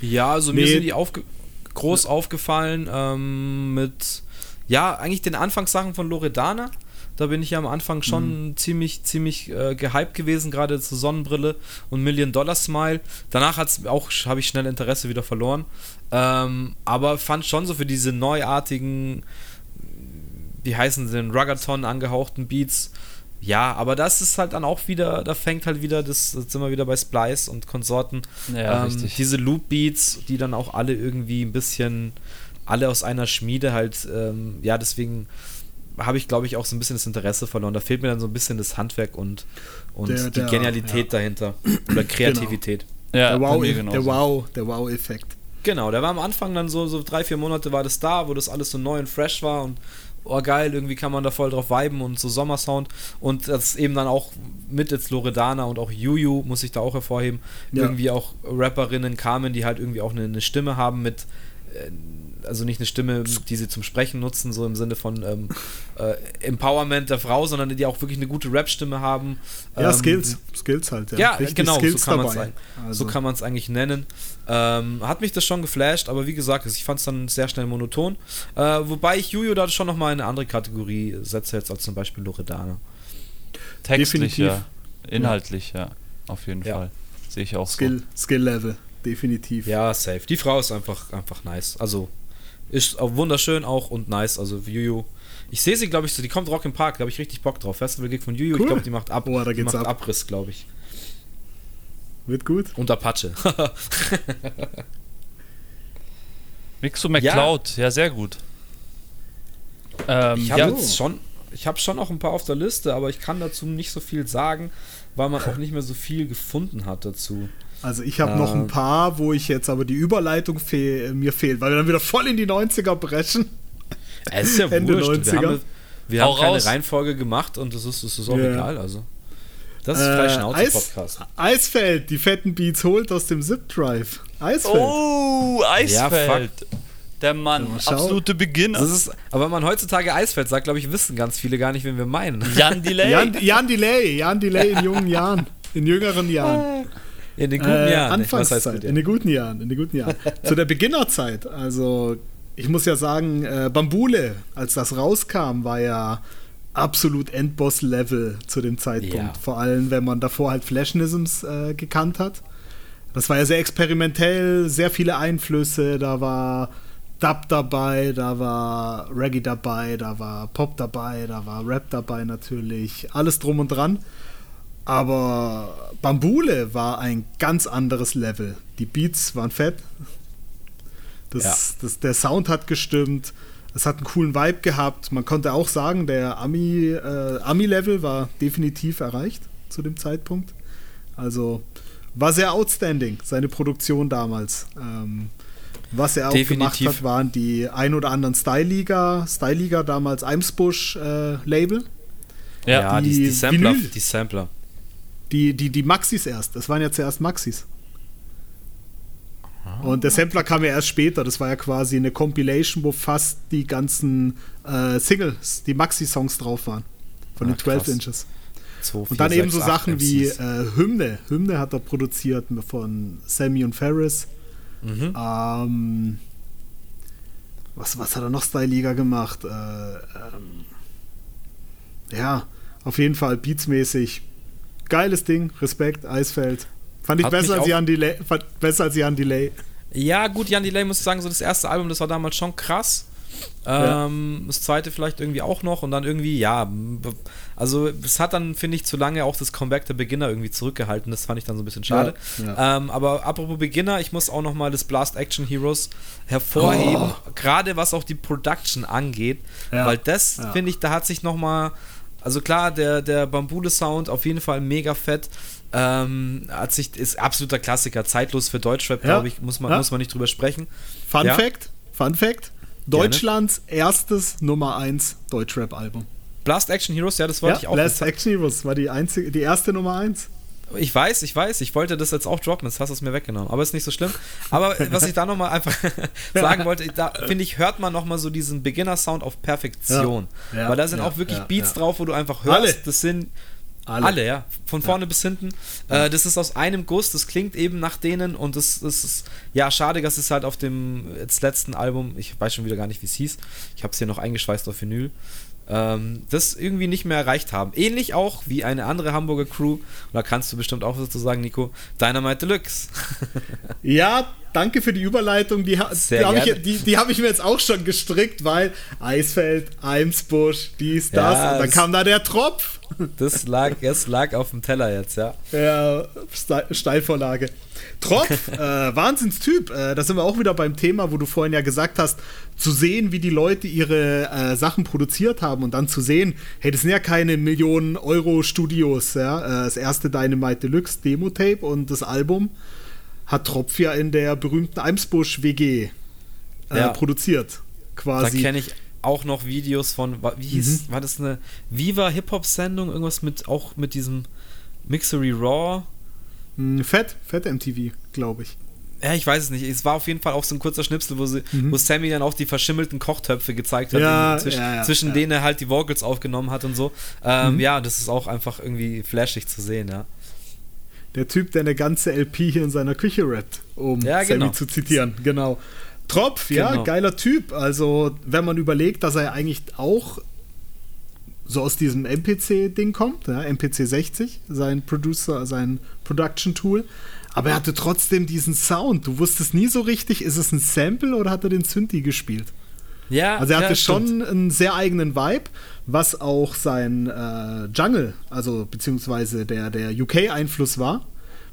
[SPEAKER 1] Ja, also nee. mir sind die aufge groß aufgefallen ähm, mit, ja, eigentlich den Anfangssachen von Loredana. Da bin ich ja am Anfang schon mhm. ziemlich, ziemlich äh, gehypt gewesen, gerade zur Sonnenbrille und Million Dollar Smile. Danach auch, habe ich schnell Interesse wieder verloren. Ähm, aber fand schon so für diese neuartigen wie heißen sie denn, Ruggathon angehauchten Beats. Ja, aber das ist halt dann auch wieder, da fängt halt wieder, das, das sind wir wieder bei Splice und Konsorten.
[SPEAKER 2] Ja, ähm,
[SPEAKER 1] diese Loop-Beats, die dann auch alle irgendwie ein bisschen, alle aus einer Schmiede halt, ähm, ja, deswegen habe ich, glaube ich, auch so ein bisschen das Interesse verloren. Da fehlt mir dann so ein bisschen das Handwerk und, und der, die der, Genialität ja. dahinter. Oder Kreativität.
[SPEAKER 3] Genau. Ja, der Wow, der Wow, der Wow-Effekt.
[SPEAKER 1] Genau, der war am Anfang dann so, so drei, vier Monate war das da, wo das alles so neu und fresh war und oh geil, irgendwie kann man da voll drauf viben und so Sommersound und das eben dann auch mit jetzt Loredana und auch Juju, muss ich da auch hervorheben, ja. irgendwie auch Rapperinnen kamen, die halt irgendwie auch eine, eine Stimme haben mit äh, also nicht eine Stimme, die sie zum Sprechen nutzen, so im Sinne von ähm, äh, Empowerment der Frau, sondern die auch wirklich eine gute Rap-Stimme haben.
[SPEAKER 3] Ja, ähm, Skills, Skills halt.
[SPEAKER 1] Ja, ja genau, Skills so kann man es also. so eigentlich nennen. Ähm, hat mich das schon geflasht, aber wie gesagt, ich fand es dann sehr schnell monoton. Äh, wobei ich Juju da schon nochmal in eine andere Kategorie setze, jetzt als zum Beispiel Loredana.
[SPEAKER 2] Textlich, Definitiv. ja. Inhaltlich, ja. ja. Auf jeden ja. Fall. Sehe ich auch
[SPEAKER 3] Skill, so. Skill-Level, definitiv.
[SPEAKER 1] Ja, safe. Die Frau ist einfach, einfach nice. Also ist auch wunderschön auch und nice. Also Juju. Ich sehe sie, glaube ich, so, die kommt Rock im Park, da habe ich richtig Bock drauf. Festival-Gig von Juju, cool. ich glaube, die macht, ab,
[SPEAKER 3] oh,
[SPEAKER 1] die macht
[SPEAKER 3] ab.
[SPEAKER 1] Abriss, glaube ich.
[SPEAKER 3] Wird gut.
[SPEAKER 1] Und Apache.
[SPEAKER 2] Mixo McCloud, ja. ja, sehr gut.
[SPEAKER 1] Ähm, ich habe ja. schon, ich habe schon auch ein paar auf der Liste, aber ich kann dazu nicht so viel sagen, weil man auch nicht mehr so viel gefunden hat dazu.
[SPEAKER 3] Also ich habe äh, noch ein ähm. paar, wo ich jetzt aber die Überleitung fehl, mir fehlt, weil wir dann wieder voll in die 90er brechen.
[SPEAKER 1] Es ist ja Ende wurscht. 90er. Wir haben, wir haben keine raus. Reihenfolge gemacht und das ist, das ist auch ja. egal. Also. Das ist äh, Schnauze-Podcast.
[SPEAKER 3] Eis, Eisfeld, die fetten Beats holt aus dem Zip-Drive. Eisfeld.
[SPEAKER 2] Oh, Eisfeld. Ja, der Mann, ja, absolute Beginner.
[SPEAKER 1] Ist, aber wenn man heutzutage Eisfeld sagt, glaube ich, wissen ganz viele gar nicht, wen wir meinen.
[SPEAKER 3] Jan Delay. Jan, Jan Delay, Jan Delay in jungen Jahren, in jüngeren Jahren.
[SPEAKER 1] In den guten äh, Jahren.
[SPEAKER 3] Anfangszeit, in den guten Jahren, in den guten Jahren. Zu der Beginnerzeit, also ich muss ja sagen, äh, Bambule, als das rauskam, war ja absolut Endboss-Level zu dem Zeitpunkt. Ja. Vor allem, wenn man davor halt Flashnisms äh, gekannt hat. Das war ja sehr experimentell, sehr viele Einflüsse, da war Dub dabei, da war Reggae dabei, da war Pop dabei, da war Rap dabei natürlich, alles drum und dran. Aber Bambule war ein ganz anderes Level. Die Beats waren fett. Das, ja. das, der Sound hat gestimmt. Es hat einen coolen Vibe gehabt. Man konnte auch sagen, der Ami, äh, Ami-Level war definitiv erreicht zu dem Zeitpunkt. Also war sehr outstanding, seine Produktion damals. Ähm, was er auch definitiv. gemacht hat, waren die ein oder anderen Style-Liga, Style-Liga damals Eimsbusch-Label.
[SPEAKER 1] Äh, ja, die, die, die Sampler. Die Sampler.
[SPEAKER 3] Die, die, die Maxis erst. Das waren ja zuerst Maxis. Und der Sampler kam ja erst später. Das war ja quasi eine Compilation, wo fast die ganzen äh, Singles, die Maxi-Songs drauf waren. Von Ach, den 12 krass. Inches. 2, 4, und dann 6, eben so Sachen MCs. wie äh, Hymne. Hymne hat er produziert von Sammy und Ferris. Mhm. Ähm, was, was hat er noch Style-Liga gemacht? Äh, ähm, ja, auf jeden Fall beatsmäßig Geiles Ding, Respekt, Eisfeld. Fand ich besser als, Jan Delay, besser als Jan Delay.
[SPEAKER 1] Ja, gut, Jan Delay muss ich sagen, so das erste Album, das war damals schon krass. Ähm, ja. Das zweite vielleicht irgendwie auch noch und dann irgendwie, ja, also es hat dann, finde ich, zu lange auch das Comeback der Beginner irgendwie zurückgehalten. Das fand ich dann so ein bisschen schade. Ja, ja. Ähm, aber apropos Beginner, ich muss auch nochmal das Blast Action Heroes hervorheben, oh. gerade was auch die Production angeht, weil das, finde ich, da hat sich nochmal also klar, der, der Bambule-Sound auf jeden Fall mega fett. Ähm, hat sich, ist absoluter Klassiker, zeitlos für Deutschrap, ja. glaube ich, muss man, ja. muss man nicht drüber sprechen.
[SPEAKER 3] Fun ja. Fact, Fun Fact, Deutschlands Gerne. erstes Nummer 1 Deutschrap-Album.
[SPEAKER 1] Blast Action Heroes, ja, das wollte ich auch.
[SPEAKER 3] Blast Action Heroes war die, einzige, die erste Nummer 1.
[SPEAKER 1] Ich weiß, ich weiß, ich wollte das jetzt auch droppen, jetzt hast du es mir weggenommen, aber ist nicht so schlimm. Aber was ich da nochmal einfach sagen wollte, da finde ich, hört man nochmal so diesen Beginner-Sound auf Perfektion. Ja, ja, Weil da sind ja, auch wirklich Beats drauf, wo du einfach hörst, Alle. das sind Alle. Alle, ja. Von vorne bis hinten. Äh, das ist aus einem Guss, das klingt eben nach denen und das, das ist, ja, schade, dass es halt auf dem letzten Album, ich weiß schon wieder gar nicht, wie es hieß, ich habe es hier noch eingeschweißt auf Vinyl, ähm, das irgendwie nicht mehr erreicht haben. Ähnlich auch wie eine andere Hamburger Crew, und da kannst du bestimmt auch sozusagen, Nico, Dynamite Deluxe.
[SPEAKER 3] ja, danke für die Überleitung. Die, die habe ich, die, die hab ich mir jetzt auch schon gestrickt, weil Eisfeld, Eimsbusch, dies, das. Ja, und dann kam da der Tropf.
[SPEAKER 1] Das lag, es lag auf dem Teller jetzt, ja.
[SPEAKER 3] Ja, Steilvorlage. Tropf, äh, Wahnsinnstyp. Äh, da sind wir auch wieder beim Thema, wo du vorhin ja gesagt hast, zu sehen, wie die Leute ihre äh, Sachen produziert haben und dann zu sehen, hey, das sind ja keine Millionen Euro Studios, ja. Äh, das erste Dynamite Deluxe Demo-Tape und das Album hat Tropf ja in der berühmten Eimsbusch WG äh, ja. produziert. Quasi.
[SPEAKER 1] Da kenne ich auch noch Videos von, wie hieß, mhm. war das eine Viva Hip-Hop-Sendung? Irgendwas mit, auch mit diesem Mixery Raw?
[SPEAKER 3] Hm, Fett, Fett MTV, glaube ich.
[SPEAKER 1] Ja, ich weiß es nicht. Es war auf jeden Fall auch so ein kurzer Schnipsel, wo, sie, mhm. wo Sammy dann auch die verschimmelten Kochtöpfe gezeigt hat, ja, zwischen, ja, ja, zwischen denen er halt die Vocals aufgenommen hat und so. Ähm, mhm. Ja, das ist auch einfach irgendwie flashig zu sehen, ja.
[SPEAKER 3] Der Typ, der eine ganze LP hier in seiner Küche rappt, um Sammy genau. zu zitieren. Genau. Tropf, genau. ja, geiler Typ. Also, wenn man überlegt, dass er eigentlich auch so aus diesem MPC-Ding kommt, ja, MPC 60, sein Producer, sein Production-Tool. Aber er hatte trotzdem diesen Sound. Du wusstest nie so richtig, ist es ein Sample oder hat er den Synthi gespielt? Ja. Also er hatte ja, schon einen sehr eigenen Vibe, was auch sein äh, Jungle, also beziehungsweise der, der UK-Einfluss war,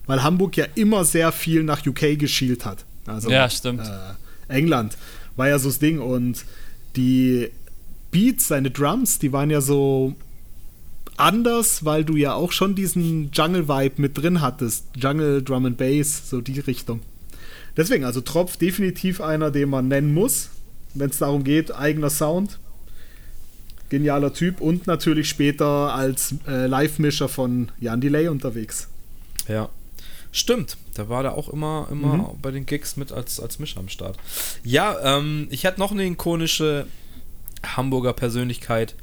[SPEAKER 3] weil Hamburg ja immer sehr viel nach UK geschielt hat. Also,
[SPEAKER 2] ja, stimmt.
[SPEAKER 3] Äh, England war ja so das Ding und die Beats, seine Drums, die waren ja so anders, weil du ja auch schon diesen Jungle-Vibe mit drin hattest. Jungle, Drum and Bass, so die Richtung. Deswegen, also Tropf definitiv einer, den man nennen muss, wenn es darum geht, eigener Sound. Genialer Typ und natürlich später als äh, Live-Mischer von Jan Delay unterwegs.
[SPEAKER 1] Ja, Stimmt, da war der auch immer, immer mhm. bei den Gigs mit als, als Mischer am Start. Ja, ähm, ich hätte noch eine ikonische Hamburger Persönlichkeit,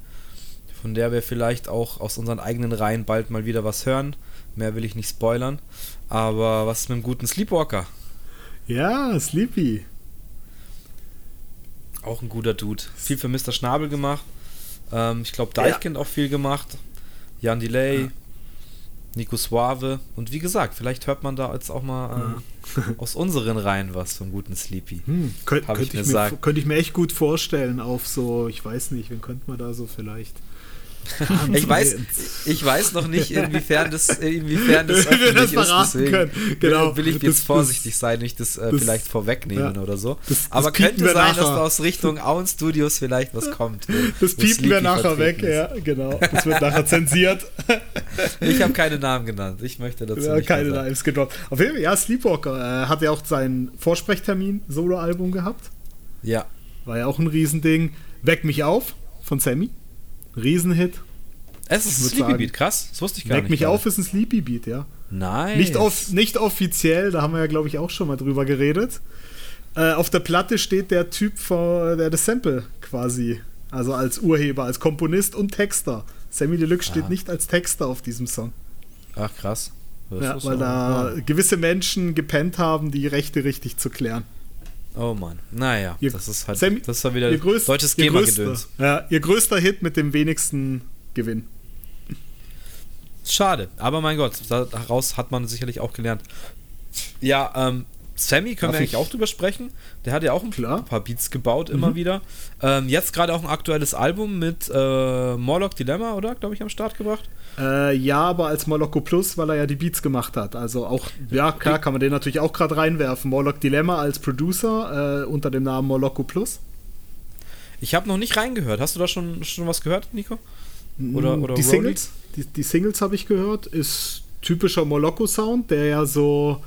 [SPEAKER 1] von der wir vielleicht auch aus unseren eigenen Reihen bald mal wieder was hören. Mehr will ich nicht spoilern. Aber was ist mit dem guten Sleepwalker?
[SPEAKER 3] Ja, Sleepy.
[SPEAKER 1] Auch ein guter Dude. Viel für Mr. Schnabel gemacht. Ähm, ich glaube, Deichkind ja. auch viel gemacht. Jan Delay. Ja. Nico Suave. Und wie gesagt, vielleicht hört man da jetzt auch mal äh, aus unseren Reihen was vom guten Sleepy.
[SPEAKER 3] Hm, könnt, könnte ich, ich, mir, könnt ich mir echt gut vorstellen auf so, ich weiß nicht, wen könnte man da so vielleicht
[SPEAKER 1] ich, weiß, ich weiß noch nicht, inwiefern das, inwiefern das öffentlich das ist. Deswegen können. Genau. will ich jetzt vorsichtig sein, nicht das, äh, das vielleicht vorwegnehmen ja. oder so. Das, Aber könnte sein, nachher. dass da aus Richtung Auen Studios vielleicht was kommt.
[SPEAKER 3] das piepen wir nachher weg, ist. ja, genau. Das wird nachher zensiert.
[SPEAKER 1] ich habe keine Namen genannt. Ich möchte dazu
[SPEAKER 3] ja, nicht keine Names gedroppt. Auf jeden Fall, ja, Sleepwalker äh, hat ja auch seinen Vorsprechtermin Soloalbum gehabt.
[SPEAKER 1] Ja.
[SPEAKER 3] War ja auch ein Riesending. Weck mich auf von Sammy. Riesenhit.
[SPEAKER 1] Es ist ein Sleepy Beat, krass. Das wusste ich gar
[SPEAKER 3] Weck
[SPEAKER 1] nicht.
[SPEAKER 3] Weck mich auf ist ein Sleepy Beat, ja.
[SPEAKER 1] Nein.
[SPEAKER 3] Nicht, off nicht offiziell, da haben wir ja, glaube ich, auch schon mal drüber geredet. Äh, auf der Platte steht der Typ, vor, der das Sample quasi, also als Urheber, als Komponist und Texter. Sammy Deluxe steht ah. nicht als Texter auf diesem Song.
[SPEAKER 1] Ach, krass.
[SPEAKER 3] Das ja, weil da ja. gewisse Menschen gepennt haben, die Rechte richtig zu klären.
[SPEAKER 1] Oh Mann, naja,
[SPEAKER 3] ihr, das ist halt Sammy, das war wieder größt, deutsches GEMA-Gedöns. Ja, ihr größter Hit mit dem wenigsten Gewinn.
[SPEAKER 1] Schade, aber mein Gott, daraus hat man sicherlich auch gelernt. Ja, ähm, Sammy können Darf wir eigentlich auch drüber sprechen. Der hat ja auch ein Klar. paar Beats gebaut, immer mhm. wieder. Ähm, jetzt gerade auch ein aktuelles Album mit äh, Morlock Dilemma, oder? Glaube ich, am Start gebracht.
[SPEAKER 3] Äh, ja, aber als Moloko Plus, weil er ja die Beats gemacht hat. Also auch, ja, klar, kann man den natürlich auch gerade reinwerfen. Morlock Dilemma als Producer äh, unter dem Namen Moloko Plus.
[SPEAKER 1] Ich habe noch nicht reingehört. Hast du da schon, schon was gehört, Nico? Oder,
[SPEAKER 3] oder die Singles? Die, die Singles habe ich gehört. Ist typischer Moloko-Sound, der ja so,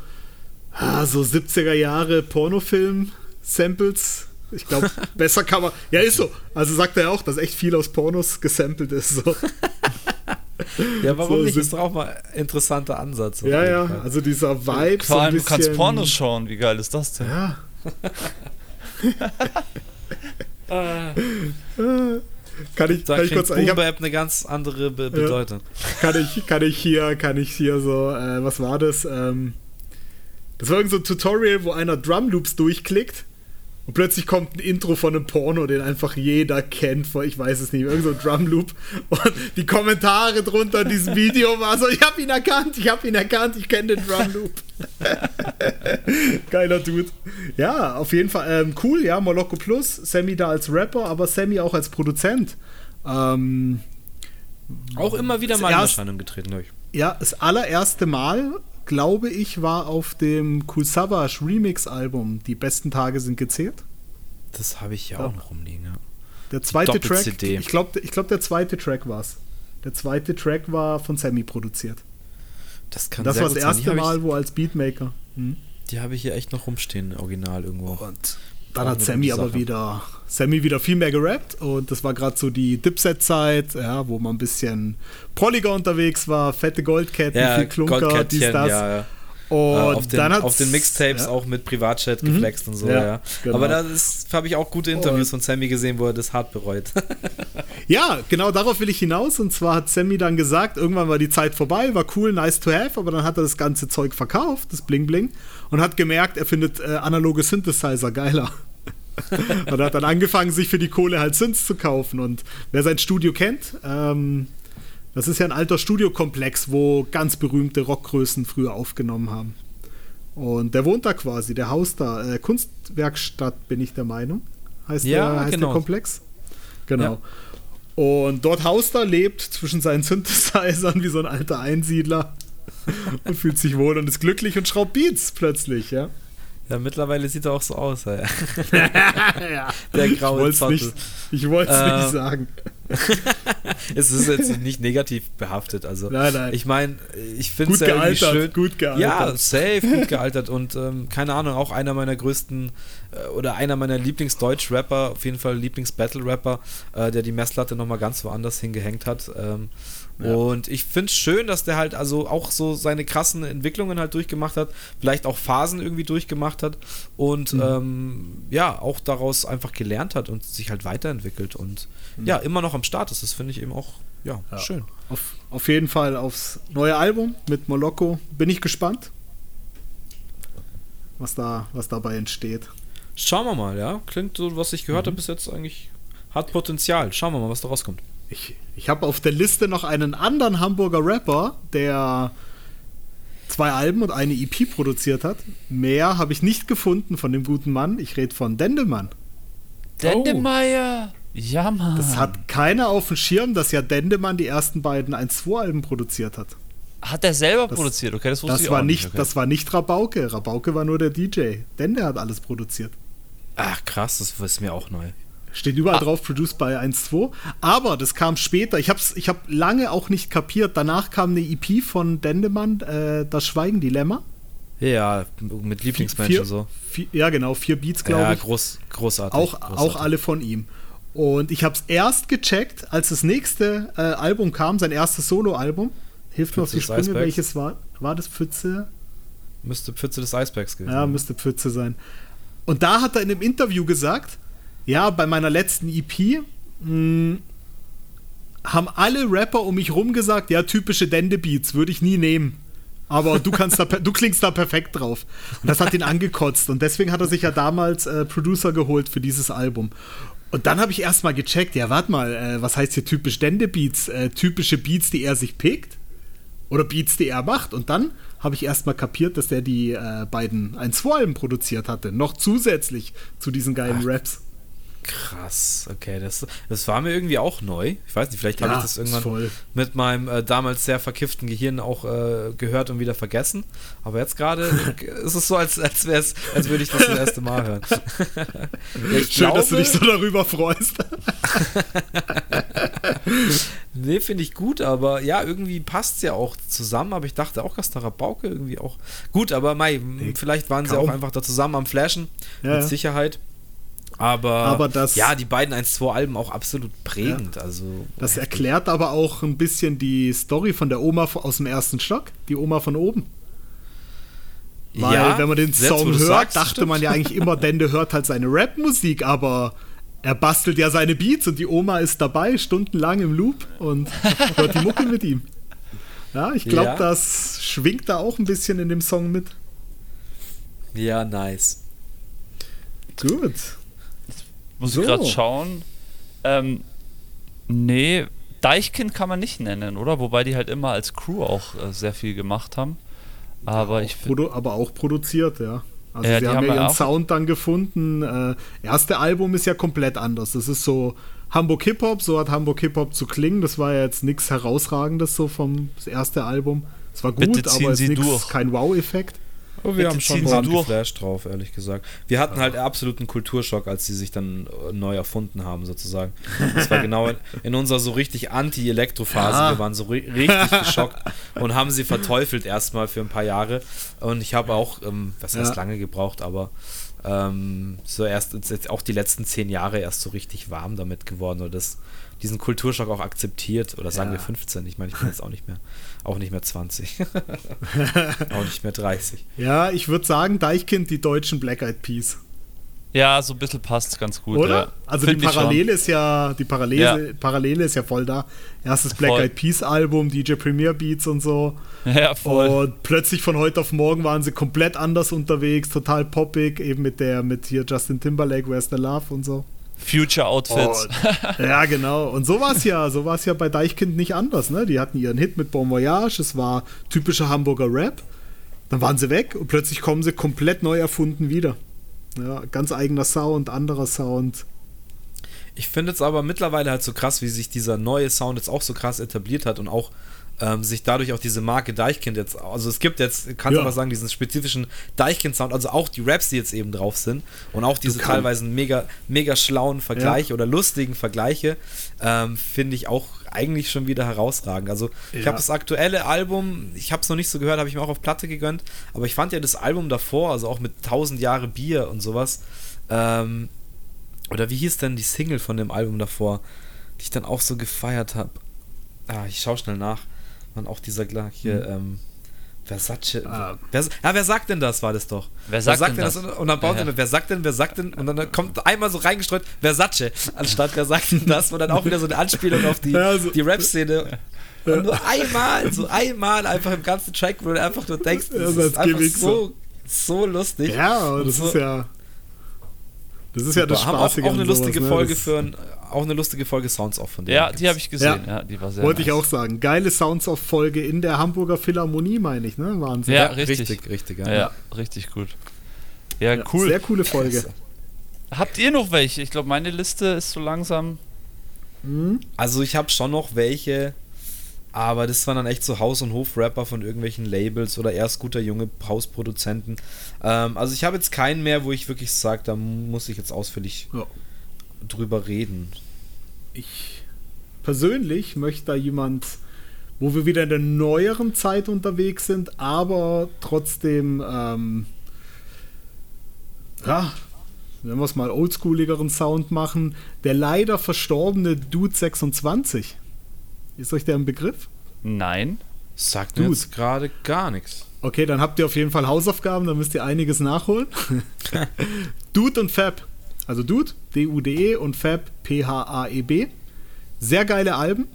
[SPEAKER 3] ah, so 70er Jahre Pornofilm-Samples ich glaube, besser kann man. Ja, ist so. Also sagt er auch, dass echt viel aus Pornos gesampelt ist. So.
[SPEAKER 1] Ja, warum so nicht? Ist doch auch mal ein interessanter Ansatz.
[SPEAKER 3] Ja, ja, Fall. also dieser Vibe.
[SPEAKER 2] Vor allem, so du kannst Pornos schauen, wie geil ist das denn?
[SPEAKER 3] Ja.
[SPEAKER 1] Kann ich, da kann ich kurz Boom ich eine ganz andere Be Bedeutung.
[SPEAKER 3] Ja, kann, ich, kann ich hier, kann ich hier so, äh, was war das? Ähm, das war irgend so ein Tutorial, wo einer Drumloops durchklickt und plötzlich kommt ein Intro von einem Porno, den einfach jeder kennt, vor, ich weiß es nicht, irgend so ein Drumloop. Und die Kommentare drunter in diesem Video war so, ich hab ihn erkannt, ich hab ihn erkannt, ich kenne den Drumloop. Geiler Dude. Ja, auf jeden Fall ähm, cool, ja, Moloko Plus, Sammy da als Rapper, aber Sammy auch als Produzent. Ähm,
[SPEAKER 1] auch immer wieder mal in Erscheinung getreten, glaube ich.
[SPEAKER 3] Ja, das allererste Mal glaube ich, war auf dem Cool Savage Remix-Album Die besten Tage sind gezählt.
[SPEAKER 1] Das habe ich ja, ja, auch noch rumliegen, ja.
[SPEAKER 3] Der zweite Track, ich glaube, ich glaub, der zweite Track war es. Der zweite Track war von Sammy produziert. Das kann Das war das erste Mal, wo als Beatmaker. Hm?
[SPEAKER 1] Die habe ich hier echt noch rumstehen, original irgendwo.
[SPEAKER 3] Und dann hat Sammy aber wieder Sammy wieder viel mehr gerappt und das war gerade so die Dipset-Zeit, ja, wo man ein bisschen prolliger unterwegs war, fette Goldketten,
[SPEAKER 1] ja, viel Klunker, dies, das. Ja, ja. Und auf, den, auf den Mixtapes ja. auch mit Privatchat mhm. geflext und so, ja. ja. Genau. Aber da habe ich auch gute Interviews und von Sammy gesehen, wo er das hart bereut.
[SPEAKER 3] ja, genau darauf will ich hinaus. Und zwar hat Sammy dann gesagt, irgendwann war die Zeit vorbei, war cool, nice to have, aber dann hat er das ganze Zeug verkauft, das Bling Bling, und hat gemerkt, er findet äh, analoge Synthesizer geiler. und hat dann angefangen, sich für die Kohle halt Synths zu kaufen. Und wer sein Studio kennt, ähm, das ist ja ein alter Studiokomplex, wo ganz berühmte Rockgrößen früher aufgenommen haben. Und der wohnt da quasi, der Haus da. Äh, Kunstwerkstatt, bin ich der Meinung. Heißt, ja, der, heißt genau. der Komplex? Genau. Ja. Und dort haust er, lebt zwischen seinen Synthesizern wie so ein alter Einsiedler und fühlt sich wohl und ist glücklich und schraubt Beats plötzlich, ja.
[SPEAKER 1] Ja, mittlerweile sieht er auch so aus. Ja.
[SPEAKER 3] ja. Der graue Ich wollte es nicht, äh, nicht sagen.
[SPEAKER 1] es ist jetzt nicht negativ behaftet. Also,
[SPEAKER 3] nein, nein.
[SPEAKER 1] Ich meine, ich finde es ja
[SPEAKER 3] gealtert, schön. Gut gealtert.
[SPEAKER 1] Ja, safe, gut gealtert. Und ähm, keine Ahnung, auch einer meiner größten oder einer meiner Lieblings-Deutsch-Rapper, auf jeden Fall Lieblings-Battle-Rapper, äh, der die Messlatte nochmal ganz woanders hingehängt hat. Ähm, und ich finde es schön, dass der halt also auch so seine krassen Entwicklungen halt durchgemacht hat, vielleicht auch Phasen irgendwie durchgemacht hat und mhm. ähm, ja, auch daraus einfach gelernt hat und sich halt weiterentwickelt und mhm. ja, immer noch am Start ist. Das finde ich eben auch ja, ja. schön.
[SPEAKER 3] Auf, auf jeden Fall aufs neue Album mit Moloko. Bin ich gespannt, was, da, was dabei entsteht.
[SPEAKER 1] Schauen wir mal, ja. Klingt so, was ich gehört mhm. habe bis jetzt eigentlich, hat Potenzial. Schauen wir mal, was da rauskommt.
[SPEAKER 3] Ich, ich habe auf der Liste noch einen anderen Hamburger Rapper, der zwei Alben und eine EP produziert hat. Mehr habe ich nicht gefunden von dem guten Mann. Ich rede von Dendemann.
[SPEAKER 2] Dendemeyer! Oh. Ja, Mann.
[SPEAKER 3] Das hat keiner auf dem Schirm, dass ja Dendemann die ersten beiden 1-2-Alben produziert hat.
[SPEAKER 2] Hat er selber das, produziert? Okay,
[SPEAKER 3] das wusste das ich war auch nicht. Okay. Das war nicht Rabauke. Rabauke war nur der DJ. Dende hat alles produziert.
[SPEAKER 1] Ach, krass, das ist mir auch neu.
[SPEAKER 3] Steht überall ah. drauf, produced by 1.2. Aber das kam später. Ich habe ich hab lange auch nicht kapiert. Danach kam eine EP von Dendemann, äh, Das Schweigen-Dilemma.
[SPEAKER 1] Ja, mit Lieblingsmenschen so.
[SPEAKER 3] Vier, ja, genau, vier Beats, glaube ja, ich.
[SPEAKER 1] Groß, großartig,
[SPEAKER 3] auch,
[SPEAKER 1] großartig.
[SPEAKER 3] Auch alle von ihm. Und ich habe es erst gecheckt, als das nächste äh, Album kam, sein erstes Solo-Album. Hilft mir auf die Sprünge, welches war. War das Pfütze?
[SPEAKER 1] Müsste Pfütze des Eisbergs
[SPEAKER 3] gewesen Ja, müsste Pfütze sein. Und da hat er in einem Interview gesagt, ja, bei meiner letzten EP mh, hm, haben alle Rapper um mich rum gesagt, ja, typische Dende-Beats würde ich nie nehmen. Aber du kannst da, du klingst da perfekt drauf. Und das hat ihn angekotzt. Und deswegen hat er sich ja damals äh, Producer geholt für dieses Album. Und dann habe ich erstmal gecheckt, ja, warte mal, äh, was heißt hier typisch Dende-Beats? Äh, typische Beats, die er sich pickt? Oder Beats, die er macht? Und dann habe ich erstmal kapiert, dass der die äh, beiden 1-2-Alben produziert hatte. Noch zusätzlich zu diesen geilen Ach, Raps.
[SPEAKER 1] Krass, okay, das, das war mir irgendwie auch neu. Ich weiß nicht, vielleicht ja, habe ich das irgendwann mit meinem äh, damals sehr verkifften Gehirn auch äh, gehört und wieder vergessen. Aber jetzt gerade ist es so, als, als, als würde ich das das erste Mal hören.
[SPEAKER 3] Schön, glaube, dass du dich so darüber freust.
[SPEAKER 1] nee, finde ich gut, aber ja, irgendwie passt es ja auch zusammen. Aber ich dachte auch, dass da Rabauke irgendwie auch. Gut, aber Mai, nee, vielleicht waren sie auch einfach da zusammen am Flashen. Ja, mit Sicherheit. Aber, aber das, ja, die beiden 1-2-Alben auch absolut prägend. Ja. Also,
[SPEAKER 3] das erklärt aber auch ein bisschen die Story von der Oma aus dem ersten Stock, die Oma von oben. Weil, ja, wenn man den Song hört, sagst, dachte stimmt. man ja eigentlich immer, Dende hört halt seine Rap-Musik, aber er bastelt ja seine Beats und die Oma ist dabei, stundenlang im Loop und hört die Mucke mit ihm. Ja, ich glaube, ja. das schwingt da auch ein bisschen in dem Song mit.
[SPEAKER 1] Ja, nice.
[SPEAKER 3] Gut.
[SPEAKER 2] Muss so. ich gerade schauen. Ähm, nee, Deichkind kann man nicht nennen, oder? Wobei die halt immer als Crew auch äh, sehr viel gemacht haben. Aber
[SPEAKER 3] ja,
[SPEAKER 2] ich
[SPEAKER 3] aber auch produziert, ja. Also ja, sie haben, haben ja ihren Sound dann gefunden. Äh, erste Album ist ja komplett anders. Das ist so Hamburg Hip Hop, so hat Hamburg Hip Hop zu klingen. Das war ja jetzt nichts herausragendes so vom erste Album. Es war gut, aber es ist kein Wow-Effekt.
[SPEAKER 1] Oh, wir haben schon hart geflasht drauf, ehrlich gesagt. Wir hatten halt absoluten Kulturschock, als sie sich dann äh, neu erfunden haben, sozusagen. Das war genau in, in unserer so richtig Anti-Elektro-Phase. Ja. Wir waren so richtig geschockt und haben sie verteufelt erstmal für ein paar Jahre. Und ich habe auch, ähm, was heißt ja. lange gebraucht, aber ähm, so erst jetzt auch die letzten zehn Jahre erst so richtig warm damit geworden oder das, diesen Kulturschock auch akzeptiert oder sagen ja. wir 15. Ich meine, ich bin jetzt auch nicht mehr, auch nicht mehr 20. auch nicht mehr 30.
[SPEAKER 3] Ja, ich würde sagen, Deichkind, die deutschen Black Eyed Peas.
[SPEAKER 2] Ja, so ein bisschen passt ganz gut.
[SPEAKER 3] Oder?
[SPEAKER 2] Ja.
[SPEAKER 3] Also Find die Parallele ist ja, die Parallele, ja. Parallele ist ja voll da. Erstes Black Eyed Peas Album, DJ Premier Beats und so.
[SPEAKER 2] Ja, voll.
[SPEAKER 3] Und plötzlich von heute auf morgen waren sie komplett anders unterwegs, total poppig, eben mit der, mit hier Justin Timberlake, Where's the Love und so.
[SPEAKER 2] Future Outfits.
[SPEAKER 3] Und, ja, genau. Und so war es ja, so war es ja bei Deichkind nicht anders, ne? Die hatten ihren Hit mit Bon Voyage, es war typischer Hamburger Rap. Dann waren sie weg und plötzlich kommen sie komplett neu erfunden wieder. Ja, ganz eigener Sound, anderer Sound.
[SPEAKER 1] Ich finde es aber mittlerweile halt so krass, wie sich dieser neue Sound jetzt auch so krass etabliert hat und auch ähm, sich dadurch auch diese Marke Deichkind jetzt, also es gibt jetzt, kannst du ja. mal sagen, diesen spezifischen Deichkind-Sound, also auch die Raps, die jetzt eben drauf sind und auch diese teilweise mega, mega schlauen Vergleiche ja. oder lustigen Vergleiche, ähm, finde ich auch eigentlich schon wieder herausragend. Also ja. ich habe das aktuelle Album, ich habe es noch nicht so gehört, habe ich mir auch auf Platte gegönnt, aber ich fand ja das Album davor, also auch mit 1000 Jahre Bier und sowas, ähm, oder wie hieß denn die Single von dem Album davor, die ich dann auch so gefeiert habe? Ah, ich schaue schnell nach. Man, auch dieser hier, mhm. ähm, Versace. Ah. Wer, ja, wer sagt denn das, war das doch.
[SPEAKER 2] Wer sagt, wer sagt denn das?
[SPEAKER 1] das? Und dann baut ja. er, wer sagt denn, wer sagt denn? Und dann kommt einmal so reingestreut, Versace, anstatt wer sagt denn das? Und dann auch wieder so eine Anspielung auf die, ja, also, die Rap-Szene. Ja. Und nur einmal, so einmal einfach im ganzen Track, wo du einfach nur denkst, das, das ist einfach so, so lustig.
[SPEAKER 3] Ja, das so, ist ja. Das ist ja das
[SPEAKER 1] Spaßige. Haben auch, auch eine lustige sowas, ne? Folge für ein auch eine lustige Folge Sounds Off von
[SPEAKER 2] der. Ja, die habe ich gesehen. Ja. ja. die
[SPEAKER 3] war sehr Wollte nice. ich auch sagen. Geile Sounds Off Folge in der Hamburger Philharmonie, meine ich, ne?
[SPEAKER 2] Wahnsinn. Ja, richtig. Richtig, richtig, ja. ja richtig gut. Ja, ja, cool.
[SPEAKER 3] Sehr coole Folge.
[SPEAKER 2] Habt ihr noch welche? Ich glaube, meine Liste ist so langsam.
[SPEAKER 1] Hm? Also, ich habe schon noch welche, aber das waren dann echt so Haus- und Hof-Rapper von irgendwelchen Labels oder erst guter junge Hausproduzenten. Ähm, also, ich habe jetzt keinen mehr, wo ich wirklich sage, da muss ich jetzt ausführlich ja. drüber reden
[SPEAKER 3] ich persönlich möchte da jemand, wo wir wieder in der neueren Zeit unterwegs sind, aber trotzdem, ähm, ja, wenn wir es mal oldschooligeren Sound machen, der leider verstorbene Dude 26. Ist euch der ein Begriff?
[SPEAKER 2] Nein.
[SPEAKER 1] Sagt mir jetzt gerade gar nichts.
[SPEAKER 3] Okay, dann habt ihr auf jeden Fall Hausaufgaben, da müsst ihr einiges nachholen. Dude und Fab also Dude, D-U-D-E und Fab, P-H-A-E-B. Sehr geile Alben.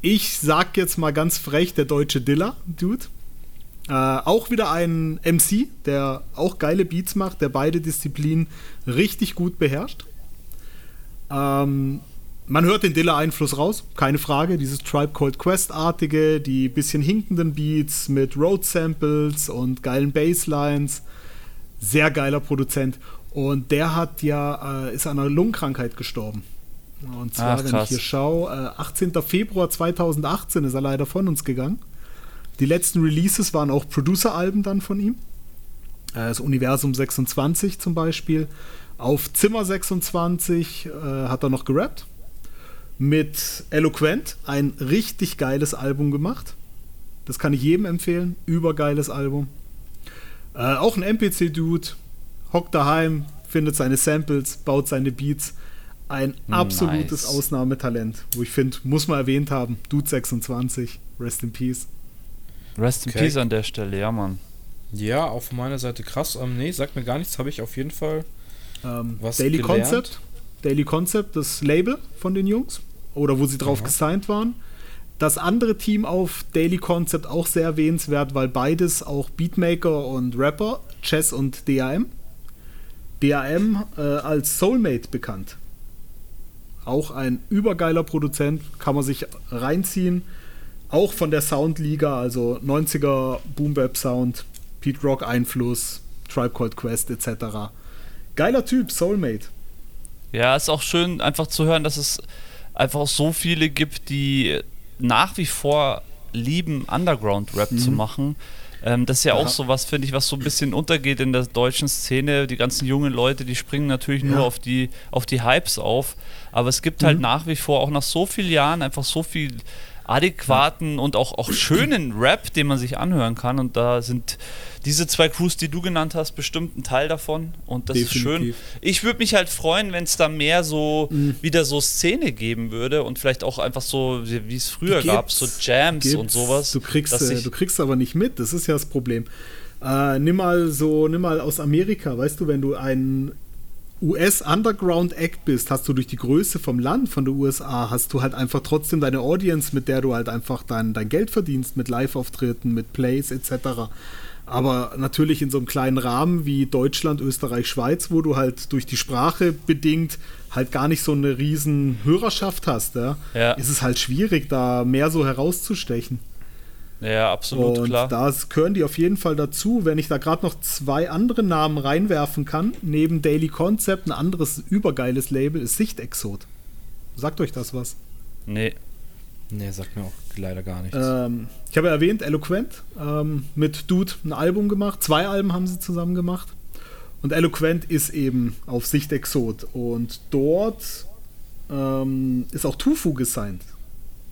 [SPEAKER 3] Ich sag jetzt mal ganz frech, der deutsche Dilla, Dude. Äh, auch wieder ein MC, der auch geile Beats macht, der beide Disziplinen richtig gut beherrscht. Ähm, man hört den Dilla-Einfluss raus, keine Frage. Dieses Tribe Called Quest-artige, die bisschen hinkenden Beats mit Road-Samples und geilen Basslines. Sehr geiler Produzent. Und der hat ja, äh, ist an einer Lungenkrankheit gestorben. Und zwar, Ach, wenn ich hier schaue, äh, 18. Februar 2018 ist er leider von uns gegangen. Die letzten Releases waren auch Producer-Alben dann von ihm. Äh, das Universum 26 zum Beispiel. Auf Zimmer 26 äh, hat er noch gerappt. Mit Eloquent ein richtig geiles Album gemacht. Das kann ich jedem empfehlen. Übergeiles Album. Äh, auch ein MPC-Dude, hockt daheim, findet seine Samples, baut seine Beats. Ein absolutes nice. Ausnahmetalent, wo ich finde, muss man erwähnt haben. Dude 26, Rest in Peace.
[SPEAKER 2] Rest in okay. Peace an der Stelle, ja, Mann.
[SPEAKER 1] Ja, auf meiner Seite krass. Ähm, nee, sagt mir gar nichts, habe ich auf jeden Fall
[SPEAKER 3] ähm, was Daily gelernt. Concept Daily Concept, das Label von den Jungs, oder wo sie drauf ja. gesigned waren. Das andere Team auf Daily Concept auch sehr erwähnenswert, weil beides auch Beatmaker und Rapper, Chess und DAM. DAM äh, als Soulmate bekannt. Auch ein übergeiler Produzent, kann man sich reinziehen. Auch von der Soundliga, also 90er Boom Bap Sound, Pete Rock Einfluss, Tribe Called Quest etc. Geiler Typ, Soulmate.
[SPEAKER 2] Ja, ist auch schön einfach zu hören, dass es einfach so viele gibt, die nach wie vor lieben, Underground-Rap mhm. zu machen. Ähm, das ist ja, ja. auch so was, finde ich, was so ein bisschen untergeht in der deutschen Szene. Die ganzen jungen Leute, die springen natürlich nur auf, die, auf die Hypes auf. Aber es gibt halt mhm. halt nach wie vor, auch nach so vielen Jahren, einfach so viel adäquaten und auch, auch schönen Rap, den man sich anhören kann. Und da sind diese zwei Crews, die du genannt hast, bestimmt ein Teil davon. Und das Definitiv. ist schön. Ich würde mich halt freuen, wenn es da mehr so mhm. wieder so Szene geben würde und vielleicht auch einfach so, wie es früher gab, so Jams gibt's. und sowas.
[SPEAKER 3] Du kriegst, äh, du kriegst aber nicht mit, das ist ja das Problem. Äh, nimm mal so, nimm mal aus Amerika, weißt du, wenn du einen US-Underground-Act bist, hast du durch die Größe vom Land, von der USA, hast du halt einfach trotzdem deine Audience, mit der du halt einfach dein, dein Geld verdienst, mit Live-Auftritten, mit Plays etc. Aber natürlich in so einem kleinen Rahmen wie Deutschland, Österreich, Schweiz, wo du halt durch die Sprache bedingt halt gar nicht so eine riesen Hörerschaft hast, ja, ja. ist es halt schwierig, da mehr so herauszustechen.
[SPEAKER 2] Ja, absolut,
[SPEAKER 3] und
[SPEAKER 2] klar.
[SPEAKER 3] Da gehören die auf jeden Fall dazu. Wenn ich da gerade noch zwei andere Namen reinwerfen kann, neben Daily Concept, ein anderes übergeiles Label ist Sichtexot. Sagt euch das was?
[SPEAKER 2] Nee.
[SPEAKER 1] Nee, sagt mir auch leider gar nichts.
[SPEAKER 3] Ähm, ich habe ja erwähnt, Eloquent ähm, mit Dude ein Album gemacht. Zwei Alben haben sie zusammen gemacht. Und Eloquent ist eben auf Sicht Exot. Und dort ähm, ist auch Tufu gesigned.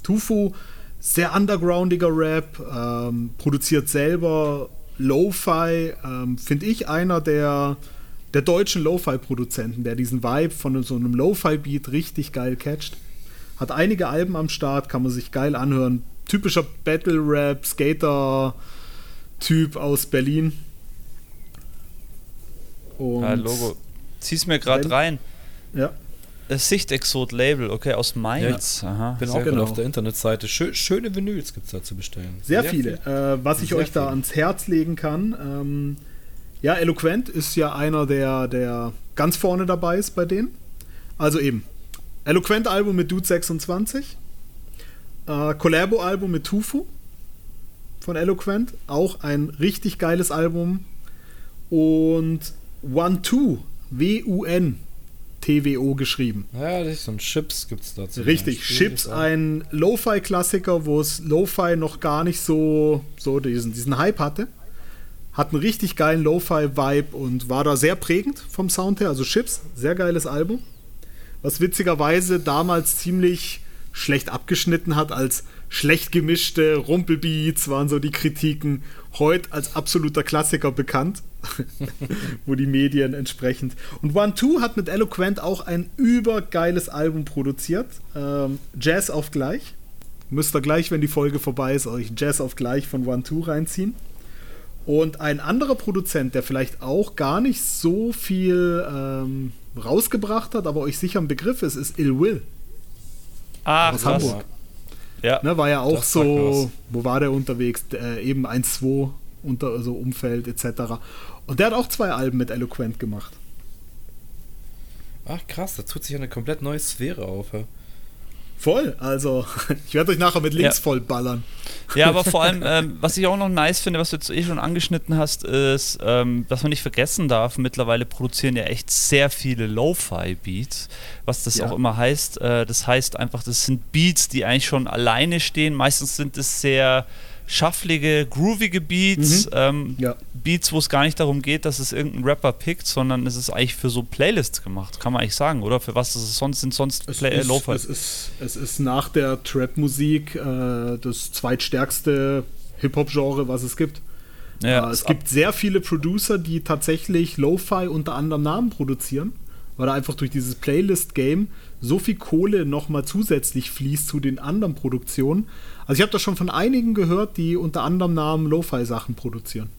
[SPEAKER 3] Tufu sehr undergroundiger Rap, ähm, produziert selber Lo-Fi, ähm, finde ich einer der, der deutschen Lo-Fi-Produzenten, der diesen Vibe von so einem Lo-Fi-Beat richtig geil catcht. Hat einige Alben am Start, kann man sich geil anhören. Typischer Battle-Rap, Skater-Typ aus Berlin.
[SPEAKER 2] Und ja, Logo. Zieh's mir gerade rein.
[SPEAKER 3] Ja.
[SPEAKER 2] Sichtexot-Label, okay, aus Mainz.
[SPEAKER 1] Ja, Aha, bin auch genau. auf der Internetseite. Schö schöne Vinyls gibt es da zu bestellen.
[SPEAKER 3] Sehr, Sehr viele. Viel. Äh, was ich Sehr euch viel. da ans Herz legen kann, ähm, ja, Eloquent ist ja einer, der, der ganz vorne dabei ist bei denen. Also eben, Eloquent-Album mit Dude 26, äh, Collabo-Album mit Tufu von Eloquent, auch ein richtig geiles Album. Und One Two, W-U-N, TWO geschrieben.
[SPEAKER 1] Ja, das ist so ein Chips gibt es dazu.
[SPEAKER 3] Richtig, Chips, ein Lo-Fi-Klassiker, wo es Lo-Fi noch gar nicht so, so diesen, diesen Hype hatte. Hat einen richtig geilen Lo-Fi-Vibe und war da sehr prägend vom Sound her. Also Chips, sehr geiles Album. Was witzigerweise damals ziemlich schlecht abgeschnitten hat als schlecht gemischte Rumpelbeats, waren so die Kritiken. Heute als absoluter Klassiker bekannt. wo die Medien entsprechend. Und One Two hat mit Eloquent auch ein übergeiles Album produziert. Ähm, Jazz auf gleich. Müsst ihr gleich, wenn die Folge vorbei ist, euch Jazz auf gleich von One Two reinziehen. Und ein anderer Produzent, der vielleicht auch gar nicht so viel ähm, rausgebracht hat, aber euch sicher ein Begriff ist, ist Ill Will.
[SPEAKER 2] Ah, aus krass. Hamburg.
[SPEAKER 3] Ja. Ne, war ja auch so, wo war der unterwegs? Äh, eben 1-2 unter so Umfeld etc. Und der hat auch zwei Alben mit Eloquent gemacht.
[SPEAKER 1] Ach krass, da tut sich eine komplett neue Sphäre auf. Ja.
[SPEAKER 3] Voll, also ich werde euch nachher mit Links ja. voll ballern.
[SPEAKER 2] Ja, aber vor allem, ähm, was ich auch noch nice finde, was du jetzt eh schon angeschnitten hast, ist, ähm, dass man nicht vergessen darf, mittlerweile produzieren ja echt sehr viele Lo-Fi-Beats, was das ja. auch immer heißt. Äh, das heißt einfach, das sind Beats, die eigentlich schon alleine stehen. Meistens sind es sehr schafflige, groovige Beats, mhm. ähm, ja. Beats, wo es gar nicht darum geht, dass es irgendein Rapper pickt, sondern es ist eigentlich für so Playlists gemacht, kann man eigentlich sagen, oder? Für was ist sonst sind sonst
[SPEAKER 3] es Play ist, Lo-Fi. Es ist, es ist nach der Trap-Musik äh, das zweitstärkste Hip-Hop-Genre, was es gibt. Ja, äh, es gibt sehr viele Producer, die tatsächlich Lo-Fi unter anderem Namen produzieren, weil da einfach durch dieses Playlist-Game so viel Kohle nochmal zusätzlich fließt zu den anderen Produktionen. Also ich habe das schon von einigen gehört, die unter anderem Namen Lo-Fi-Sachen produzieren.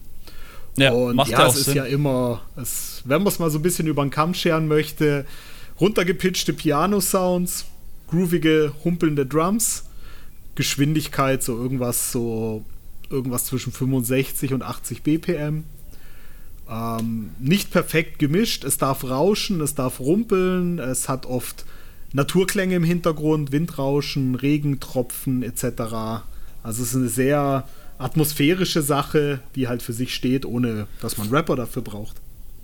[SPEAKER 2] Ja, und macht ja,
[SPEAKER 3] es ist ja immer, es, wenn man es mal so ein bisschen über den Kamm scheren möchte, runtergepitchte Piano-Sounds, groovige, humpelnde Drums, Geschwindigkeit, so irgendwas, so irgendwas zwischen 65 und 80 BPM. Ähm, nicht perfekt gemischt, es darf rauschen, es darf rumpeln, es hat oft Naturklänge im Hintergrund, Windrauschen, Regentropfen etc. Also es ist eine sehr atmosphärische Sache, die halt für sich steht, ohne dass man Rapper dafür braucht.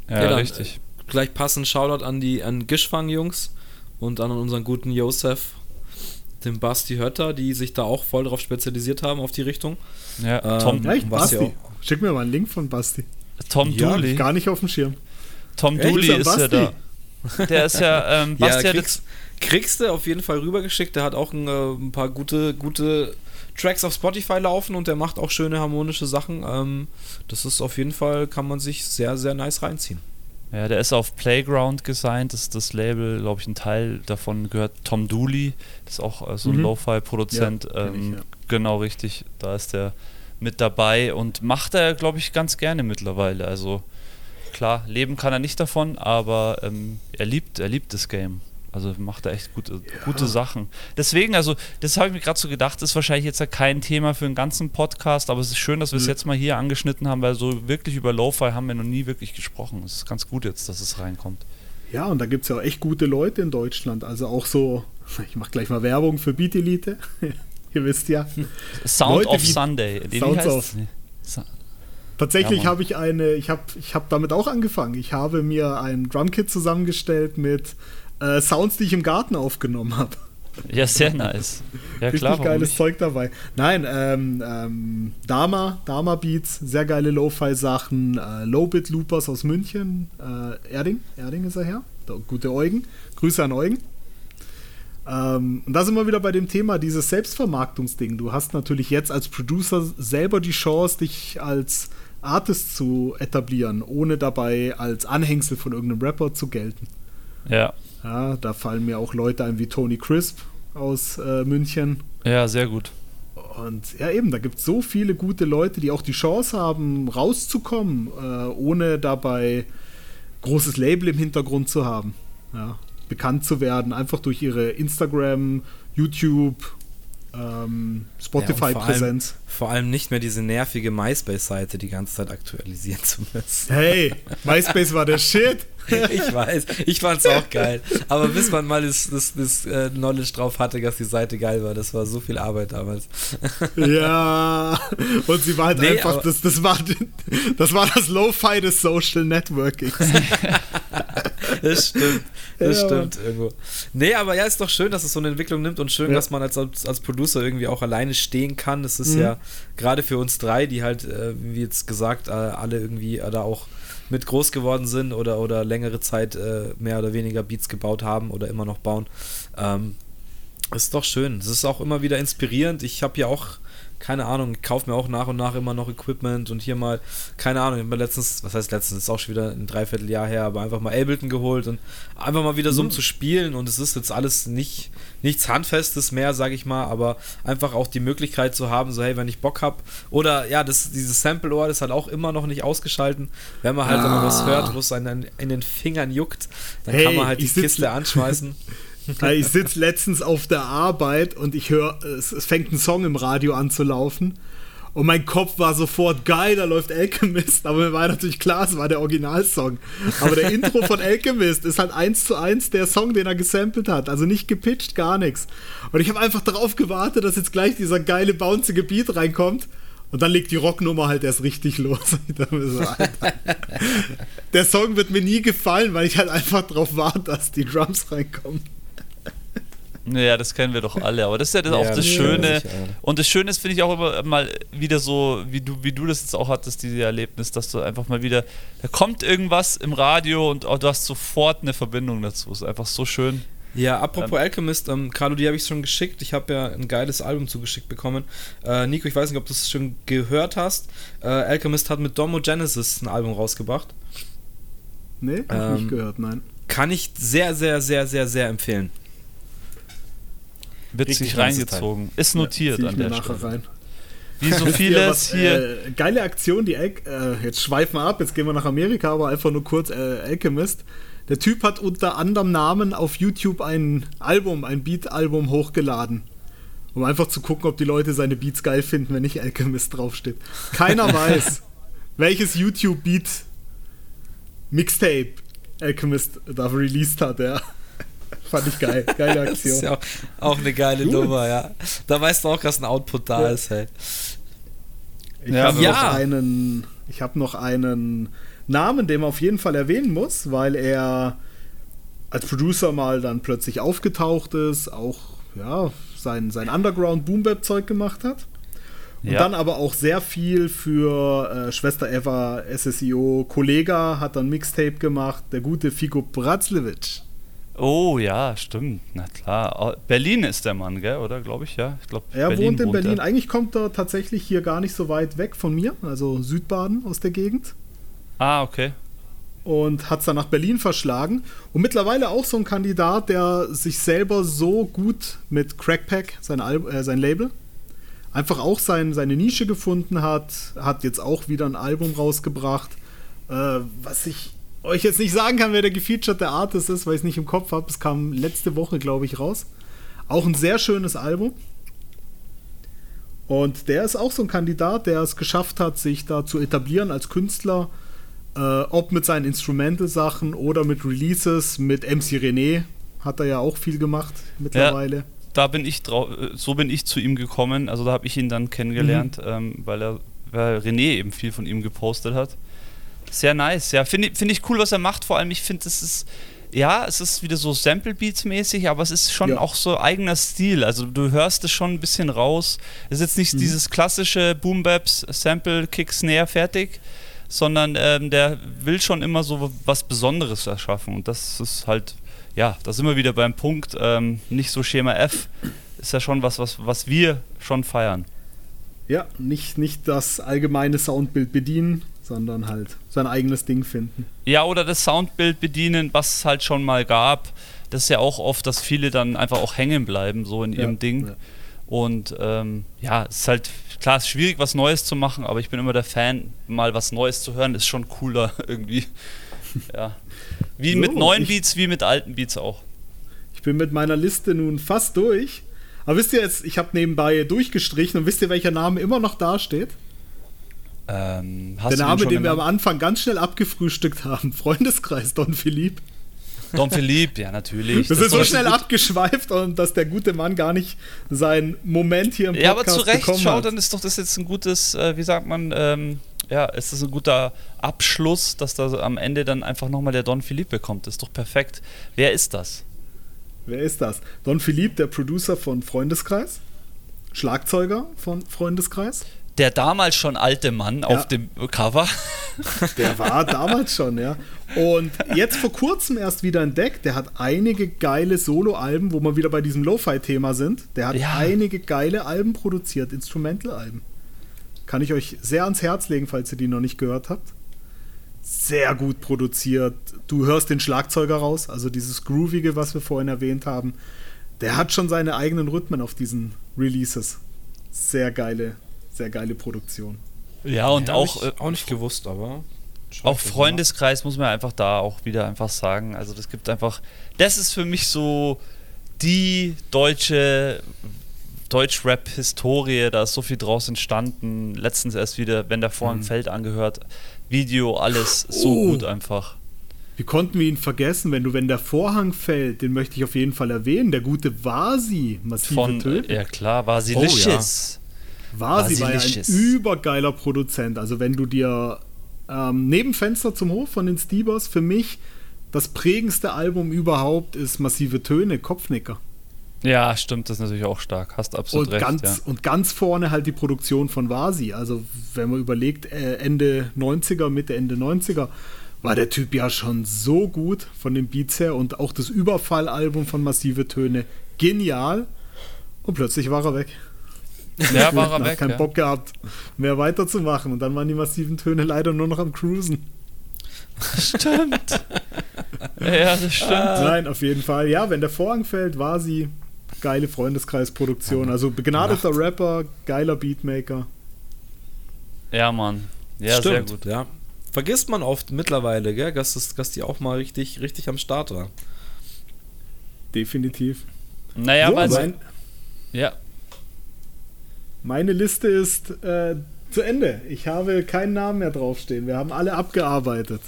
[SPEAKER 1] Ja, ja richtig. Gleich passend Shoutout an die an Gishfang-Jungs und an unseren guten Josef, dem Basti Hötter, die sich da auch voll drauf spezialisiert haben auf die Richtung.
[SPEAKER 3] Ja, ähm, Tom, Echt, Basti. Schick mir mal einen Link von Basti.
[SPEAKER 2] Tom ja, Dooley.
[SPEAKER 3] Gar nicht auf dem Schirm.
[SPEAKER 2] Tom Dooley ist, ist ja da. Der ist ja, ähm,
[SPEAKER 1] Basti ja, kriegst, kriegst du auf jeden Fall rübergeschickt. Der hat auch ein, äh, ein, paar gute, gute Tracks auf Spotify laufen und der macht auch schöne harmonische Sachen. Ähm, das ist auf jeden Fall, kann man sich sehr, sehr nice reinziehen.
[SPEAKER 2] Ja, der ist auf Playground gesigned, das ist das Label, glaube ich, ein Teil davon gehört Tom Dooley, das ist auch äh, so ein mhm. Lo-Fi-Produzent. Ja, ähm, ja. Genau, richtig, da ist der mit dabei und macht er, glaube ich, ganz gerne mittlerweile. Also klar, leben kann er nicht davon, aber ähm, er liebt, er liebt das Game. Also macht er echt gute, ja. gute Sachen. Deswegen, also, das habe ich mir gerade so gedacht, ist wahrscheinlich jetzt ja kein Thema für einen ganzen Podcast, aber es ist schön, dass wir es mhm. jetzt mal hier angeschnitten haben, weil so wirklich über Lo-Fi haben wir noch nie wirklich gesprochen. Es ist ganz gut jetzt, dass es reinkommt.
[SPEAKER 3] Ja, und da gibt es ja auch echt gute Leute in Deutschland. Also auch so, ich mache gleich mal Werbung für Beat Elite. Ihr wisst ja.
[SPEAKER 2] Sound Leute, of Sunday.
[SPEAKER 3] Sounds of. Tatsächlich ja, habe ich eine, ich habe ich hab damit auch angefangen. Ich habe mir ein Drumkit zusammengestellt mit äh, Sounds, die ich im Garten aufgenommen habe.
[SPEAKER 2] Ja, sehr nice. Ja,
[SPEAKER 3] Richtig klar, geiles Zeug dabei. Nein, ähm, ähm, Dama, Dama Beats, sehr geile Lo-Fi-Sachen, äh, Low-Bit Loopers aus München, äh, Erding, Erding ist er her, Der gute Eugen, Grüße an Eugen. Ähm, und da sind wir wieder bei dem Thema, dieses Selbstvermarktungsding. Du hast natürlich jetzt als Producer selber die Chance, dich als Artist zu etablieren, ohne dabei als Anhängsel von irgendeinem Rapper zu gelten.
[SPEAKER 2] Ja.
[SPEAKER 3] Ja, da fallen mir auch Leute ein wie Tony Crisp aus äh, München.
[SPEAKER 2] Ja, sehr gut.
[SPEAKER 3] Und ja, eben, da gibt es so viele gute Leute, die auch die Chance haben, rauszukommen, äh, ohne dabei großes Label im Hintergrund zu haben. Ja, bekannt zu werden, einfach durch ihre Instagram, YouTube, ähm, Spotify-Präsenz.
[SPEAKER 1] Ja, vor, vor, allem nicht mehr diese nervige MySpace-Seite die ganze Zeit aktualisieren zu müssen.
[SPEAKER 3] Hey, MySpace war der Shit.
[SPEAKER 1] ich weiß, ich fand's auch geil. Aber bis man mal das, das, das uh, Knowledge drauf hatte, dass die Seite geil war, das war so viel Arbeit damals.
[SPEAKER 3] ja, und sie war halt nee, einfach, das, das, war, das war das Lo-Fi des Social Networking.
[SPEAKER 1] das stimmt, das ja, stimmt Mann. irgendwo. Nee, aber ja, ist doch schön, dass es so eine Entwicklung nimmt und schön, ja. dass man als, als Producer irgendwie auch alleine stehen kann. Das ist mhm. ja gerade für uns drei, die halt, äh, wie jetzt gesagt, äh, alle irgendwie äh, da auch mit groß geworden sind oder, oder längere Zeit äh, mehr oder weniger Beats gebaut haben oder immer noch bauen. Ähm, ist doch schön. Es ist auch immer wieder inspirierend. Ich habe ja auch keine Ahnung, ich kaufe mir auch nach und nach immer noch Equipment und hier mal, keine Ahnung, ich habe mir letztens, was heißt letztens, ist auch schon wieder ein Dreivierteljahr her, aber einfach mal Ableton geholt und einfach mal wieder so um mhm. zu spielen und es ist jetzt alles nicht, nichts Handfestes mehr, sage ich mal, aber einfach auch die Möglichkeit zu haben, so hey, wenn ich Bock habe oder ja, das, dieses Sample-Ohr, das hat auch immer noch nicht ausgeschalten, wenn man halt ah. immer was hört, wo es einen in den Fingern juckt, dann hey, kann man halt die Kiste anschmeißen.
[SPEAKER 3] ich sitze letztens auf der Arbeit und ich höre, es, es, fängt ein Song im Radio an zu laufen. Und mein Kopf war sofort geil, da läuft Alchemist. Aber mir war natürlich klar, es war der Originalsong. Aber der Intro von Alchemist ist halt eins zu eins der Song, den er gesampelt hat. Also nicht gepitcht, gar nichts. Und ich habe einfach darauf gewartet, dass jetzt gleich dieser geile, bouncige Beat reinkommt. Und dann legt die Rocknummer halt erst richtig los. so, der Song wird mir nie gefallen, weil ich halt einfach darauf warte, dass die Drums reinkommen.
[SPEAKER 2] Ja, das kennen wir doch alle, aber das ist ja, das ja auch das Schöne. Und das Schöne ist, finde ich auch immer mal wieder so, wie du, wie du das jetzt auch hattest, diese Erlebnis, dass du einfach mal wieder, da kommt irgendwas im Radio und du hast sofort eine Verbindung dazu. Ist einfach so schön.
[SPEAKER 1] Ja, apropos ähm, Alchemist, ähm, Carlo, die habe ich schon geschickt. Ich habe ja ein geiles Album zugeschickt bekommen. Äh, Nico, ich weiß nicht, ob du es schon gehört hast. Äh, Alchemist hat mit Domo Genesis ein Album rausgebracht.
[SPEAKER 3] Nee, hab ähm, nicht gehört, nein.
[SPEAKER 1] Kann ich sehr, sehr, sehr, sehr, sehr empfehlen.
[SPEAKER 2] Wird sich reingezogen. Ist notiert
[SPEAKER 3] ja, an der Stelle. Rein.
[SPEAKER 2] Wie so vieles hier.
[SPEAKER 3] Äh, geile Aktion, die Al äh, jetzt schweifen wir ab, jetzt gehen wir nach Amerika, aber einfach nur kurz äh, Alchemist. Der Typ hat unter anderem Namen auf YouTube ein Album, ein Beat-Album hochgeladen. Um einfach zu gucken, ob die Leute seine Beats geil finden, wenn nicht Alchemist draufsteht. Keiner weiß, welches YouTube-Beat Mixtape Alchemist da released hat, ja. Fand ich geil. Geile Aktion. das ist
[SPEAKER 1] ja auch, auch eine geile Gut. Nummer, ja. Da weißt du auch, dass ein Output da ja. ist, hey.
[SPEAKER 3] Ich ja, habe ja. noch einen, ich habe noch einen Namen, den man auf jeden Fall erwähnen muss, weil er als Producer mal dann plötzlich aufgetaucht ist, auch ja, sein, sein Underground Boom Bap Zeug gemacht hat. Und ja. dann aber auch sehr viel für äh, Schwester Eva, SSIO, Kollega hat dann Mixtape gemacht, der gute Figo Bratzlewitsch.
[SPEAKER 2] Oh ja, stimmt. Na klar. Berlin ist der Mann, gell? Oder glaube ich, ja. Ich glaub,
[SPEAKER 3] er Berlin wohnt in wohnt Berlin. Er. Eigentlich kommt er tatsächlich hier gar nicht so weit weg von mir, also Südbaden aus der Gegend.
[SPEAKER 2] Ah, okay.
[SPEAKER 3] Und hat es dann nach Berlin verschlagen. Und mittlerweile auch so ein Kandidat, der sich selber so gut mit Crackpack, sein, äh, sein Label, einfach auch sein, seine Nische gefunden hat. Hat jetzt auch wieder ein Album rausgebracht, äh, was ich euch jetzt nicht sagen kann, wer der gefeaturete Artist ist, weil ich es nicht im Kopf habe. Es kam letzte Woche, glaube ich, raus. Auch ein sehr schönes Album. Und der ist auch so ein Kandidat, der es geschafft hat, sich da zu etablieren als Künstler. Äh, ob mit seinen Instrumental-Sachen oder mit Releases, mit MC René hat er ja auch viel gemacht mittlerweile. Ja,
[SPEAKER 2] da bin ich drauf, so bin ich zu ihm gekommen. Also da habe ich ihn dann kennengelernt, mhm. ähm, weil er weil René eben viel von ihm gepostet hat. Sehr nice, ja. Finde find ich cool, was er macht. Vor allem, ich finde, es ist, ja, es ist wieder so Sample Beats mäßig, aber es ist schon ja. auch so eigener Stil. Also du hörst es schon ein bisschen raus. Es ist jetzt nicht mhm. dieses klassische Boom Baps, Sample, Kick, Snare, fertig, sondern ähm, der will schon immer so was Besonderes erschaffen. Und das ist halt, ja, da sind wir wieder beim Punkt, ähm, nicht so Schema F. Ist ja schon was, was, was wir schon feiern.
[SPEAKER 3] Ja, nicht, nicht das allgemeine Soundbild bedienen, sondern halt sein eigenes Ding finden.
[SPEAKER 2] Ja, oder das Soundbild bedienen, was es halt schon mal gab. Das ist ja auch oft, dass viele dann einfach auch hängen bleiben, so in ihrem ja, Ding. Ja. Und ähm, ja, es ist halt, klar, es ist schwierig, was Neues zu machen, aber ich bin immer der Fan, mal was Neues zu hören, ist schon cooler irgendwie. ja. Wie so, mit neuen Beats, wie mit alten Beats auch.
[SPEAKER 3] Ich bin mit meiner Liste nun fast durch. Aber wisst ihr jetzt, ich habe nebenbei durchgestrichen und wisst ihr, welcher Name immer noch dasteht? Ähm, der Name, den, den wir am Anfang ganz schnell abgefrühstückt haben, Freundeskreis Don Philipp.
[SPEAKER 2] Don Philipp, ja, natürlich.
[SPEAKER 3] Wir sind so schnell abgeschweift und dass der gute Mann gar nicht seinen Moment hier im
[SPEAKER 2] Podcast Ja, aber zu Recht, schau, dann ist doch das jetzt ein gutes, äh, wie sagt man, ähm, ja, ist das ein guter Abschluss, dass da am Ende dann einfach nochmal der Don Philipp bekommt. Das ist doch perfekt. Wer ist das?
[SPEAKER 3] Wer ist das? Don Philipp, der Producer von Freundeskreis, Schlagzeuger von Freundeskreis
[SPEAKER 2] der damals schon alte Mann ja. auf dem Cover.
[SPEAKER 3] Der war damals schon, ja. Und jetzt vor kurzem erst wieder entdeckt, der hat einige geile Solo-Alben, wo wir wieder bei diesem Lo-Fi-Thema sind. Der hat ja. einige geile Alben produziert, Instrumental-Alben. Kann ich euch sehr ans Herz legen, falls ihr die noch nicht gehört habt. Sehr gut produziert. Du hörst den Schlagzeuger raus, also dieses Groovige, was wir vorhin erwähnt haben. Der hat schon seine eigenen Rhythmen auf diesen Releases. Sehr geile sehr geile Produktion.
[SPEAKER 2] Ja, und ja, auch.
[SPEAKER 1] Äh, auch nicht gewusst, aber.
[SPEAKER 2] Auch Freundeskreis muss man einfach da auch wieder einfach sagen. Also, das gibt einfach. Das ist für mich so die deutsche Deutsch-Rap-Historie. Da ist so viel draus entstanden. Letztens erst wieder, wenn der Vorhang mhm. fällt, angehört. Video, alles so oh. gut einfach.
[SPEAKER 3] Wie konnten wir ihn vergessen, wenn du, wenn der Vorhang fällt, den möchte ich auf jeden Fall erwähnen. Der gute Vasi,
[SPEAKER 2] massive Von. Ja klar, Vasilicious.
[SPEAKER 3] Oh, ja. Vasi war ja ein übergeiler Produzent. Also wenn du dir ähm, neben Fenster zum Hof von den Steebers für mich das prägendste Album überhaupt ist Massive Töne, Kopfnicker.
[SPEAKER 2] Ja, stimmt, das ist natürlich auch stark. Hast absolut
[SPEAKER 3] und
[SPEAKER 2] recht.
[SPEAKER 3] Ganz,
[SPEAKER 2] ja.
[SPEAKER 3] Und ganz vorne halt die Produktion von Vasi. Also, wenn man überlegt, äh, Ende 90er, Mitte, Ende 90er, war der Typ ja schon so gut von den Beats her und auch das Überfallalbum von Massive Töne genial. Und plötzlich war er weg.
[SPEAKER 2] Ja, war er weg.
[SPEAKER 3] keinen
[SPEAKER 2] ja.
[SPEAKER 3] Bock gehabt, mehr weiterzumachen. Und dann waren die massiven Töne leider nur noch am Cruisen.
[SPEAKER 2] Stimmt. ja, das stimmt.
[SPEAKER 3] Nein, auf jeden Fall. Ja, wenn der Vorhang fällt, war sie geile Freundeskreisproduktion. Also begnadeter Rapper, geiler Beatmaker.
[SPEAKER 2] Ja, Mann. Ja,
[SPEAKER 1] Stimmt, sehr gut. Ja. vergisst man oft mittlerweile, gell, dass, das, dass die auch mal richtig, richtig am Start war.
[SPEAKER 3] Definitiv.
[SPEAKER 2] Naja, so, weil mein, ja.
[SPEAKER 3] Meine Liste ist äh, zu Ende. Ich habe keinen Namen mehr draufstehen. Wir haben alle abgearbeitet.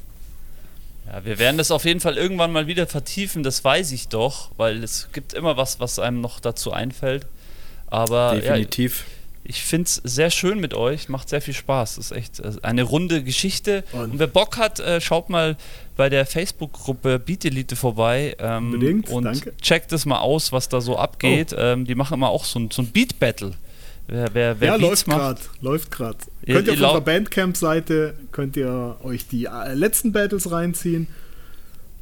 [SPEAKER 2] Ja, wir werden das auf jeden Fall irgendwann mal wieder vertiefen, das weiß ich doch, weil es gibt immer was, was einem noch dazu einfällt. Aber
[SPEAKER 1] definitiv.
[SPEAKER 2] Ja, ich finde es sehr schön mit euch, macht sehr viel Spaß. Das ist echt äh, eine runde Geschichte. Und, und wer Bock hat, äh, schaut mal bei der Facebook-Gruppe Beat Elite vorbei ähm,
[SPEAKER 3] Unbedingt,
[SPEAKER 2] und
[SPEAKER 3] danke.
[SPEAKER 2] checkt es mal aus, was da so abgeht. Oh. Ähm, die machen immer auch so ein, so ein Beat-Battle.
[SPEAKER 3] Wer, wer, wer ja, Beats läuft gerade, läuft gerade. Könnt ihr auf unserer Bandcamp-Seite, könnt ihr euch die äh, letzten Battles reinziehen.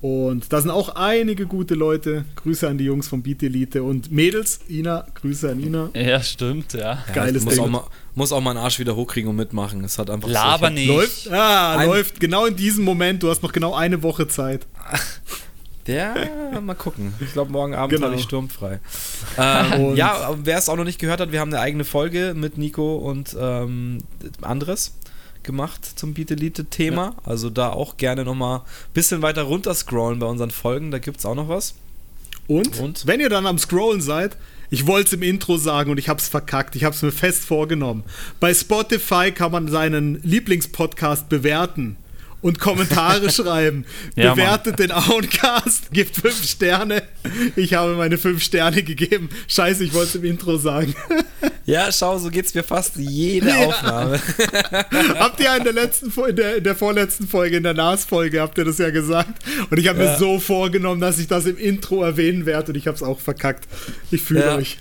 [SPEAKER 3] Und da sind auch einige gute Leute. Grüße an die Jungs von Beat Elite und Mädels. Ina, Grüße an Ina.
[SPEAKER 2] Ja, stimmt, ja.
[SPEAKER 1] Geiles muss Ding. Auch mal, muss auch mal einen Arsch wieder hochkriegen und mitmachen. Es hat einfach
[SPEAKER 2] Laber so, nicht.
[SPEAKER 3] Läuft, ah, läuft genau in diesem Moment. Du hast noch genau eine Woche Zeit.
[SPEAKER 1] Ja, mal gucken. Ich glaube, morgen Abend genau. habe ich sturmfrei. Ähm, ja, wer es auch noch nicht gehört hat, wir haben eine eigene Folge mit Nico und ähm, Andres gemacht zum Beat Elite Thema. Ja. Also da auch gerne nochmal ein bisschen weiter runter scrollen bei unseren Folgen. Da gibt es auch noch was.
[SPEAKER 3] Und, und, wenn ihr dann am Scrollen seid, ich wollte es im Intro sagen und ich habe es verkackt. Ich habe es mir fest vorgenommen. Bei Spotify kann man seinen Lieblingspodcast bewerten und Kommentare schreiben. Ja, Bewertet Mann. den Auencast, gibt fünf Sterne. Ich habe meine fünf Sterne gegeben. Scheiße, ich wollte es im Intro sagen.
[SPEAKER 1] Ja, schau, so geht's mir fast jede ja. Aufnahme.
[SPEAKER 3] habt ihr in der letzten, in der, in der vorletzten Folge, in der NAS-Folge, habt ihr das ja gesagt. Und ich habe ja. mir so vorgenommen, dass ich das im Intro erwähnen werde und ich habe es auch verkackt. Ich fühle
[SPEAKER 1] ja.
[SPEAKER 3] euch.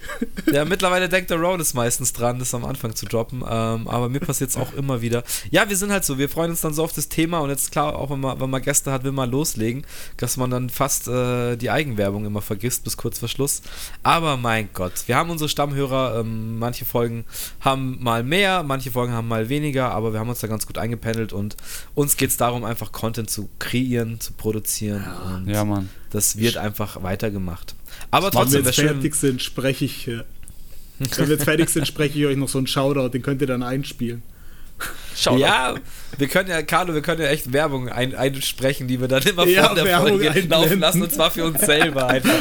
[SPEAKER 1] Ja, mittlerweile denkt der Road ist meistens dran, das am Anfang zu droppen. Ähm, aber mir passiert es auch immer wieder. Ja, wir sind halt so, wir freuen uns dann so auf das Thema und jetzt klar, auch wenn man, wenn man Gäste hat, will man loslegen, dass man dann fast äh, die Eigenwerbung immer vergisst bis kurz vor Schluss. Aber mein Gott, wir haben unsere Stammhörer, ähm, manche Folgen haben mal mehr, manche Folgen haben mal weniger, aber wir haben uns da ganz gut eingependelt und uns geht es darum, einfach Content zu kreieren, zu produzieren.
[SPEAKER 2] Und ja, Mann.
[SPEAKER 1] Das wird einfach weitergemacht. Aber
[SPEAKER 3] trotzdem, wenn wir jetzt fertig sind, spreche ich. Äh, wenn wir jetzt fertig sind, spreche ich euch noch so einen Shoutout, den könnt ihr dann einspielen.
[SPEAKER 1] Shoutout. Ja, wir können ja, Carlo, wir können ja echt Werbung ein, einsprechen, die wir dann immer ja, vor der Werbung Folge laufen lassen und zwar für uns selber einfach.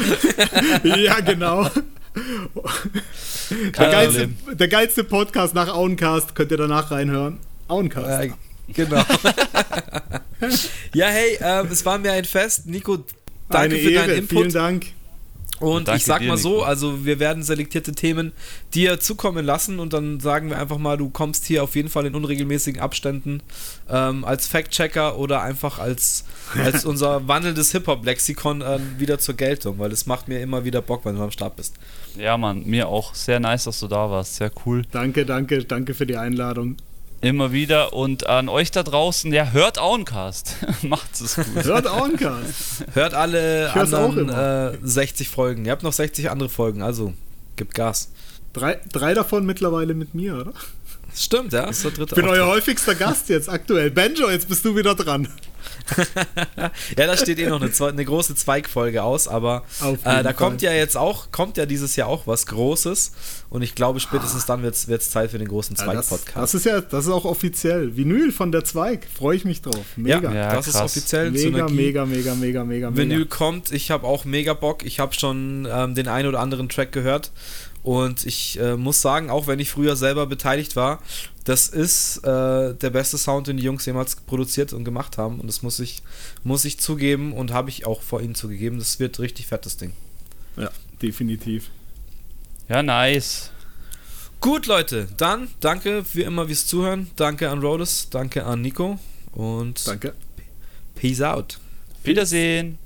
[SPEAKER 3] ja, genau. Der geilste, der geilste, Podcast nach Auencast könnt ihr danach reinhören. Auencast. Äh,
[SPEAKER 1] genau. ja, hey, äh, es war mir ein Fest. Nico, danke
[SPEAKER 3] Eine
[SPEAKER 1] für
[SPEAKER 3] Ehre. deinen Input. Vielen Dank.
[SPEAKER 1] Und ich sag dir, mal so, Nico. also wir werden selektierte Themen dir zukommen lassen und dann sagen wir einfach mal, du kommst hier auf jeden Fall in unregelmäßigen Abständen ähm, als Fact-Checker oder einfach als, als unser wandelndes Hip-Hop-Lexikon äh, wieder zur Geltung, weil es macht mir immer wieder Bock, wenn du am Start bist.
[SPEAKER 2] Ja, Mann, mir auch. Sehr nice, dass du da warst. Sehr cool.
[SPEAKER 3] Danke, danke, danke für die Einladung.
[SPEAKER 2] Immer wieder und an euch da draußen, ja, hört Auencast. Macht es gut.
[SPEAKER 3] Hört Auencast.
[SPEAKER 1] hört alle anderen äh, 60 Folgen. Ihr habt noch 60 andere Folgen, also gibt Gas.
[SPEAKER 3] Drei, drei davon mittlerweile mit mir, oder?
[SPEAKER 1] Stimmt, ja. Ist
[SPEAKER 3] der dritte ich bin Auftrag. euer häufigster Gast jetzt aktuell. Benjo, jetzt bist du wieder dran.
[SPEAKER 1] ja, da steht eh noch eine, eine große Zweigfolge aus, aber äh, da Fall. kommt ja jetzt auch, kommt ja dieses Jahr auch was Großes und ich glaube, spätestens dann wird es Zeit für den großen Zweig-Podcast.
[SPEAKER 3] Ja, das, das, ist ja, das ist auch offiziell. Vinyl von der Zweig, freue ich mich drauf. Mega.
[SPEAKER 1] Ja, ja das krass. ist offiziell.
[SPEAKER 3] Mega, mega, mega, mega, mega,
[SPEAKER 1] Vinyl kommt, ich habe auch mega Bock. Ich habe schon ähm, den einen oder anderen Track gehört und ich äh, muss sagen, auch wenn ich früher selber beteiligt war, das ist äh, der beste Sound, den die Jungs jemals produziert und gemacht haben. Und das muss ich, muss ich zugeben und habe ich auch vor ihnen zugegeben. Das wird richtig fettes Ding.
[SPEAKER 3] Ja, definitiv.
[SPEAKER 2] Ja, nice.
[SPEAKER 1] Gut, Leute, dann danke wie immer fürs Zuhören. Danke an Rhodes, danke an Nico und
[SPEAKER 3] danke.
[SPEAKER 1] Peace out.
[SPEAKER 2] Wiedersehen.